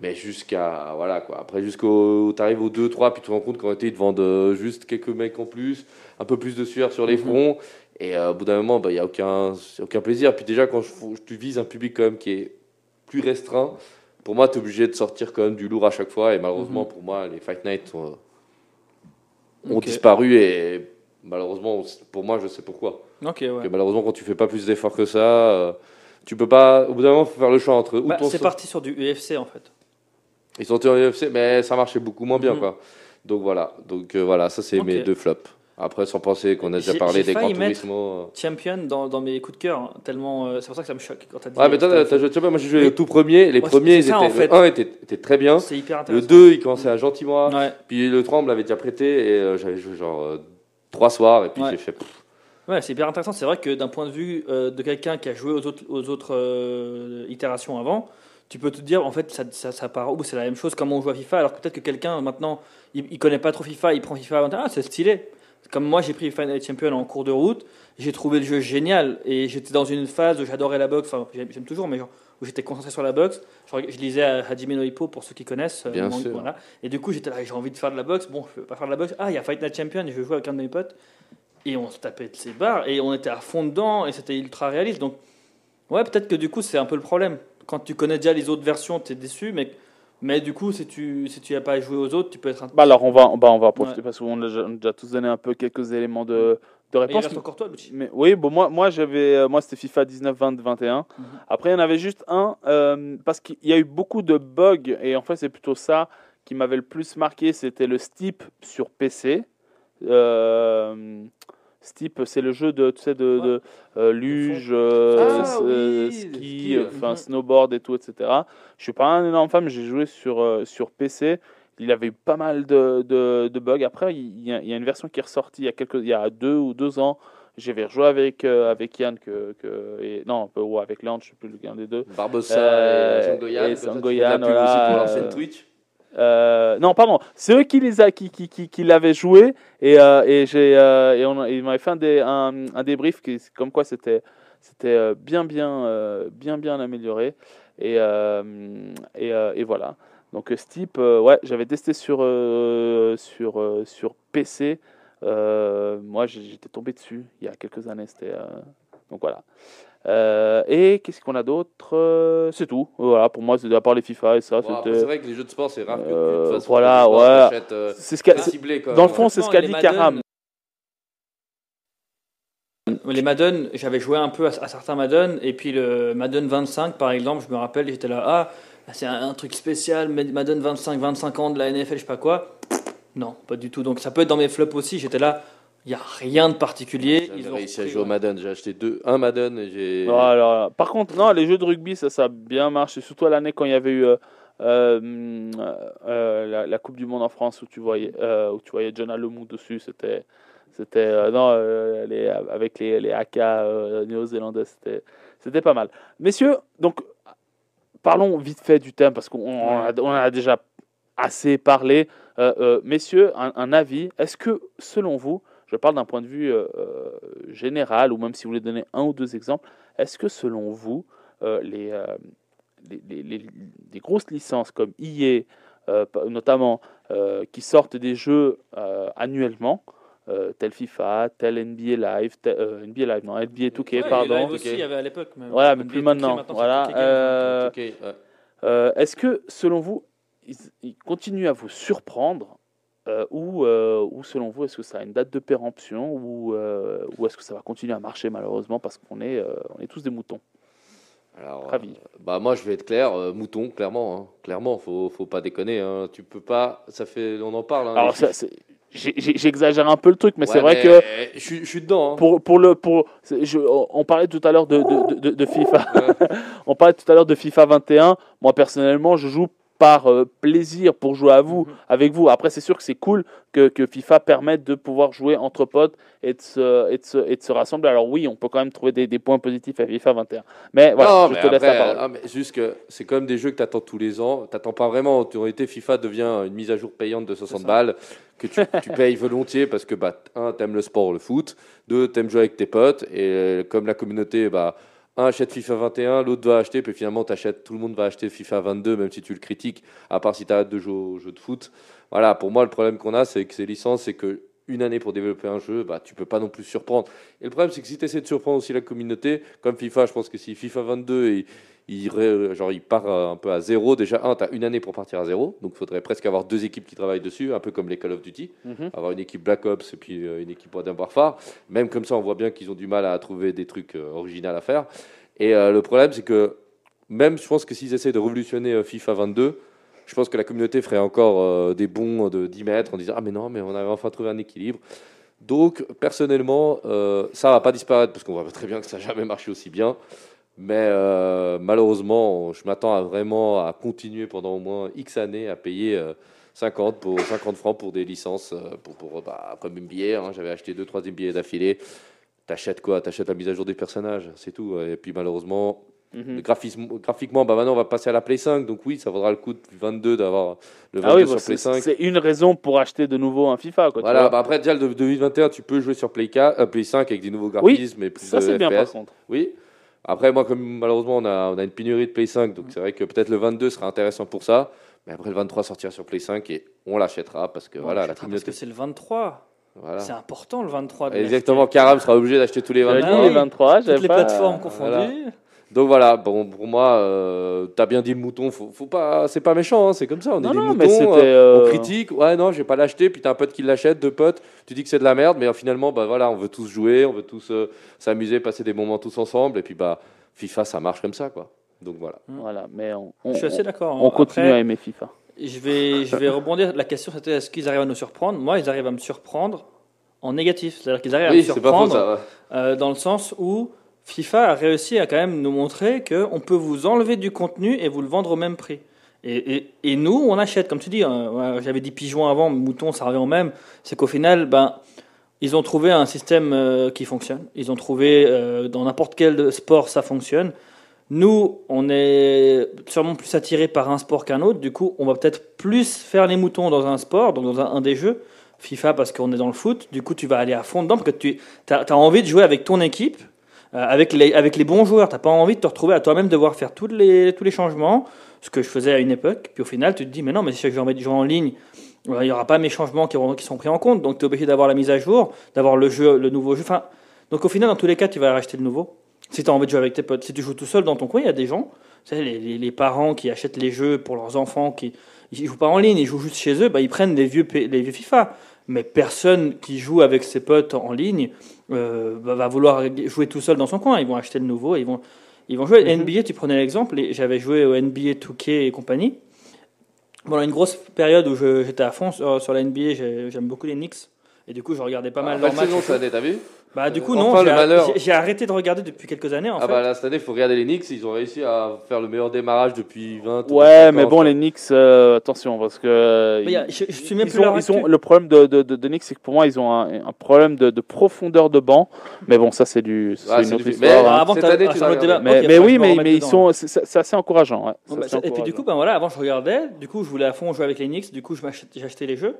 Mais jusqu'à. Voilà, quoi. Après, jusqu'au. T'arrives au 2, 3, puis tu te rends compte qu'en réalité, ils te vendent euh, juste quelques mecs en plus, un peu plus de sueur sur les Mhm. fronts. Et euh, au bout d'un moment, il n'y a aucun, aucun plaisir. Puis déjà, quand je, tu vises un public quand même qui est plus restreint, pour moi, tu es obligé de sortir quand même du lourd à chaque fois. Et malheureusement, pour moi, les Fight Night ont disparu. Et malheureusement, pour moi, je sais pourquoi. Ok, ouais. Malheureusement, quand tu fais pas plus d'efforts que ça, euh, tu peux pas. Au bout d'un moment, faut faire le choix entre. Bah, c'est parti sur du UFC en fait. Ils sont en UFC, mais ça marchait beaucoup moins bien, Mhm. quoi. Donc voilà. Donc euh, voilà, ça, c'est mes deux flops. Après, sans penser qu'on a déjà parlé des mettre- Turismo. Champion dans, dans mes coups de cœur, hein, tellement. euh, c'est pour ça que ça me choque quand t'as dit. Ouais, mais euh, toi, t'as joué, moi j'ai joué le tout premier. Les Ouais, premiers, ça, ils en étaient, fait. le 1 était, était très bien. Le intéressant. 2, il commençait à gentiment. Ouais. Puis le 3, on me l'avait déjà prêté et euh, j'avais joué genre euh, trois soirs. Et puis j'ai fait. pff, Ouais, c'est hyper intéressant. C'est vrai que d'un point de vue euh, de quelqu'un qui a joué aux autres, aux autres euh, itérations avant, tu peux te dire en fait ça, ça, ça part où? C'est la même chose comme on joue à FIFA. Alors que peut-être que quelqu'un maintenant il, il connaît pas trop FIFA, il prend FIFA avant, ah c'est stylé. Comme moi j'ai pris Final Champion en cours de route, j'ai trouvé le jeu génial et j'étais dans une phase où j'adorais la boxe, enfin j'aime toujours, mais genre, où j'étais concentré sur la boxe. Je, lisais à Hajime no Hippo pour ceux qui connaissent. euh, Bien sûr. Voilà. Et du coup j'étais là, j'ai envie de faire de la boxe. Bon, je peux pas faire de la boxe. Ah, il y a Fight Night Champion, et je vais jouer avec un de mes potes. Et on se tapait de ses barres et on était à fond dedans et c'était ultra réaliste. Donc, ouais, peut-être que du coup, c'est un peu le problème. Quand tu connais déjà les autres versions, tu es déçu, mais Mais du coup, si tu si tu n'as pas joué aux autres, tu peux être un. Bah alors on va, bah on va profiter parce qu'on a déjà, on a déjà tous donné un peu quelques éléments de, de Mais il réponse. reste encore toi. Mais oui, bon, moi, moi j'avais, euh, moi c'était FIFA 19, 20, 21. Mhm. Après, il y en avait juste un euh, parce qu'il y a eu beaucoup de bugs et en fait, c'est plutôt ça qui m'avait le plus marqué. C'était le Steep sur PC. Euh, Steep, c'est le jeu de, tu sais, de, de, euh, luge, euh, Ah oui, euh, ski, euh, enfin snowboard et tout, etc. Je suis pas un énorme fan, mais j'ai joué sur, euh, sur PC. Il avait eu pas mal de, de, de bugs. Après, il y, a, il y a une version qui est ressortie il y a, quelques, il y a deux ou deux ans. J'avais rejoué avec, euh, avec Yann, que, que, et, non, un peu, ou avec Léon, je sais plus lequel des deux. Barbossa Euh, et Sangoyan. et de Sangoyan, la pub voilà, aussi pour euh, chaîne Twitch. Euh, non, pardon, c'est eux qui les qui, qui, qui, l'avaient joué et, euh, et j'ai euh, et on, ils m'avaient fait un, un, un débrief qui, comme quoi c'était c'était bien bien bien bien amélioré et et, et voilà. Donc Steep, euh, ouais, j'avais testé sur sur sur PC. Moi, j'étais tombé dessus il y a quelques années. C'était donc voilà. Euh, et qu'est-ce qu'on a d'autre? Euh, C'est tout. Voilà, pour moi, c'est à part les FIFA et ça. C'est vrai que les jeux de sport, c'est rare que tu Euh, te fasses voilà, ouais. euh, c'est ce qu'a- très ciblé, quoi. dans le fond, c'est ce qu'a dit Madden, Karam. Les Madden, j'avais joué un peu à, à certains Madden, et puis le Madden 25, par exemple, je me rappelle, j'étais là, ah, c'est un, un truc spécial, Madden 25, 25 ans de la NFL, je sais pas quoi. Non, pas du tout. Donc ça peut être dans mes flops aussi, j'étais là, il n'y a rien de particulier. Ont réussi à jouer au. Madden. J'ai acheté deux, un Madden et j'ai. Voilà. Par contre, non, les jeux de rugby, ça, ça a bien marché. Surtout à l'année quand il y avait eu euh, euh, euh, la, la Coupe du Monde en France où tu voyais, euh, où tu voyais John Alemou dessus. C'était, c'était euh, non, euh, les, avec les, les AK euh, néo-zélandais, c'était, c'était pas mal. Messieurs, donc parlons vite fait du thème parce qu'on on a, on en a déjà assez parlé. Euh, euh, messieurs, un, un avis. Est-ce que, selon vous, je parle d'un point de vue euh, euh, général, ou même si vous voulez donner un ou deux exemples, est-ce que selon vous, euh, les, euh, les, les- les- grosses licences comme EA, notamment, qui sortent des jeux annuellement, tel FIFA, tel NBA Live, tel, NBA Live, non, NBA 2K, Ouais, les pardon. aussi, il y avait à l'époque. mais Voilà, mais NBA, plus 2K, maintenant. Voilà. 2K Games. Ok, ouais. Est-ce que, selon vous, ils, ils continuent à vous surprendre euh, ou, euh, ou, selon vous, est-ce que ça a une date de péremption ou, euh, ou est-ce que ça va continuer à marcher malheureusement parce qu'on est, on est tous des moutons? Alors, Ravi. bah moi je vais être clair, mouton, clairement, hein. clairement, faut, faut pas déconner. Hein. Tu peux pas, ça fait, on en parle. Hein, Alors, ça, c'est- j'exagère un peu le truc, mais Ouais, c'est vrai mais, que euh, je suis, je suis dedans. hein. pour, pour le, pour, je- on parlait tout à l'heure de, de, de- de FIFA. on parlait tout à l'heure de FIFA 21. Moi, personnellement, je joue par euh, plaisir pour jouer à vous, Mhm. avec vous. Après, c'est sûr que c'est cool que, que FIFA permette de pouvoir jouer entre potes et de, se, et, de se, et de se rassembler. Alors oui, on peut quand même trouver des, des points positifs à FIFA 21. Mais voilà, non, je mais te laisse après, la parole. mais juste que c'est quand même des jeux que tu attends tous les ans. Tu pas vraiment. En théorie, FIFA devient une mise à jour payante de 60 ça. balles que tu, tu payes volontiers parce que, bah, un, t'aimes le sport, le foot. Deux, t'aimes jouer avec tes potes. Et euh, comme la communauté, bah, un achète FIFA 21, l'autre va acheter, puis finalement, tout le monde va acheter FIFA 22, même si tu le critiques, à part si tu arrêtes de jouer au jeu de foot. Voilà, pour moi, le problème qu'on a, c'est que ces licences, c'est que une année pour développer un jeu, bah, tu peux pas non plus surprendre. Et le problème, c'est que si tu essaies de surprendre aussi la communauté, comme FIFA, je pense que si FIFA 22, il, il, genre, il part euh, un peu à zéro, déjà, un, tu as une année pour partir à zéro, donc il faudrait presque avoir deux équipes qui travaillent dessus, un peu comme les Call of Duty, Mhm. avoir une équipe Black Ops et puis euh, une équipe Modern Warfare. Même comme ça, on voit bien qu'ils ont du mal à trouver des trucs euh, originaux à faire. Et euh, le problème, c'est que même, je pense que s'ils essaient de révolutionner FIFA 22, je pense que la communauté ferait encore euh, des bons de 10 mètres en disant Ah, mais non, mais on avait enfin trouvé un équilibre. Donc, personnellement, ça va pas disparaître parce qu'on voit très bien que ça n'a jamais marché aussi bien. Mais euh, malheureusement, je m'attends à vraiment à continuer pendant au moins X années à payer euh, 50, pour, 50 francs pour des licences euh, pour, pour, bah, comme NBA. hein, J'avais acheté 2-3 NBA d'affilée. T'achètes quoi? T'achètes la mise à jour des personnages, c'est tout. Et puis malheureusement, Mhm. le graphisme, graphiquement, bah maintenant on va passer à la Play 5, donc oui, ça vaudra le coup de 22 d'avoir le 22 Ah oui, sur bah, Play c'est 5. c'est une raison pour acheter de nouveau un FIFA. Quoi, Voilà, bah après déjà le de 2021, tu peux jouer sur Play, 4, euh, Play 5 avec des nouveaux graphismes et plus ça de c'est bien par FPS. contre. Oui. Après, moi, comme malheureusement on a, on a une pénurie de Play 5, donc c'est vrai que peut-être le 22 sera intéressant pour ça. Mais après le 23 sortira sur Play 5 et on l'achètera parce que voilà, la Parce communauté. que c'est le 23. Voilà. C'est important le 23. de Exactement. Karam sera obligé d'acheter tous les J'avais 23. dit les 23, Toutes les pas- plateformes Voilà. Donc voilà, bon, pour moi, euh, t'as bien dit le mouton, faut, faut pas, c'est pas méchant, hein, c'est comme ça, on est Non, des non, moutons, mais c'était, euh, on euh, critique, ouais non, je vais pas l'acheter, puis t'as un pote qui l'achète, deux potes, tu dis que c'est de la merde, mais finalement, bah voilà, on veut tous jouer, on veut tous euh, s'amuser, passer des moments tous ensemble, et puis bah FIFA, ça marche comme ça, quoi. Donc voilà. Voilà, mais on, on, Je suis assez d'accord. hein. on continue Après, à aimer FIFA. Je vais, je vais rebondir. La question c'était est-ce qu'ils arrivent à nous surprendre? Moi, ils arrivent à me surprendre en négatif. C'est-à-dire qu'ils arrivent à me c'est pas faux surprendre ça. ouais. euh, dans le sens où FIFA a réussi à quand même nous montrer qu'on peut vous enlever du contenu et vous le vendre au même prix. Et, nous, on achète, comme tu dis, hein, j'avais dit pigeon avant, mouton, ça revient au même. C'est qu'au final, ben, ils ont trouvé un système euh, qui fonctionne. Ils ont trouvé, euh, dans n'importe quel sport, ça fonctionne. Nous, on est sûrement plus attiré par un sport qu'un autre. Du coup, on va peut-être plus faire les moutons dans un sport, donc dans un, des jeux. FIFA parce qu'on est dans le foot. Du coup, tu vas aller à fond dedans parce que tu as, envie de jouer avec ton équipe, avec, les, avec les bons joueurs. Tu pas envie de te retrouver à toi-même devoir faire toutes les, tous les changements, ce que je faisais à une époque. Puis au final, tu te dis, mais non, mais si envie de jouer en ligne, euh, il n'y aura pas mes changements qui, qui sont pris en compte. Donc, tu es obligé d'avoir la mise à jour, d'avoir le, jeu, le nouveau jeu. Enfin, donc au final, dans tous les cas, tu vas racheter le nouveau. Si tu as envie de jouer avec tes potes, si tu joues tout seul dans ton coin, il y a des gens, tu sais, les, les- parents qui achètent les jeux pour leurs enfants, qui ils jouent pas en ligne, ils jouent juste chez eux, bah, ils prennent les vieux, les vieux FIFA. Mais personne qui joue avec ses potes en ligne euh, va va vouloir jouer tout seul dans son coin. Ils vont acheter le nouveau, ils vont, ils vont jouer. NBA, tu prenais l'exemple, et j'avais joué au NBA 2K et compagnie. Pendant une grosse période où j'étais à fond sur, sur la NBA, j'ai- j'aime beaucoup les Knicks. Et du coup, je regardais pas mal Ah, leurs belle matchs. saison cette année, t'as vu? Bah, du coup, Enfin, non, j'ai- malheur. j'ai- j'ai arrêté de regarder depuis quelques années. En Ah fait. bah là, cette année, il faut regarder les Knicks, ils ont réussi à faire le meilleur démarrage depuis 20 ou Ouais, 25 mais ans, bon, les Knicks, euh, attention, parce que. euh, Mais il y a- ils- je, je suis même ils plus ont, leur ils ont- actu. le problème de, de, de, de Knicks, c'est que pour moi, ils ont un, un problème de, de profondeur de banc. Mais bon, ça, c'est du, c'est Ah, une c'est autre du- histoire. mais- hein. Avant, Cette année, ah, tu débat. mais, Ok, mais oui, mais, mais ils sont, c'est c'est assez encourageant. Ouais. Bon, C'est bah, assez et puis du coup, ben voilà, avant je regardais, du coup je voulais à fond jouer avec les Knicks, du coup acheté les jeux.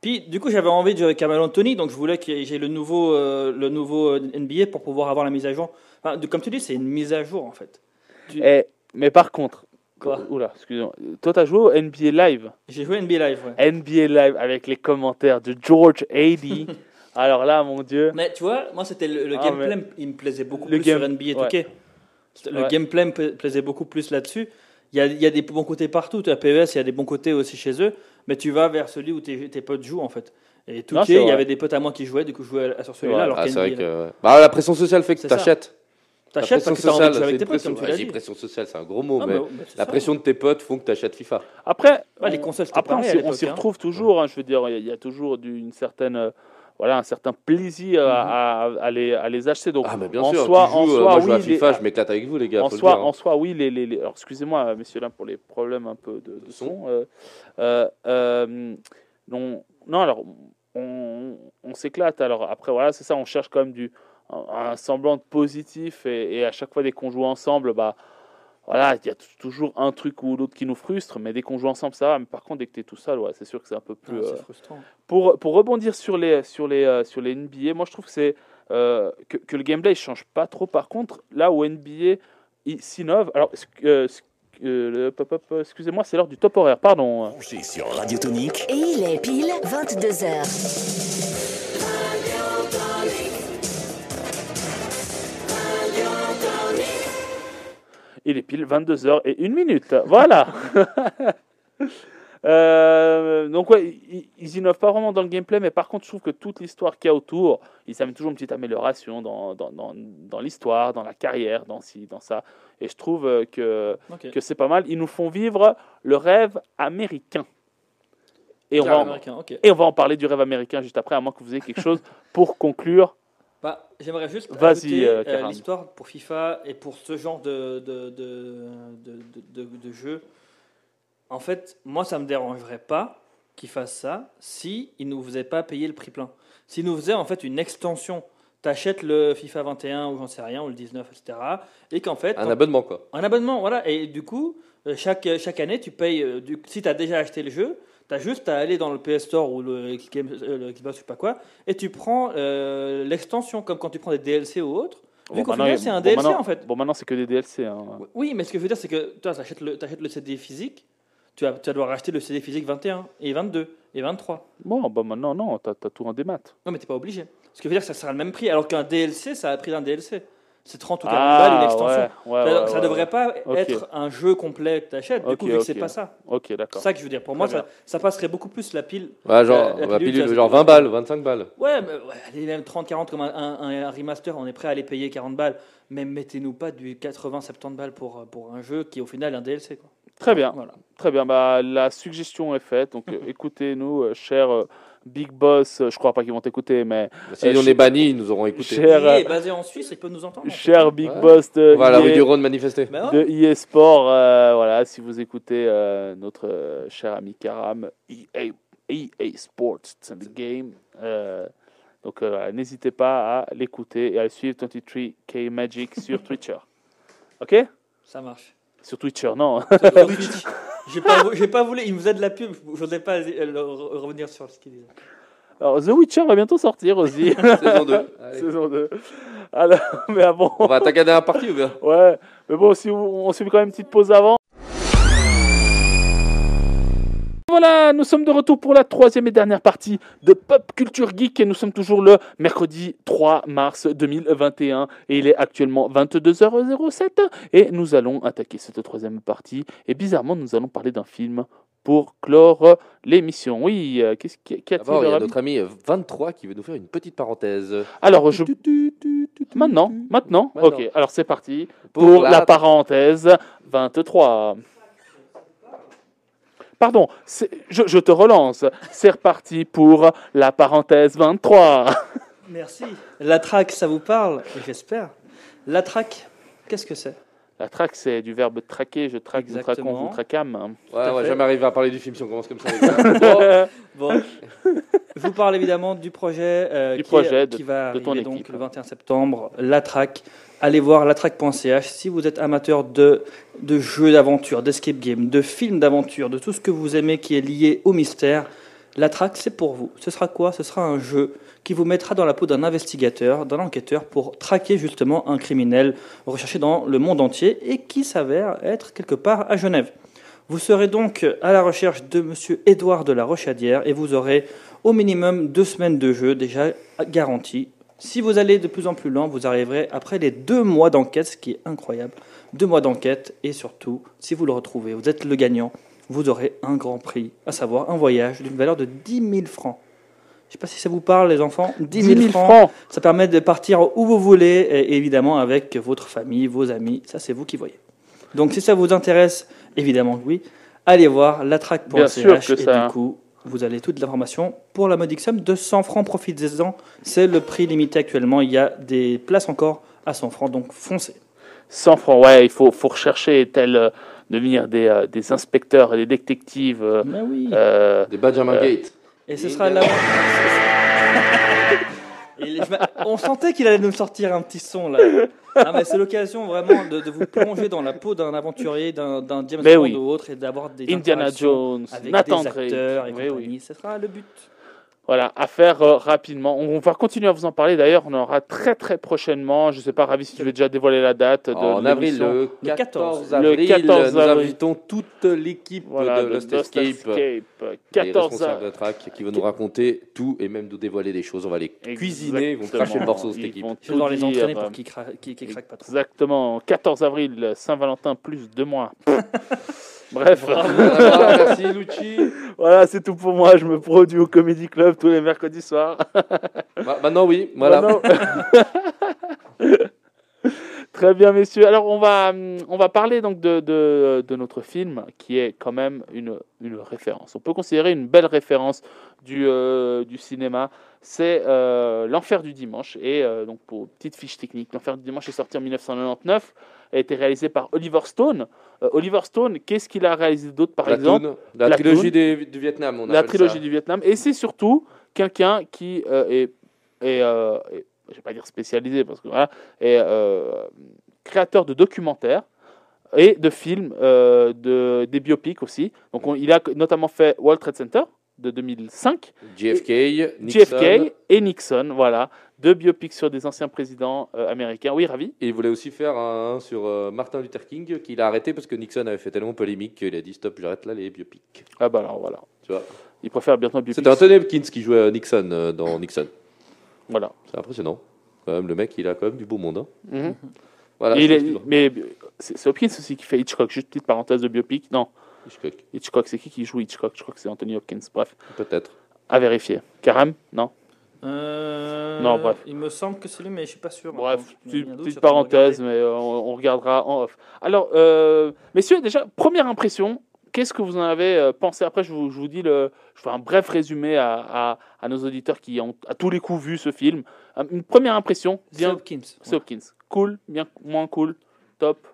Puis du coup j'avais envie de jouer avec Carmelo Anthony, donc je voulais que j'ai le nouveau, euh, le nouveau euh, NBA pour pouvoir avoir la mise à jour. Enfin, de- comme tu dis, c'est une mise à jour en fait. Tu- Eh, mais par contre, Quoi oula, excusez-moi. Toi, t'as joué au NBA Live? J'ai joué NBA Live, ouais. NBA Live avec les commentaires de George Aidy. Alors là, mon Dieu. Mais tu vois, moi c'était le, le Ah, gameplay, il me plaisait beaucoup Le plus game- sur NBA 2K. ouais. Le Ouais. gameplay me pla- plaisait beaucoup plus là-dessus. Il y, a, il y a des bons côtés partout. Tu as PES, il y a des bons côtés aussi chez eux. Mais tu vas vers celui où tes, tes potes jouent en fait. Et tout Non, il y avait des potes à moi qui jouaient, du coup je jouais sur celui-là. alors Ah, vrai que. Bah, la pression sociale fait que t'achètes. La T'achètes pression parce que t'as envie de jouer sociale, avec tes potes, pression. comme tu l'as dit. pression sociale, c'est un gros mot, Ah, mais bah, bah, la ça. pression de tes potes font que t'achètes FIFA. Après, Ouais, les on- consoles, c'était après on s'y- on l'époque, s'y hein. retrouve toujours. hein, je veux dire, il y a- toujours une certaine, euh, voilà, un certain plaisir à, à- à les, à les acheter. Donc, Ah, mais bien en sûr, soi, joues, en euh, soi, moi je joue à oui, les- je m'éclate avec vous, les gars. en le soi, dire, hein. en soi, oui, les, alors excusez-moi, messieurs là, pour les problèmes un peu de, son. euh, euh, euh, non, non, alors on, on s'éclate. Alors après, voilà, c'est ça, on cherche quand même du un, un semblant de positif et, et à chaque fois dès qu'on joue ensemble, bah voilà, il y a toujours un truc ou l'autre qui nous frustre, mais dès qu'on joue ensemble, ça va. Mais par contre, dès que tu es tout seul, ouais, c'est sûr que c'est un peu Ah, plus. c'est euh, frustrant. pour, pour rebondir sur les, sur les, euh, sur les NBA, moi je trouve que, c'est, euh, que, que le gameplay ne change pas trop. Par contre, là où NBA s'innove, alors euh, euh, excusez-moi, c'est l'heure du top horaire, pardon. Sur Radio Tonique, Et il est pile 22h. Il est pile 22h et 1 minute. Voilà. Euh, donc ouais, ils, ils innovent pas vraiment dans le gameplay, mais par contre, je trouve que toute l'histoire qu'il y a autour, ils amènent toujours une petite amélioration dans, dans, dans, dans l'histoire, dans la carrière, dans ci, dans ça. Et je trouve euh, que, que c'est pas mal. Ils nous font vivre le rêve américain. Et on, va en, et on va en parler du rêve américain juste après, à moins que vous ayez quelque chose pour conclure. Bah, J'aimerais juste Vas-y, ajouter, euh, euh, l'histoire pour FIFA et pour ce genre de, de, de, jeu. En fait, moi, ça me dérangerait pas qu'ils fassent ça si ils nous faisaient pas payer le prix plein. S'ils nous faisaient en fait une extension, t'achètes le FIFA 21 ou j'en sais rien, ou le 19, etc. Et qu'en fait, Un abonnement, quoi. un abonnement, voilà. Et du coup, euh, chaque, chaque année, tu payes. euh, du- si tu as déjà acheté le jeu, tu as juste à aller dans le PS Store ou le, Game- euh, Xbox, je sais pas quoi, et tu prends euh, l'extension, comme quand tu prends des DLC ou autres. Vu qu'au maintenant, final, c'est un bon, DLC en fait. Bon, maintenant, c'est que des DLC. hein. Oui, mais ce que je veux dire, c'est que tu achètes le, t'achètes le CD physique, tu vas, tu vas devoir acheter le CD physique 21 et 22 et 23. Bon, bah maintenant, non, t'as as tout en démat. Non, mais t'es pas obligé. Ce que veut dire, que ça sera le même prix, alors qu'un DLC, ça a le prix d'un DLC. C'est 30 ou 40 balles une extension. ouais, ouais, ça ouais, ça ouais, devrait pas Ok. être un jeu complet que tu achètes. Du Ok, coup, vu que c'est pas ça. Ok, C'est d'accord. ça que je veux dire. Pour moi, ça, ça passerait beaucoup plus la pile. Ouais, genre, La- la la pilule, pilule, genre c'est- 20 balles, 25 balles. Ouais, mais, ouais, allez, même 30, 40 comme un, un- un remaster, on est prêt à les payer 40 balles. Mais mettez-nous pas du 80, 70 balles pour, pour un jeu qui est au final un DLC. Quoi. Très bien. Voilà. Très bien, bah, la suggestion est faite. Donc écoutez-nous, euh, cher euh, Big Boss. euh, je crois pas qu'ils vont t'écouter, mais Si Euh, on est banni, ils nous auront écouté. cher, Il est euh, basé en Suisse, il peut nous entendre. cher Big Ouais. Boss de, On va à la rue EA du Rhône manifester. Bah de EA Sport. euh, voilà, si vous écoutez euh, notre euh, cher ami Karam, EA, EA Sports, c'est the game. Euh, donc euh, voilà, n'hésitez pas à l'écouter et à le suivre 23K Magic sur Twitter. Ok? Ça marche. Sur Twitter, non. J'ai pas, j'ai pas voulu, il me faisait de la pub, je n'osais pas euh, revenir sur ce qu'il disait. Alors, The Witcher va bientôt sortir aussi. Saison 2. Allez. Saison 2. Alors, mais ah bon. On va attaquer la dernière partie ou bien? Ouais, mais bon, si on, on se fait quand même une petite pause avant. Voilà, nous sommes de retour pour la troisième et dernière partie de Pop Culture Geek et nous sommes toujours le mercredi 3 mars 2021 et il est actuellement 22h07 et nous allons attaquer cette troisième partie et bizarrement nous allons parler d'un film pour clore l'émission. Oui, euh, qu'est-ce qu'il y a- D'abord, il y a notre ami 23 qui veut nous faire une petite parenthèse. Alors, je... Maintenant, maintenant, Maintenant. ok, alors c'est parti pour, la... parenthèse 23. Pardon, je, te relance. C'est reparti pour la parenthèse 23. Merci. La track, ça vous parle? J'espère. La track, qu'est-ce que c'est? La traque, c'est du verbe traquer. Je traque, vous traquons, Exactement. vous traquâmes. Ouais, on va fait. jamais arriver à parler du film si on commence comme ça. Bon, Bon. Je vous parle évidemment du projet, euh, Du qui, projet de- qui va de ton arriver donc le 21 septembre, La Track. Allez voir latrack.ch si vous êtes amateur de, de jeux d'aventure, d'escape game, de films d'aventure, de tout ce que vous aimez qui est lié au mystère. La Track, c'est pour vous. Ce sera quoi? Ce sera un jeu qui vous mettra dans la peau d'un investigateur, d'un enquêteur pour traquer justement un criminel recherché dans le monde entier et qui s'avère être quelque part à Genève. Vous serez donc à la recherche de Monsieur Édouard de la Rochadière et vous aurez au minimum deux semaines de jeu déjà garanties. Si vous allez de plus en plus loin, vous arriverez après les deux mois d'enquête, ce qui est incroyable. Deux mois d'enquête et surtout, si vous le retrouvez, vous êtes le gagnant, vous aurez un grand prix, à savoir un voyage d'une valeur de 10 000 francs. Je ne sais pas si ça vous parle, les enfants. 10 000, francs, ça permet de partir où vous voulez, et évidemment avec votre famille, vos amis. Ça, c'est vous qui voyez. Donc, si ça vous intéresse, évidemment oui, allez voir que et ça. du coup, vous avez toute l'information pour la modique somme de 100 francs. Profitez-en. C'est le prix limité actuellement. Il y a des places encore à 100 francs, donc foncez. 100 francs, ouais, il faut, faut rechercher tel euh, devenir des, euh, des inspecteurs et des détectives. euh, Mais oui. euh, des Benjamin Euh, Gate. Et ce sera là. On sentait qu'il allait nous sortir un petit son là. Ah, mais c'est l'occasion vraiment de, de vous plonger dans la peau d'un aventurier, d'un d'un James Mais Bond oui. ou autre et d'avoir des Indiana Jones, avec Nathan des Drake. acteurs et Oui, compagnie. oui. Ce sera le but. Voilà, à faire euh, rapidement. On va continuer à vous en parler. D'ailleurs, on aura très très prochainement. Je ne sais pas, Ravi, si tu veux déjà dévoiler la date. De En avril, le Le 14 14. avril, Le 14 nous avril. invitons toute l'équipe Voilà, de de Lost Lost Escape. Escape. les 14 responsables de track qui vont nous raconter tout et même nous dévoiler des choses. On va les cuisiner, ils vont cracher le morceau cette Ils équipe. vont devoir tout les entraîner pour qu'ils cra- craquent pas trop. Exactement. 14 avril, Saint-Valentin plus deux mois. Bref, Voilà, merci Lucci. voilà, c'est tout pour moi. Je me produis au Comedy Club tous les mercredis soirs. Ma- Maintenant, oui, voilà. Maintenant- Très bien, messieurs. Alors, on va, hum, on va parler donc de, de, de notre film qui est quand même une, une référence. On peut considérer une belle référence du, euh, du cinéma. C'est euh, L'Enfer du Dimanche. Et euh, donc, pour petite fiche technique, L'Enfer du Dimanche est sorti en 1999, a été réalisé par Oliver Stone. Euh, Oliver Stone, qu'est-ce qu'il a réalisé d'autre, par exemple la Platoon. trilogie des- du Vietnam. On la trilogie ça. du Vietnam. Et c'est surtout quelqu'un qui euh, est, est, euh, est- je vais pas dire spécialisé parce que voilà, est euh, créateur de documentaires et de films, de, des biopics aussi. Donc on- il a notamment fait World Trade Center de 2005, JFK, Nixon. JFK et Nixon, voilà, deux biopics sur des anciens présidents euh, américains. Oui, ravi? Et il voulait aussi faire un sur euh, Martin Luther King qu'il a arrêté parce que Nixon avait fait tellement polémique qu'il a dit stop, j'arrête là les biopics. Ah bah alors voilà. Tu vois? Il préfère bientôt un biopic. C'était Anthony Hopkins qui jouait euh, Nixon euh, dans Nixon. Voilà. C'est impressionnant. Quand même, le mec, il a quand même du beau monde. hein. Mhm. Voilà, Il est- mais c'est c'est Hopkins aussi qui fait Hitchcock. Juste petite parenthèse de biopic. Non, Hitchcock, Hitchcock, c'est qui qui joue Hitchcock? Je crois que c'est Anthony Hopkins. Bref, peut-être. à vérifier. Karam? Non Euh, Non, bref. Il me semble que c'est lui, mais je suis pas sûr. Bref, petite, parenthèse, mais euh, on, on regardera en off. Alors, euh, messieurs, déjà, première impression, qu'est-ce que vous en avez pensé? Après, je vous, je vous dis, le, je fais un bref résumé à, à- à nos auditeurs qui ont à tous les coups vu ce film. Une première impression, C'est bien, Hopkins. c'est Hopkins. Cool, bien, moins cool, top.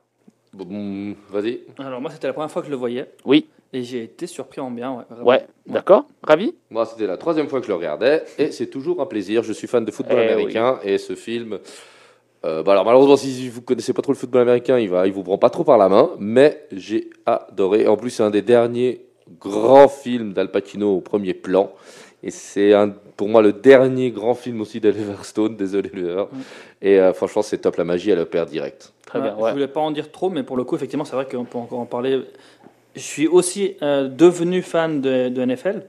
Bon, Vas-y. Alors moi, c'était la première fois que je le voyais. Oui. Et j'ai été surpris en bien. Ouais. vraiment. Ouais, d'accord Ravi Moi, c'était la troisième fois que je le regardais et c'est toujours un plaisir. Je suis fan de football Eh américain et ce film. euh, bah alors malheureusement, si vous connaissez pas trop le football américain, il va, il vous prend pas trop par la main, mais j'ai adoré. En plus, c'est un des derniers grands films d'Al Pacino au premier plan, et c'est un, pour moi le dernier grand film aussi d'Oliver Stone. Désolé, Oliver. Et euh, franchement, c'est top. La magie, elle opère direct. Très bien, ouais. Je voulais pas en dire trop, mais pour le coup, effectivement, c'est vrai qu'on peut encore en parler. Je suis aussi euh, devenu fan de, de NFL,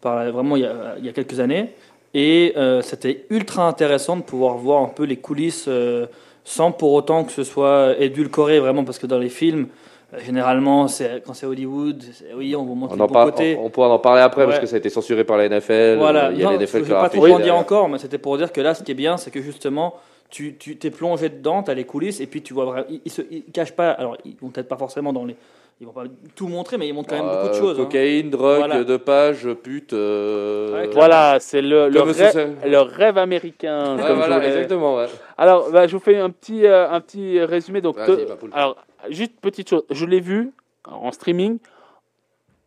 par, vraiment il y, a, il y a quelques années, et euh, c'était ultra intéressant de pouvoir voir un peu les coulisses euh, sans pour autant que ce soit édulcoré, vraiment, parce que dans les films, généralement, c'est, quand c'est Hollywood, c'est- oui, on vous montre On, les bons côtés. on, on pourra en parler après parce que ça a été censuré par la NFL. Voilà, euh, il y a non, la NFL je qui vais pas trop raffiné en dire encore, mais c'était pour dire que là, ce qui est bien, c'est que justement, tu tu t'es plongé dedans, tu as les coulisses, et puis tu vois vraiment, ils, ils se ils cachent pas, alors ils vont peut-être pas forcément dans les, ils vont pas tout montrer, mais ils montrent quand même beaucoup de Euh, choses. hein. Cocaïne, drogue, Voilà. dopage, pute. euh, Ouais. Voilà, c'est le, rêve, le rêve américain. Ouais, comme je voilà, exactement. ouais. Alors, bah, je vous fais un petit, euh, un petit résumé. Donc, Vas-y, te- ma poule. alors, juste petite chose. Je l'ai vu en streaming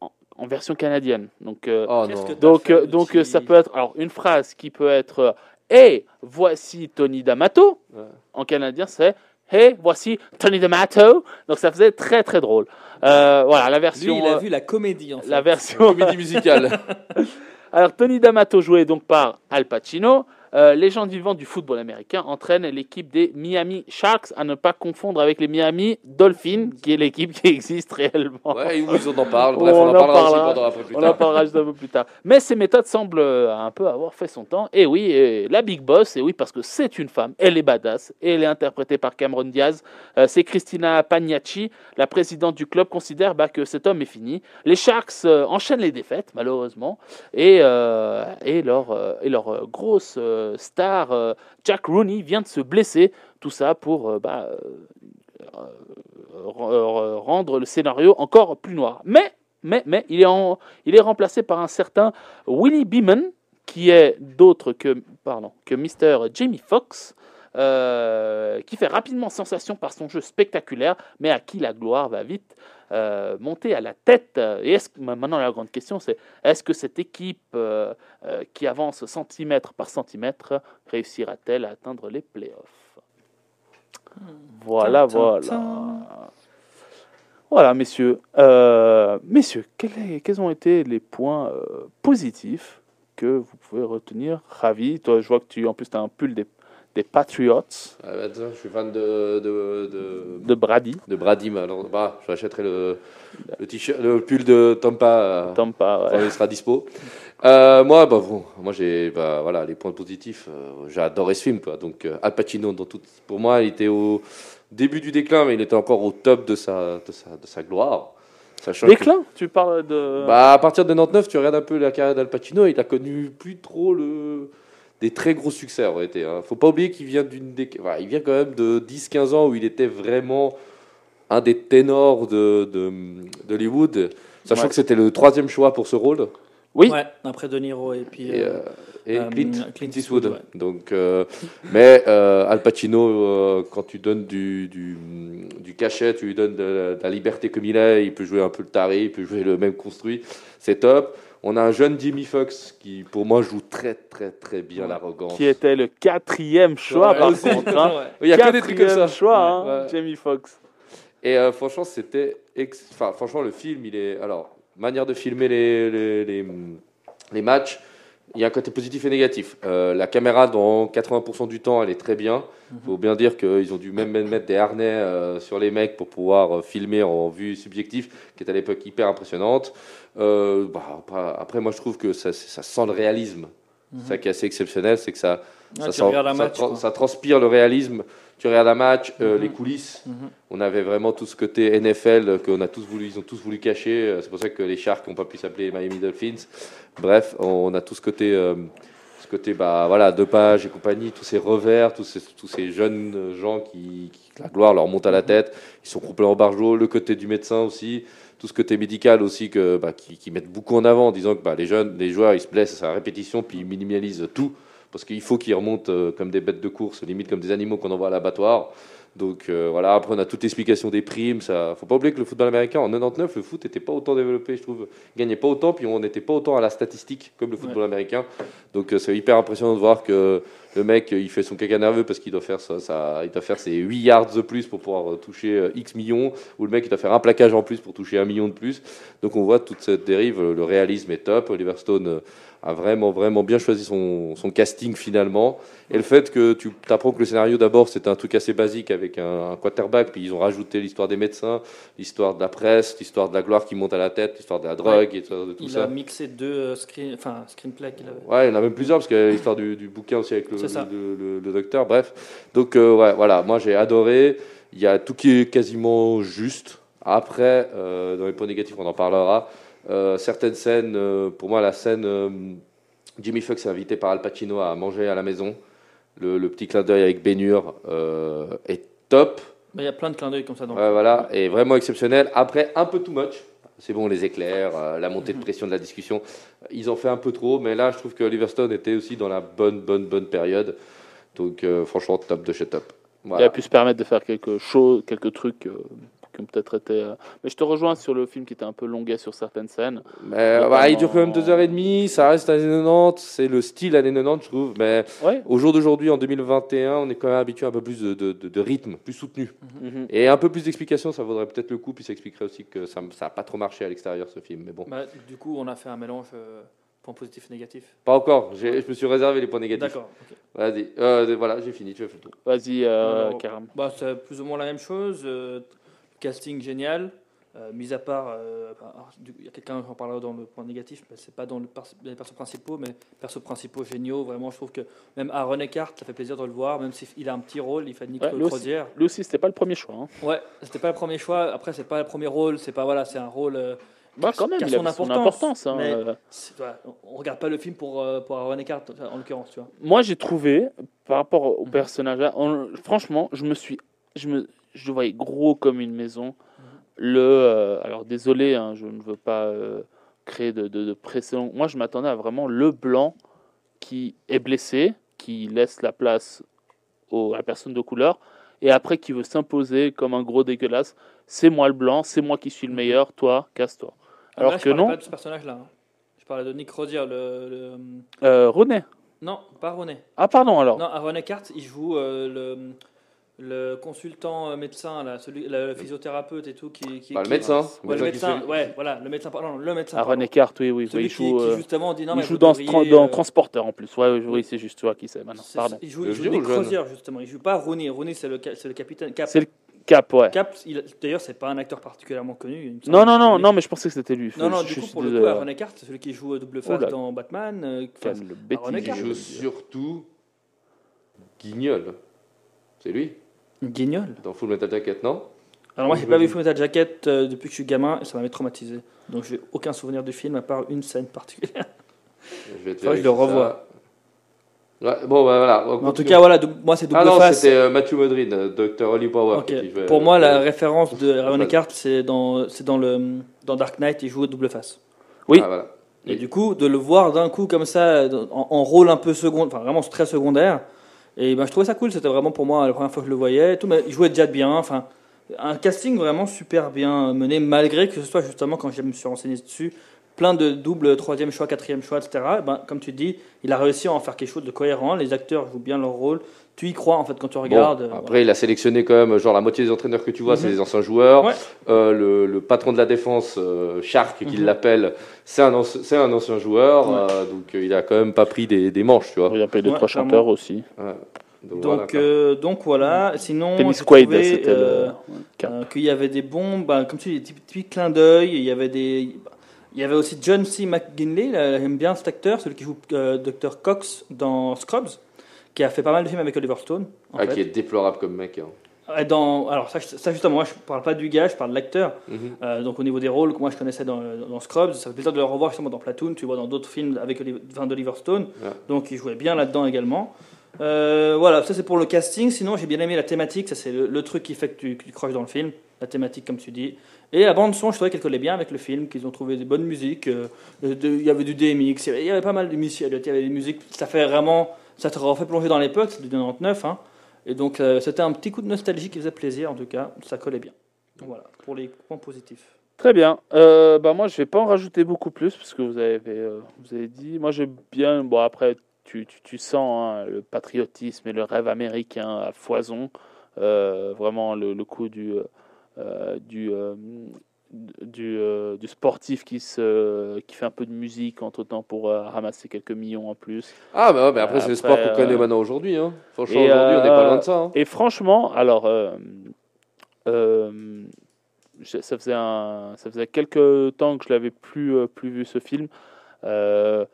en, en version canadienne. Donc, euh, Oh donc, fait, euh, donc petit- euh, ça peut être alors une phrase qui peut être euh, Hey, voici Tony D'Amato. Ouais. En canadien, c'est Hey, voici Tony D'Amato. Donc, ça faisait très très drôle. Euh, voilà, la version. Lui, il a vu la comédie en fait. la version. Comédie musicale. Alors, Tony D'Amato, joué donc par Al Pacino, euh, légende vivante du football américain, entraîne l'équipe des Miami Sharks, à ne pas confondre avec les Miami Dolphins, qui est l'équipe qui existe réellement. ouais, où ils en parlent. Bref, On on, en parlera aussi parlera. pendant un peu plus On en tard. parlera juste un peu plus tard. Mais ces méthodes semblent euh, un peu avoir fait son temps. Et oui, et la Big Boss, et oui, parce que c'est une femme, elle est badass, et elle est interprétée par Cameron Diaz. Euh, c'est Christina Pagnacci, la présidente du club, considère bah, que cet homme est fini. Les Sharks euh, enchaînent les défaites, malheureusement, et, et leur, et leur grosse star, euh, Jack Rooney, vient de se blesser. Tout ça pour euh, bah, euh, euh, rendre le scénario encore plus noir. Mais, mais, mais, il est, il est remplacé par un certain Willie Beeman, qui est d'autre que, pardon, que Mr. Jamie Foxx, euh, qui fait rapidement sensation par son jeu spectaculaire, mais à qui la gloire va vite euh, monter à la tête. Et est-ce, maintenant, la grande question, c'est est-ce que cette équipe euh, qui avance centimètre par centimètre réussira-t-elle à atteindre les playoffs? Voilà, voilà. Voilà, messieurs. Messieurs, quels, ont été les points positifs que vous pouvez retenir? Ravi, toi, je vois que tu, en plus, tu as un pull des, des Patriots Ah, bah, tiens, je suis fan de, de, de, de Brady. de Brady. mais Alors, bah, je rachèterai le, le, t-shirt, le pull de Tampa euh, Tampa, quand ouais. il sera dispo. Euh, moi, bah, bon, moi j'ai bah, voilà, les points positifs. euh, adoré ce film. Quoi. Donc, euh, Al Pacino, dans tout, pour moi, il était au début du déclin, mais il était encore au top de sa, de sa, de sa gloire. Sachant que- Déclin? Tu parles de. Bah, à partir de 99, tu regardes un peu la carrière d'Al Pacino, il a connu plus trop le... des très gros succès en réalité. Hein. Faut pas oublier qu'il vient d'une des... enfin, il vient quand même de 10-15 ans où il était vraiment un des ténors de, de, d'Hollywood, sachant Ouais. que c'était le troisième choix pour ce rôle. Oui. Ouais, après De Niro et puis. Et, euh, euh, et euh, Clint, Clint Clint Eastwood, ouais. Donc, euh, mais euh, Al Pacino, euh, quand tu donnes du, du, du cachet, tu lui donnes de, la- de la liberté comme il est, il peut jouer un peu le taré, il peut jouer le même construit, c'est top. On a un jeune Jimmy Fox qui, pour moi, joue très très très bien l'arrogance. Qui était le quatrième choix, Ouais, par aussi. contre. hein. Il y a que des trucs comme Quatrième ça. choix, hein, Ouais. Jamie Foxx. Et euh, franchement, c'était. ex- Enfin, franchement, le film, il est. Alors, manière de filmer les, les, les, les matchs, il y a un côté positif et négatif. Euh, la caméra, dans 80% du temps, elle est très bien. Il faut bien dire qu'ils ont dû même mettre des harnais euh, sur les mecs pour pouvoir euh, filmer en vue subjective, qui est à l'époque hyper impressionnante. Bah, après, moi, je trouve que ça, ça sent le réalisme. Ça qui est assez exceptionnel, c'est que ça, Ah, ça, tu sent- regardes un ça match, tra- quoi. ça transpire le réalisme. Tu regardes un match, euh, Mhm. les coulisses. Mhm. On avait vraiment tout ce côté NFL qu'on a tous voulu, ils ont tous voulu cacher. Euh, C'est pour ça que les Sharks n'ont pas pu s'appeler Miami Dolphins. Bref, on a tout ce côté, euh, ce côté, bah voilà, dopage et compagnie, tous ces revers, tous ces, tous ces jeunes gens qui, qui- la gloire leur monte à la tête. Ils sont complètement barjots. Le côté du médecin aussi, tout ce côté médical aussi que, bah, qui, qui mettent beaucoup en avant, en disant que bah, les jeunes, les joueurs, ils se blessent à répétition, puis ils minimalisent tout parce qu'il faut qu'ils remontent euh, comme des bêtes de course, limite comme des animaux qu'on envoie à l'abattoir. Donc euh, voilà, après on a toute l'explication des primes. Ça, faut pas oublier que le football américain en 99, le foot n'était pas autant développé, je trouve, Il gagnait pas autant, puis on n'était pas autant à la statistique comme le football américain. Donc euh, c'est hyper impressionnant de voir que le mec, il fait son caca nerveux parce qu'il doit faire ça, ça- il doit faire ses 8 yards de plus pour pouvoir toucher X millions, ou le mec il doit faire un plaquage en plus pour toucher un million de plus. Donc on voit toute cette dérive. Le réalisme est top. Oliver Stone a vraiment vraiment bien choisi son, son casting finalement. Et le fait que tu apprends que le scénario d'abord c'était un truc assez basique avec un, un quarterback, puis ils ont rajouté l'histoire des médecins, l'histoire de la presse, l'histoire de la gloire qui monte à la tête, l'histoire de la drogue et tout, de tout Il ça. a mixé deux euh, screen, enfin, screenplays qu'il avait. Ouais, il en a même plusieurs parce qu'il y a l'histoire du, du bouquin aussi avec le, C'est ça. le, le- le docteur. Bref, donc euh, ouais, voilà, moi j'ai adoré. Il y a tout qui est quasiment juste. Après, euh, dans les points négatifs, on en parlera. Euh, certaines scènes, euh, pour moi, la scène euh, Jimmy Fox est invité par Al Pacino à manger à la maison. Le, le petit clin d'œil avec Bénure euh, est top. Mais il y a plein de clins d'œil comme ça dans le Ouais, film. voilà, et vraiment exceptionnel. Après, un peu too much. C'est bon, les éclairs, euh, la montée de pression de la discussion. Ils ont fait un peu trop, mais là, je trouve que Oliver Stone était aussi dans la bonne, bonne, bonne période. Donc, euh, franchement, top de chez top. Il a pu se permettre de faire quelque chose, quelques trucs euh, qui ont peut-être été. euh, Mais je te rejoins sur le film qui était un peu longuet sur certaines scènes. Mais euh, bah, il dure quand même Notamment- deux heures et demie, ça reste années 90, c'est le style années 90, je trouve. Mais Ouais. au jour d'aujourd'hui, en 2021, on est quand même habitué à un peu plus de, de- de- de rythme, plus soutenu. Mhm. Et un peu plus d'explications, ça vaudrait peut-être le coup, puis ça expliquerait aussi que ça n'a pas trop marché à l'extérieur, ce film. Mais bon, Bah, du coup, on a fait un mélange euh, point positif et négatif. pas encore, J'ai- je me suis réservé les points négatifs. D'accord. Vas-y, Euh, voilà, j'ai fini, tu as fait le tour. Vas-y, euh, Alors, Karam. Bah, c'est plus ou moins la même chose. Casting génial. euh, mis à part, euh, il y a quelqu'un j'en parlera dans le point négatif, mais c'est pas dans le les persos principaux, mais persos principaux géniaux. Vraiment, je trouve que même Aaron Eckhart, ça fait plaisir de le voir, même s'il a un petit rôle, il fait Nick Ouais, lui aussi. Crozier. Lui aussi, c'était pas le premier choix. hein. Ouais, c'était pas le premier choix. Après, c'est pas le premier rôle. C'est pas voilà, c'est un rôle. euh, Bah, quand même, qui a il avait son importance. hein, mais euh. voilà, on regarde pas le film pour pour Aaron Eckhart en l'occurrence. Moi, j'ai trouvé, par rapport au personnage là, on- franchement, je me suis. Je, me, je le voyais gros comme une maison. Mhm. Le. euh, alors, désolé, hein, je ne veux pas euh, créer de, de, de pression. Moi, je m'attendais à vraiment le blanc qui est blessé, qui laisse la place à la personne de couleur, et après qui veut s'imposer comme un gros dégueulasse. C'est moi le blanc, c'est moi qui suis le meilleur, toi, casse-toi. Alors Là, je que parlais non, pas de ce personnage-là. hein. Je parlais de Nick Crozier, le, le- euh, René. non, pas René. Ah, pardon, alors. Non, Aaron Eckhart, il joue le le consultant euh, médecin là, celui le physiothérapeute et tout qui, qui Bah, le qui- médecin. Ouais, le qui médecin, fait- ouais, voilà, le médecin, pardon, le médecin. Aaron. Eckhart, oui, oui. Celui il qui, joue, qui euh, justement dit non, il joue dans, tra- euh, Transporteur en plus. Ouais, oui, oui. c'est juste toi qui sais maintenant. Pardon. Il joue, il joue jeune Crozier justement. Il joue pas Rooney. Rooney c'est le le capitaine Cap. C'est le cap, ouais. Cap, il- d'ailleurs, c'est pas un acteur particulièrement connu. il me semble. Non, non, non, Mais- non, mais je pensais que c'était lui. Non, non, Je- du coup, pour le coup. Aaron Eckhart, c'est celui qui joue double face Oula. dans Batman. Aaron Eckhart. je Il joue surtout Guignol. C'est lui Guignol. Dans Full Metal Jacket, non? Alors moi, Je j'ai pas vu. Full Metal Jacket euh, depuis que je suis gamin et ça m'avait traumatisé. Donc j'ai aucun souvenir du film à part une scène particulière. Je vais te Faudrait que je le ça. Ouais, bon, bah, voilà. on Mais en tout continue. cas, voilà, dou- moi c'est double Ah non, face. c'était euh, Matthew Modine, euh, Dr. Holly Power. Ok. qui jouait, Pour euh, moi, la euh, référence de. Eckhart, c'est dans, c'est dans le dans Dark Knight, il joue double face. Oui. Ah, voilà. Et Oui. du coup, de le voir d'un coup comme ça, en, en rôle un peu second, enfin vraiment très secondaire, et ben je trouvais ça cool. C'était vraiment pour moi la première fois que je le voyais. Tout, mais il jouait déjà bien. Enfin, un casting vraiment super bien mené, malgré que ce soit justement quand je me suis renseigné dessus, plein de doubles troisième choix, quatrième choix, etc. Et Ben, comme tu dis, il a réussi à en faire quelque chose de cohérent. Les acteurs jouent bien leur rôle. Tu y crois en fait quand tu regardes. euh, après, il a sélectionné quand même, genre la moitié des entraîneurs que tu vois, c'est Mhm. des anciens joueurs. Ouais. Euh, le, le patron de la défense, euh, Shark, qu'il Mhm. l'appelle, c'est un, un ancien joueur. Ouais. euh, donc, euh, il a quand même pas pris des, des manches, tu vois. Il a payé deux, trois chanteurs aussi. Ouais. Donc, Donc, voilà, euh, donc voilà. Sinon, Tennis j'ai Quaid, trouvé, c'était euh, le cap. Euh, qu'il y avait des bons, bah, comme tu dis, des petits, clins d'œil. Il y avait des, il y avait aussi John C. McGinley, j'aime bien cet acteur, celui qui joue euh, Dr Cox dans Scrubs, qui a fait pas mal de films avec Oliver Stone. en Ah, fait. qui est déplorable comme mec. hein. Dans, alors ça, ça, justement, moi je parle pas du gars, je parle de l'acteur. Mhm. Euh, donc au niveau des rôles que moi je connaissais dans, dans Scrubs, ça fait plaisir de le revoir justement dans Platoon, tu vois dans d'autres films avec enfin, d'Oliver Stone. Donc il jouait bien là-dedans également. Euh, voilà, ça c'est pour le casting. Sinon j'ai bien aimé la thématique, ça c'est le, le truc qui fait que tu, que tu croches dans le film, la thématique comme tu dis. Et la bande son, je trouvais qu'elle collait bien avec le film, qu'ils ont trouvé des bonnes musiques. euh, de- Il y avait du DMX, il y avait- pas mal de musique, il y avait des musiques, ça fait vraiment, ça te refait plonger dans l'époque, c'est du 99. Hein. Et donc euh, c'était un petit coup de nostalgie qui faisait plaisir en tout cas, ça collait bien. Voilà, pour les points positifs. Très bien. Euh, bah moi, je vais pas en rajouter beaucoup plus parce que vous avez, euh, vous avez dit. Moi, j'ai bien. Bon, après, tu, tu, tu sens hein, le patriotisme et le rêve américain à foison. Vraiment, le, le coup du, du, du, euh, du sportif qui, se, qui fait un peu de musique entre temps pour euh, ramasser quelques millions en plus. Ah, bah ouais, mais après, c'est le sport qu'on connaît euh, maintenant aujourd'hui. Hein. Franchement, aujourd'hui, on n'est pas euh, loin de ça. hein. Et franchement, alors, euh, euh, ça, faisait un, ça faisait quelques temps que je l'avais plus, euh, plus vu ce film. Euh,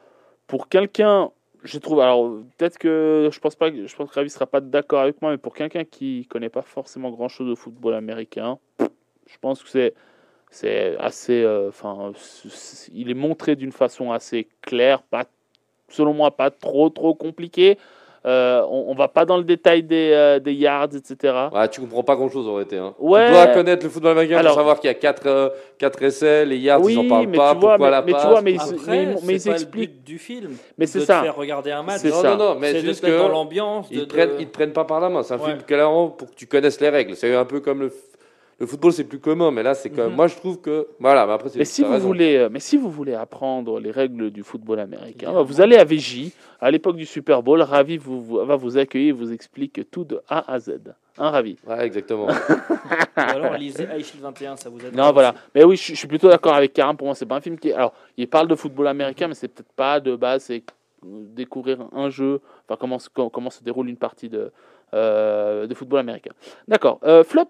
pour quelqu'un, je trouve, alors peut-être que je pense pas, je pense que Ravi sera pas d'accord avec moi, mais pour quelqu'un qui connaît pas forcément grand chose au football américain, je pense que c'est c'est assez, euh, enfin, il est montré d'une façon assez claire, pas, selon moi, pas trop trop compliqué. Euh, on, on va pas dans le détail des, euh, des yards, etc. Ouais, tu comprends pas grand chose en réalité. Hein. Ouais. Tu dois connaître le football américain Alors- pour savoir qu'il y a 4, essais, les yards, Oui, ils en parlent mais pas, tu vois, pourquoi mais- la mais tu passe. vois, mais Après, mais- mais ils expliquent- le but du film. Mais c'est de ça. te faire regarder un match. C'est Non, ça. non, non, mais c'est juste que dans l'ambiance. ils de- te, prennent, ils te prennent pas par la main. C'est un Ouais. film clairement pour que tu connaisses les règles. C'est un peu comme le, le football, c'est plus commun, mais là, c'est comme. Mhm. Moi, je trouve que. Voilà, mais après, c'est. Mais si vous raison. voulez, euh, mais si vous voulez apprendre les règles du football américain, vous allez à VJ à l'époque du Super Bowl. Ravi vous, vous- va vous accueillir, et vous explique tout de A à Z. Un ravi? Ouais, exactement. Ou alors lisez Aishil 21, ça vous aide. Non, voilà. Mais oui, je, je suis plutôt d'accord avec Karim. Pour moi, c'est pas un film qui. est- Alors, il parle de football américain, mais c'est peut-être pas de base. C'est euh, découvrir un jeu. Enfin, comment, se- comment, comment se déroule une partie de, euh, de football américain. D'accord. Euh, flop.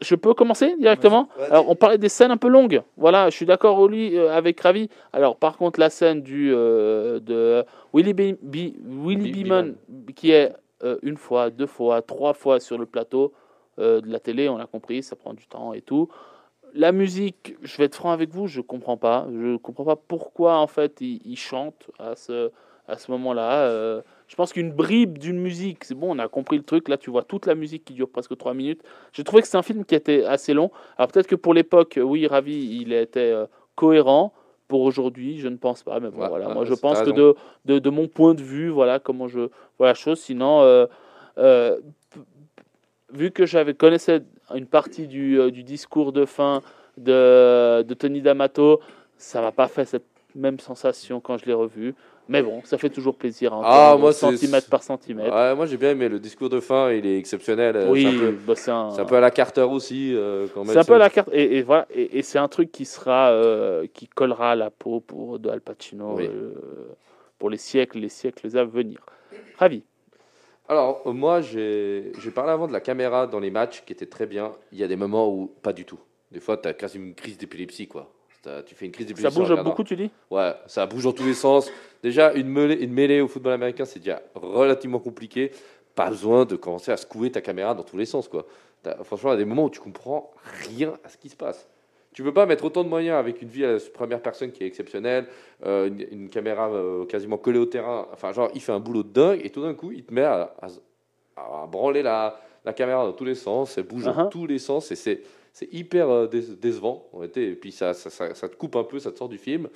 Je peux commencer directement Alors, on parlait des scènes un peu longues. Voilà, je suis d'accord euh, avec Ravi. Alors, par contre, la scène du, euh, de Willy, B- B- Willy Beeman, qui est euh, une fois, deux fois, trois fois sur le plateau euh, de la télé, on a compris, ça prend du temps et tout. La musique, je vais être franc avec vous, je comprends pas. Je comprends pas pourquoi, en fait, il, il chante à ce, à ce moment-là. Euh, je pense qu'une bribe d'une musique, c'est bon, on a compris le truc. Là, tu vois toute la musique qui dure presque trois minutes. J'ai trouvé que c'est un film qui était assez long. Alors peut-être que pour l'époque, oui, Ravi, il était euh, cohérent. Pour aujourd'hui, je ne pense pas. Mais bon, Ouais, voilà. ouais, Moi, je pense que de, de, de mon point de vue, voilà comment je vois la chose. Sinon, euh, euh, vu que j'avais connaissais une partie du, euh, du discours de fin de, de Tony D'Amato, ça m'a pas fait cette même sensation quand je l'ai revu. Mais bon, ça fait toujours plaisir. à Ah, moi, centimètre par centimètre. Ouais, moi, j'ai bien aimé le discours de fin, il est exceptionnel. euh, oui, C'est un, peu- bah, un, peu à la Carter aussi. euh, c'est un peu la carte. Et, et voilà, et, et c'est un truc qui sera, euh, qui collera à la peau pour de Al Pacino Oui. euh, pour les siècles, les siècles à venir. Ravi. Alors, moi, j'ai j'ai parlé avant de la caméra dans les matchs qui était très bien. Il y a des moments où pas du tout. Des fois, tu as quasi une crise d'épilepsie, quoi. Tu fais une crise Ça d'épilepsie. en bouge regardant. beaucoup, tu dis? Ouais, ça bouge dans tous les sens. Déjà, une mêlée, une mêlée au football américain, c'est déjà relativement compliqué. Pas besoin de commencer à secouer ta caméra dans tous les sens, quoi. Franchement, il y a des moments où tu comprends rien à ce qui se passe. Tu peux pas mettre autant de moyens avec une vie à la première personne qui est exceptionnelle, euh, une, une caméra euh, quasiment collée au terrain. Enfin, genre, il fait un boulot de dingue et tout d'un coup, il te met à, à- à branler la, la caméra dans tous les sens. Elle bouge dans Uh-huh. tous les sens et c'est c'est hyper euh, dé- décevant en réalité. Et puis ça, ça, ça, ça te coupe un peu, ça te sort du film.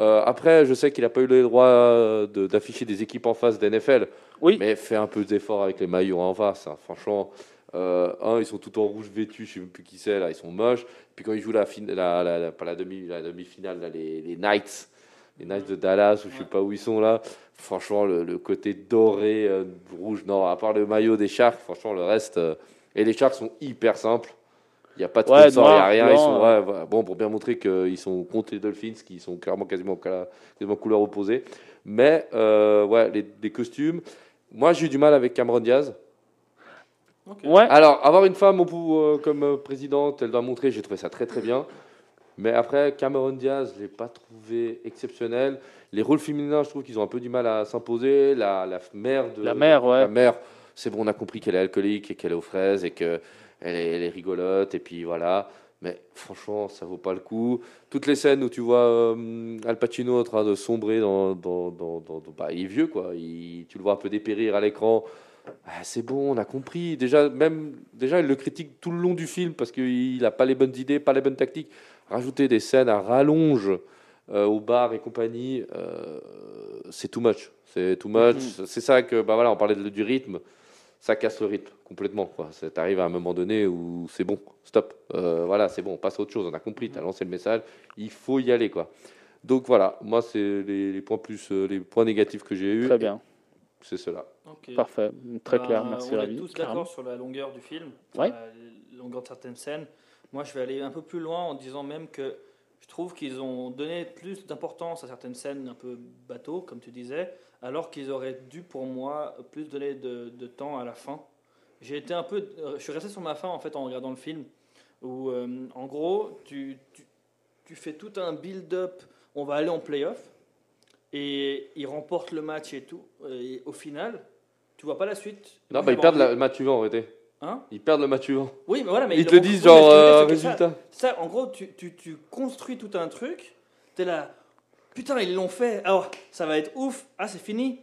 Euh, après, je sais qu'il n'a pas eu le droit euh, de- d'afficher des équipes en face d'NFL. Oui. Mais fais un peu d'effort avec les maillots en face. hein. Franchement, euh, un, ils sont tout en rouge vêtus, je sais même plus qui c'est là, ils sont moches. Puis quand ils jouent la, fin- la, la, la- pas la demi, la demi-finale, là, les, les Knights, les Knights de Dallas ou je sais pas où ils sont là. Franchement, le, le côté doré, euh, rouge, non, à part le maillot des Sharks, franchement, le reste. euh, et les Sharks sont hyper simples. Il n'y a pas de Ouais, sponsor, il n'y a rien. Ils sont, ouais, voilà. Bon, pour bien montrer qu'ils sont contre les Dolphins, qui sont clairement quasiment, quasiment couleur opposée. Mais, euh, ouais, les, les costumes. Moi, j'ai eu du mal avec Cameron Diaz. Ouais. Alors, avoir une femme au euh, comme euh, présidente, elle doit montrer, j'ai trouvé ça très très bien. Mais après, Cameron Diaz, je l'ai pas trouvé exceptionnel. Les rôles féminins, je trouve qu'ils ont un peu du mal à s'imposer. La, la mère de La mère, ouais. la mère, c'est bon, on a compris qu'elle est alcoolique et qu'elle est aux fraises et est, elle est rigolote. Et puis voilà. Mais franchement, ça vaut pas le coup. Toutes les scènes où tu vois euh, Al Pacino en train de sombrer dans. dans, dans, bah, il est vieux, quoi. Il- tu le vois un peu dépérir à l'écran. Ah, c'est bon, on a compris. Déjà, même, déjà, il le critique tout le long du film parce qu'il n'a pas les bonnes idées, pas les bonnes tactiques. Rajouter des scènes à rallonge euh, au bar et compagnie, euh, c'est too much. C'est too much. C'est ça que, bah voilà, on parlait de- du rythme. Ça casse le rythme complètement. Tu arrives à un moment donné où c'est bon, stop. Euh, voilà, c'est bon, on passe à autre chose. On a compris, tu as lancé le message. Il faut y aller. quoi. Donc voilà, moi, c'est les, les points plus, euh, les points négatifs que j'ai eu. Très bien, C'est cela. Parfait, très Ben, clair, merci On est Ravi. tous d'accord sur la longueur du film, Ouais. la longueur de certaines scènes. Moi, je vais aller un peu plus loin en disant même que je trouve qu'ils ont donné plus d'importance à certaines scènes un peu bateau, comme tu disais, alors qu'ils auraient dû, pour moi, plus donner de, de temps à la fin. J'ai été un peu, euh, je suis resté sur ma fin en fait en regardant le film, où euh, en gros, tu, tu, tu fais tout un build-up. On va aller en playoff et ils remportent le match et tout. Et au final, tu vois pas la suite. Non, bah, ils perdent le match suivant, en réalité. Hein? Ils perdent le match suivant. Oui, mais voilà, mais Ils te disent genre euh, ça- résultat. Ça, en gros, tu, tu, tu construis tout un truc, t'es là, putain, ils l'ont fait, alors ça va être ouf, ah c'est fini.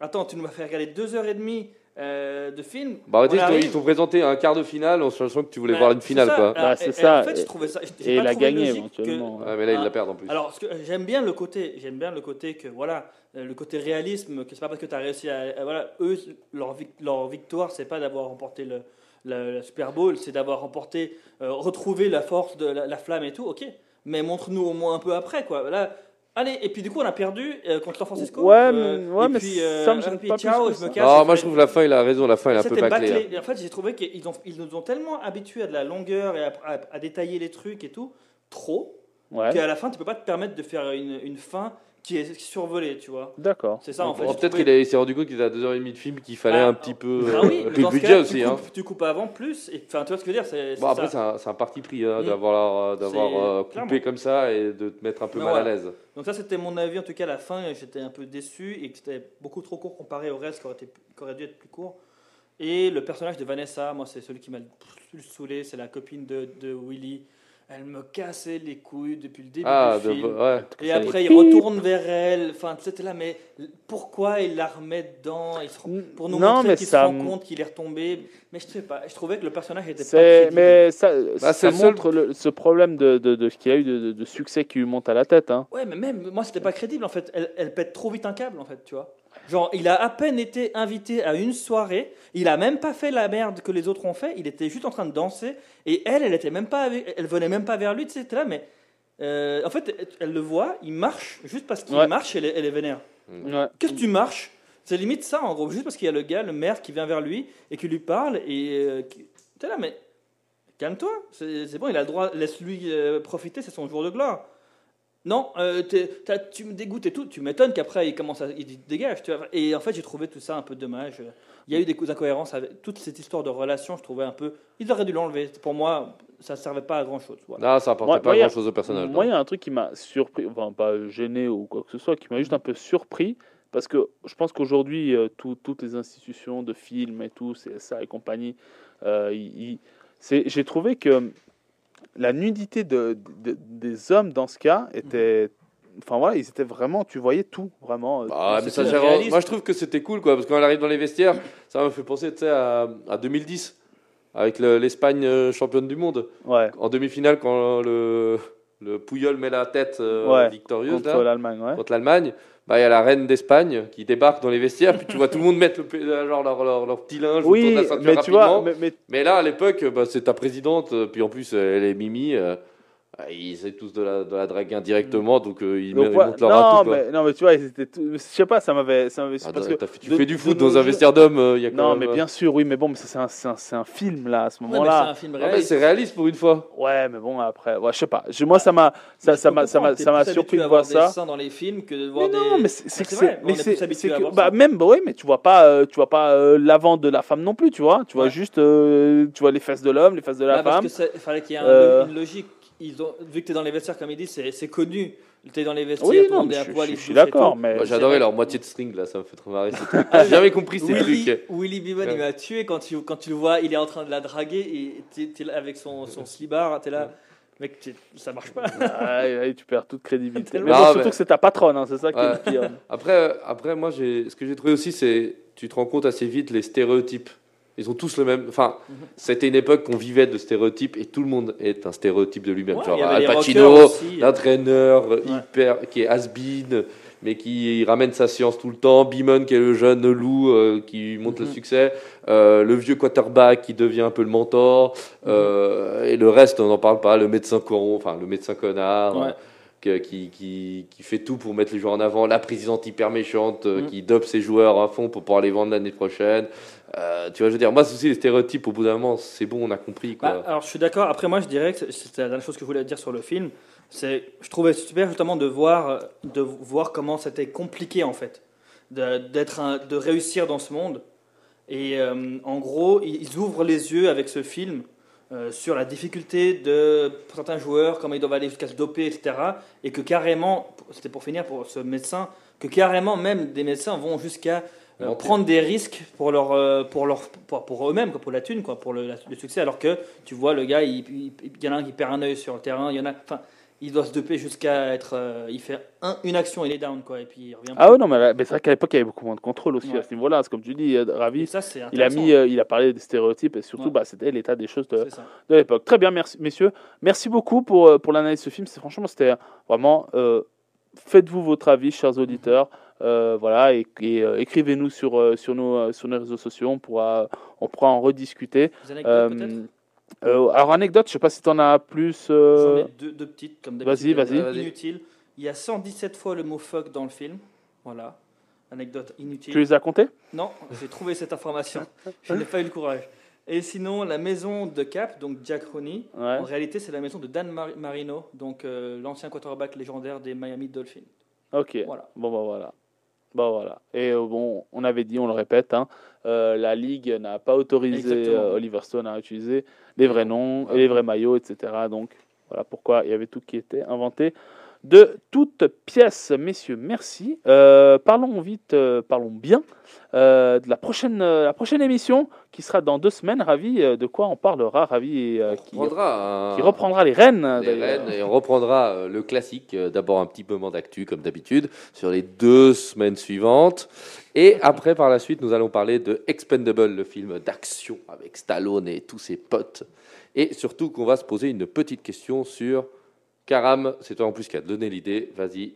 Attends, tu nous vas faire regarder deux heures et demie euh, de film. Bah, On ils t'ont- présenté un quart de finale en sachant que tu voulais Bah, voir une c'est finale, ça. quoi. Bah, c'est ça, En fait, et- je trouvais ça. j'ai Et il a trouvé gagné que- éventuellement. Ouais, mais là, ils Ah. la perdent en plus. Alors, que- j'aime bien le côté, j'aime bien le côté que voilà, euh, le côté réalisme, que c'est pas parce que tu as réussi à, voilà, eux, leur, leur victoire, c'est pas d'avoir remporté le, le- le Super Bowl, c'est d'avoir remporté, euh, retrouvé la force de la, la flamme et tout. Ok, mais montre-nous au moins un peu après, quoi. Là, allez, et puis du coup, on a perdu euh, contre San Francisco. Ouais, euh, mais- ouais, et mais puis, ça me euh, gêne et puis pas plus ciao, je me casse. Ah, moi, je trouve la fin, il a raison. La fin, elle est un peu bâclée. hein. en fait, j'ai trouvé qu'ils ont, ils nous ont tellement habitués à de la longueur et à, à- à détailler les trucs et tout, trop, Ouais, qu'à la fin, tu peux pas te permettre de faire une, une fin qui est survolée, tu vois. d'accord. C'est ça, en fait. Peut-être qu'il s'est rendu compte qu'il a 2h30 de film, qu'il fallait Bah, un petit peu. Ah euh, oui, mais le ce budget aussi. tu Hein. coupes, tu coupes avant plus. et- Enfin, tu vois ce que je veux dire c'est, Bon, après, c'est un, parti pris hein, Mm. d'avoir euh, clairement. coupé comme ça et de te mettre un peu Mais mal à l'aise. Donc ça, c'était mon avis. En tout cas, à la fin, j'étais un peu déçu et que c'était beaucoup trop court comparé au reste qui aurait, été- qui aurait dû être plus court. Et le personnage de Vanessa, moi, c'est celui qui m'a le plus saoulé. C'est la copine de, de Willy. Elle me cassait les couilles depuis le début Ah, du de, film. ouais. Et après, il retourne vers elle. Enfin, c'était là, mais pourquoi il la remet dedans? Il se rend- Pour nous Non, montrer qu'il ça se rend compte qu'il est retombé. Mais je sais pas. Je trouvais que le personnage était pas mais ça, Bah, ça seul- montre le- ce problème de, de, de ce qu'il y a eu de, de- de succès qui lui monte à la tête. Hein. Ouais, mais même moi, c'était pas crédible en fait. Elle, elle pète trop vite un câble en fait, tu vois. Genre, il a à peine été invité à une soirée. Il a même pas fait la merde que les autres ont fait. Il était juste en train de danser. Et elle, elle était même pas, avec- elle venait même pas vers lui. Tu sais, là, mais euh, en fait, elle, le voit. Il marche juste parce qu'il Ouais. marche. Elle, est- elle est vénère. Ouais. Qu'est-ce que tu marches? C'est limite ça, en gros. Juste parce qu'il y a le gars, le maire, qui vient vers lui et qui lui parle. Et euh, là, mais calme-toi. C'est c'est bon, il a le droit. Laisse-lui euh, profiter. C'est son jour de gloire. Non, euh, tu me dégoûtes et tout. Tu m'étonnes qu'après il commence à il dégage. Tu vois. Et en fait, j'ai trouvé tout ça un peu dommage. Il y a eu des coups d'incohérence avec toute cette histoire de relation. Je trouvais un peu. Ils auraient dû l'enlever. Pour moi, ça servait pas à grand chose. Non, ça apportait Moi- pas moi, grand chose au personnage. Moi, il y a un truc qui m'a surpris, enfin pas gêné ou quoi que ce soit, qui m'a juste un peu surpris, parce que je pense qu'aujourd'hui, euh, tout- toutes les institutions de films et tout, CSA et compagnie, euh, j'ai trouvé que la nudité de, de- des hommes dans ce cas était... Enfin voilà, ils étaient vraiment, tu voyais tout, vraiment. Bah, mais ça, moi je trouve que c'était cool quoi, parce que quand elle arrive dans les vestiaires, ça me fait penser tu sais, à, à 2010 avec le- l'Espagne euh, championne du monde. Ouais, En demi-finale, quand le, le Puyol met la tête euh, Ouais, victorieuse contre l'Allemagne, ouais. contre l'Allemagne, bah, il y a la reine d'Espagne qui débarque dans les vestiaires, puis tu vois tout le monde mettre le, genre leur, leur, leur petit linge autour de Oui, la ceinture mais tu vois, mais, mais- Mais là, à l'époque, bah, c'est ta présidente, euh, puis en plus, elle est Mimi. euh, ils essaient tous de la, de la draguer indirectement, donc euh, ils, donc, montent leur non, mais, non, mais tu vois, ils étaient tout- je sais pas, ça m'avait... ça m'avait Ah, parce que tu de- fais du foot dans un vestiaire d'homme, euh, il y a quand Non, même, mais euh, bien sûr, oui, mais bon, mais ça, c'est un, c'est un- c'est un film là, à ce Ouais, mais c'est moment-là. un film Ah, réaliste. c'est réaliste pour une fois. Ouais, mais bon, après, ouais, je sais pas. Je- moi, ça m'a, ça, ça m'a, ça m'a, comprends, t'es ça m'a plus surpris de voir ça. dans les films que de voir Mais des. non, mais c'est, c'est, c'est que c'est, que, bah ça. même, oui, mais tu vois pas, tu vois pas l'avant de la femme non plus, tu vois. Tu vois Ouais. juste, tu vois les fesses de l'homme, les fesses de la Bah, parce femme. que c'est- il fallait qu'il y ait un- une logique. Ils ont, vu que tu es dans les vestiaires, comme il dit, c'est connu. Tu es dans les vestiaires, Oui, tout le non, à je, poil, je- ils je suis d'accord, mais Moi, J'adorais leur moitié de string là, ça me fait trop marrer. J'ai jamais compris ces Willy, trucs. Willy Ouais. il m'a tué quand tu, quand tu le vois, il est en train de la draguer et t'es, t'es là avec son, son slibard, t'es là, mec, ça marche pas. Ah, et tu perds toute crédibilité. Mais Non, surtout mais- que c'est ta patronne, hein, c'est ça qui est Ouais. pire. Après, euh, après moi, ce que j'ai trouvé aussi, c'est tu te rends compte assez vite les stéréotypes. Ils ont tous le même. Enfin, Mhm. c'était une époque qu'on vivait de stéréotypes et tout le monde est un stéréotype de lui-même. Ouais, Genre Al Pacino, aussi. l'entraîneur euh, hyper qui est has-been, mais qui ramène sa science tout le temps. Beeman qui est le jeune loup euh, qui monte le Mhm. succès. Euh, le vieux quarterback qui devient un peu le mentor. Mhm. Euh, et le reste, on n'en parle pas. Le médecin coron, enfin le médecin connard. Ouais. euh, qui, qui, qui fait tout pour mettre les joueurs en avant, la présidente hyper méchante euh, qui dope ses joueurs à fond pour pouvoir les vendre l'année prochaine. Euh, tu vois, je veux dire, moi, c'est aussi les stéréotypes, au bout d'un moment, c'est bon, on a compris. Quoi. Bah, alors je suis d'accord. Après moi je dirais que c'était la dernière chose que je voulais dire sur le film. C'est, je trouvais super justement de voir, de voir comment c'était compliqué en fait, de, de réussir dans ce monde. Et euh, en gros ils ouvrent les yeux avec ce film euh, sur la difficulté de certains joueurs, comment ils doivent aller jusqu'à se doper, etc. Et que carrément, c'était pour finir pour ce médecin, que carrément même des médecins vont jusqu'à euh, prendre des risques pour leur euh, pour leur pour, pour eux-mêmes quoi, pour la thune quoi pour le, la- le succès alors que tu vois le gars il, il- il y en a un qui perd un œil sur le terrain il y en a enfin il doit se doper jusqu'à être euh, il fait un- une action il est down quoi et puis il revient Ah ouais, non, mais, c'est vrai qu'à l'époque, il y avait beaucoup moins de contrôle aussi Ouais. à ce niveau-là. C'est comme tu dis, Ravi, ça il a, mis, euh, il a parlé des stéréotypes et surtout, Ouais. bah, c'était l'état des choses de, l'époque. Très bien, merci, messieurs. Merci beaucoup pour, pour l'analyse de ce film. C'est franchement, c'était vraiment. euh, Faites-vous votre avis, chers auditeurs. Euh, voilà, et, et, euh, écrivez-nous sur, euh, sur, nos, sur nos réseaux sociaux. On pourra, on pourra en rediscuter. Euh, alors, anecdote, je sais pas si tu en as plus. J'en euh, ai deux, deux petites comme vas-y, d'habitude, vas-y. euh, inutiles il y a 117 fois le mot fuck dans le film voilà anecdote inutile Tu les as comptés Non, j'ai trouvé cette information. Je n'ai pas eu le courage. Et sinon, la maison de Cap, donc Jack Rooney, Ouais. en réalité, c'est la maison de Dan Mar- Marino, donc euh, l'ancien quarterback légendaire des Miami Dolphins. Ok. Voilà. Bon, bah voilà. Bon, voilà. Et euh, bon, on avait dit, on le répète, hein, euh, la Ligue n'a pas autorisé euh, Oliver Stone à utiliser les vrais noms, et les vrais maillots, etc. Donc, voilà pourquoi il y avait tout qui était inventé de toutes pièces. Messieurs, merci. Euh, parlons vite, euh, parlons bien euh, de la prochaine, la prochaine émission qui sera dans deux semaines. Ravi, de quoi on parlera? Ravi, euh, qui, reprendra, un- qui reprendra les rênes. les. Rennes et on reprendra le classique. D'abord un petit moment d'actu, comme d'habitude, sur les deux semaines suivantes. Et après, par la suite, nous allons parler de Expendable, le film d'action avec Stallone et tous ses potes. Et surtout qu'on va se poser une petite question sur Karam. C'est toi en plus qui a donné l'idée. Vas-y.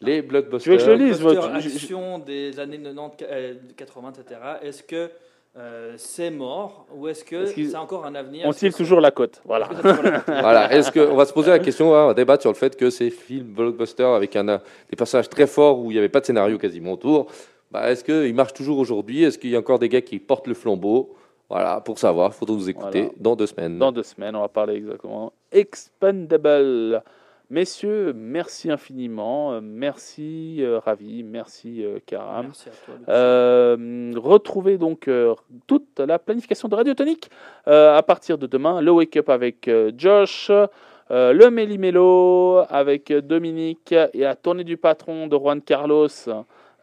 Les blockbusters. Tu veux que je le lise Blockbuster, je- je- action des années 90, euh, 80, etc. Est-ce que euh, c'est mort ou est-ce que Est-ce qu'il- c'est encore un avenir? On Est-ce tire toujours la côte. Voilà. est-ce que la- Voilà, est-ce que on va se poser la question, hein, on va débattre sur le fait que ces films blockbusters avec un, euh, des personnages très forts où il n'y avait pas de scénario quasiment autour, bah, est-ce qu'ils marchent toujours aujourd'hui? Est-ce qu'il y a encore des gars qui portent le flambeau? Voilà, pour savoir, il faudra nous écouter Voilà. dans deux semaines. Dans deux semaines, on va parler exactement. Expendable. Messieurs, merci infiniment. Euh, Merci euh, Ravi, merci euh, Karam. Merci à toi. Euh, retrouvez donc euh, toute la planification de Radio Tonique euh, à partir de demain. Le Wake Up avec euh, Josh, euh, le Méli-Mélo avec Dominique et la tournée du patron de Juan Carlos.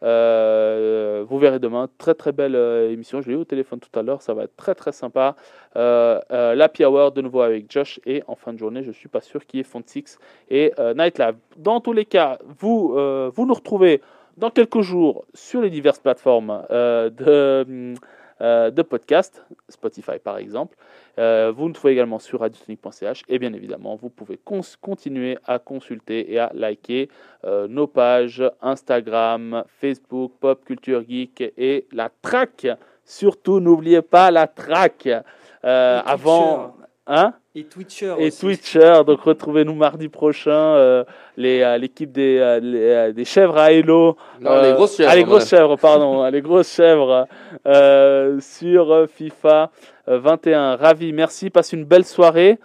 Euh, vous verrez demain, très très belle euh, émission. Je l'ai eu au téléphone tout à l'heure, ça va être très très sympa. Euh, euh, L'Happy Hour de nouveau avec Josh et en fin de journée, je suis pas sûr qui est Font Six et Night Lab. Dans tous les cas, vous, vous nous retrouvez dans quelques jours sur les diverses plateformes de, euh, de podcast, Spotify par exemple. Euh, vous nous trouvez également sur radiotonique.ch et bien évidemment, vous pouvez continuer à consulter et à liker euh, nos pages Instagram, Facebook, Pop Culture Geek et la track. Surtout, n'oubliez pas la track. Avant, hein? Et Twitcher et aussi. Twitcher. Donc retrouvez-nous mardi prochain, euh, les, euh, l'équipe des, euh, les, euh, des chèvres à Hello. Non, Euh, les grosses chèvres. Ah, les grosses chèvres, pardon. les grosses chèvres euh, sur FIFA euh, 21. Ravi, merci. Passe une belle soirée.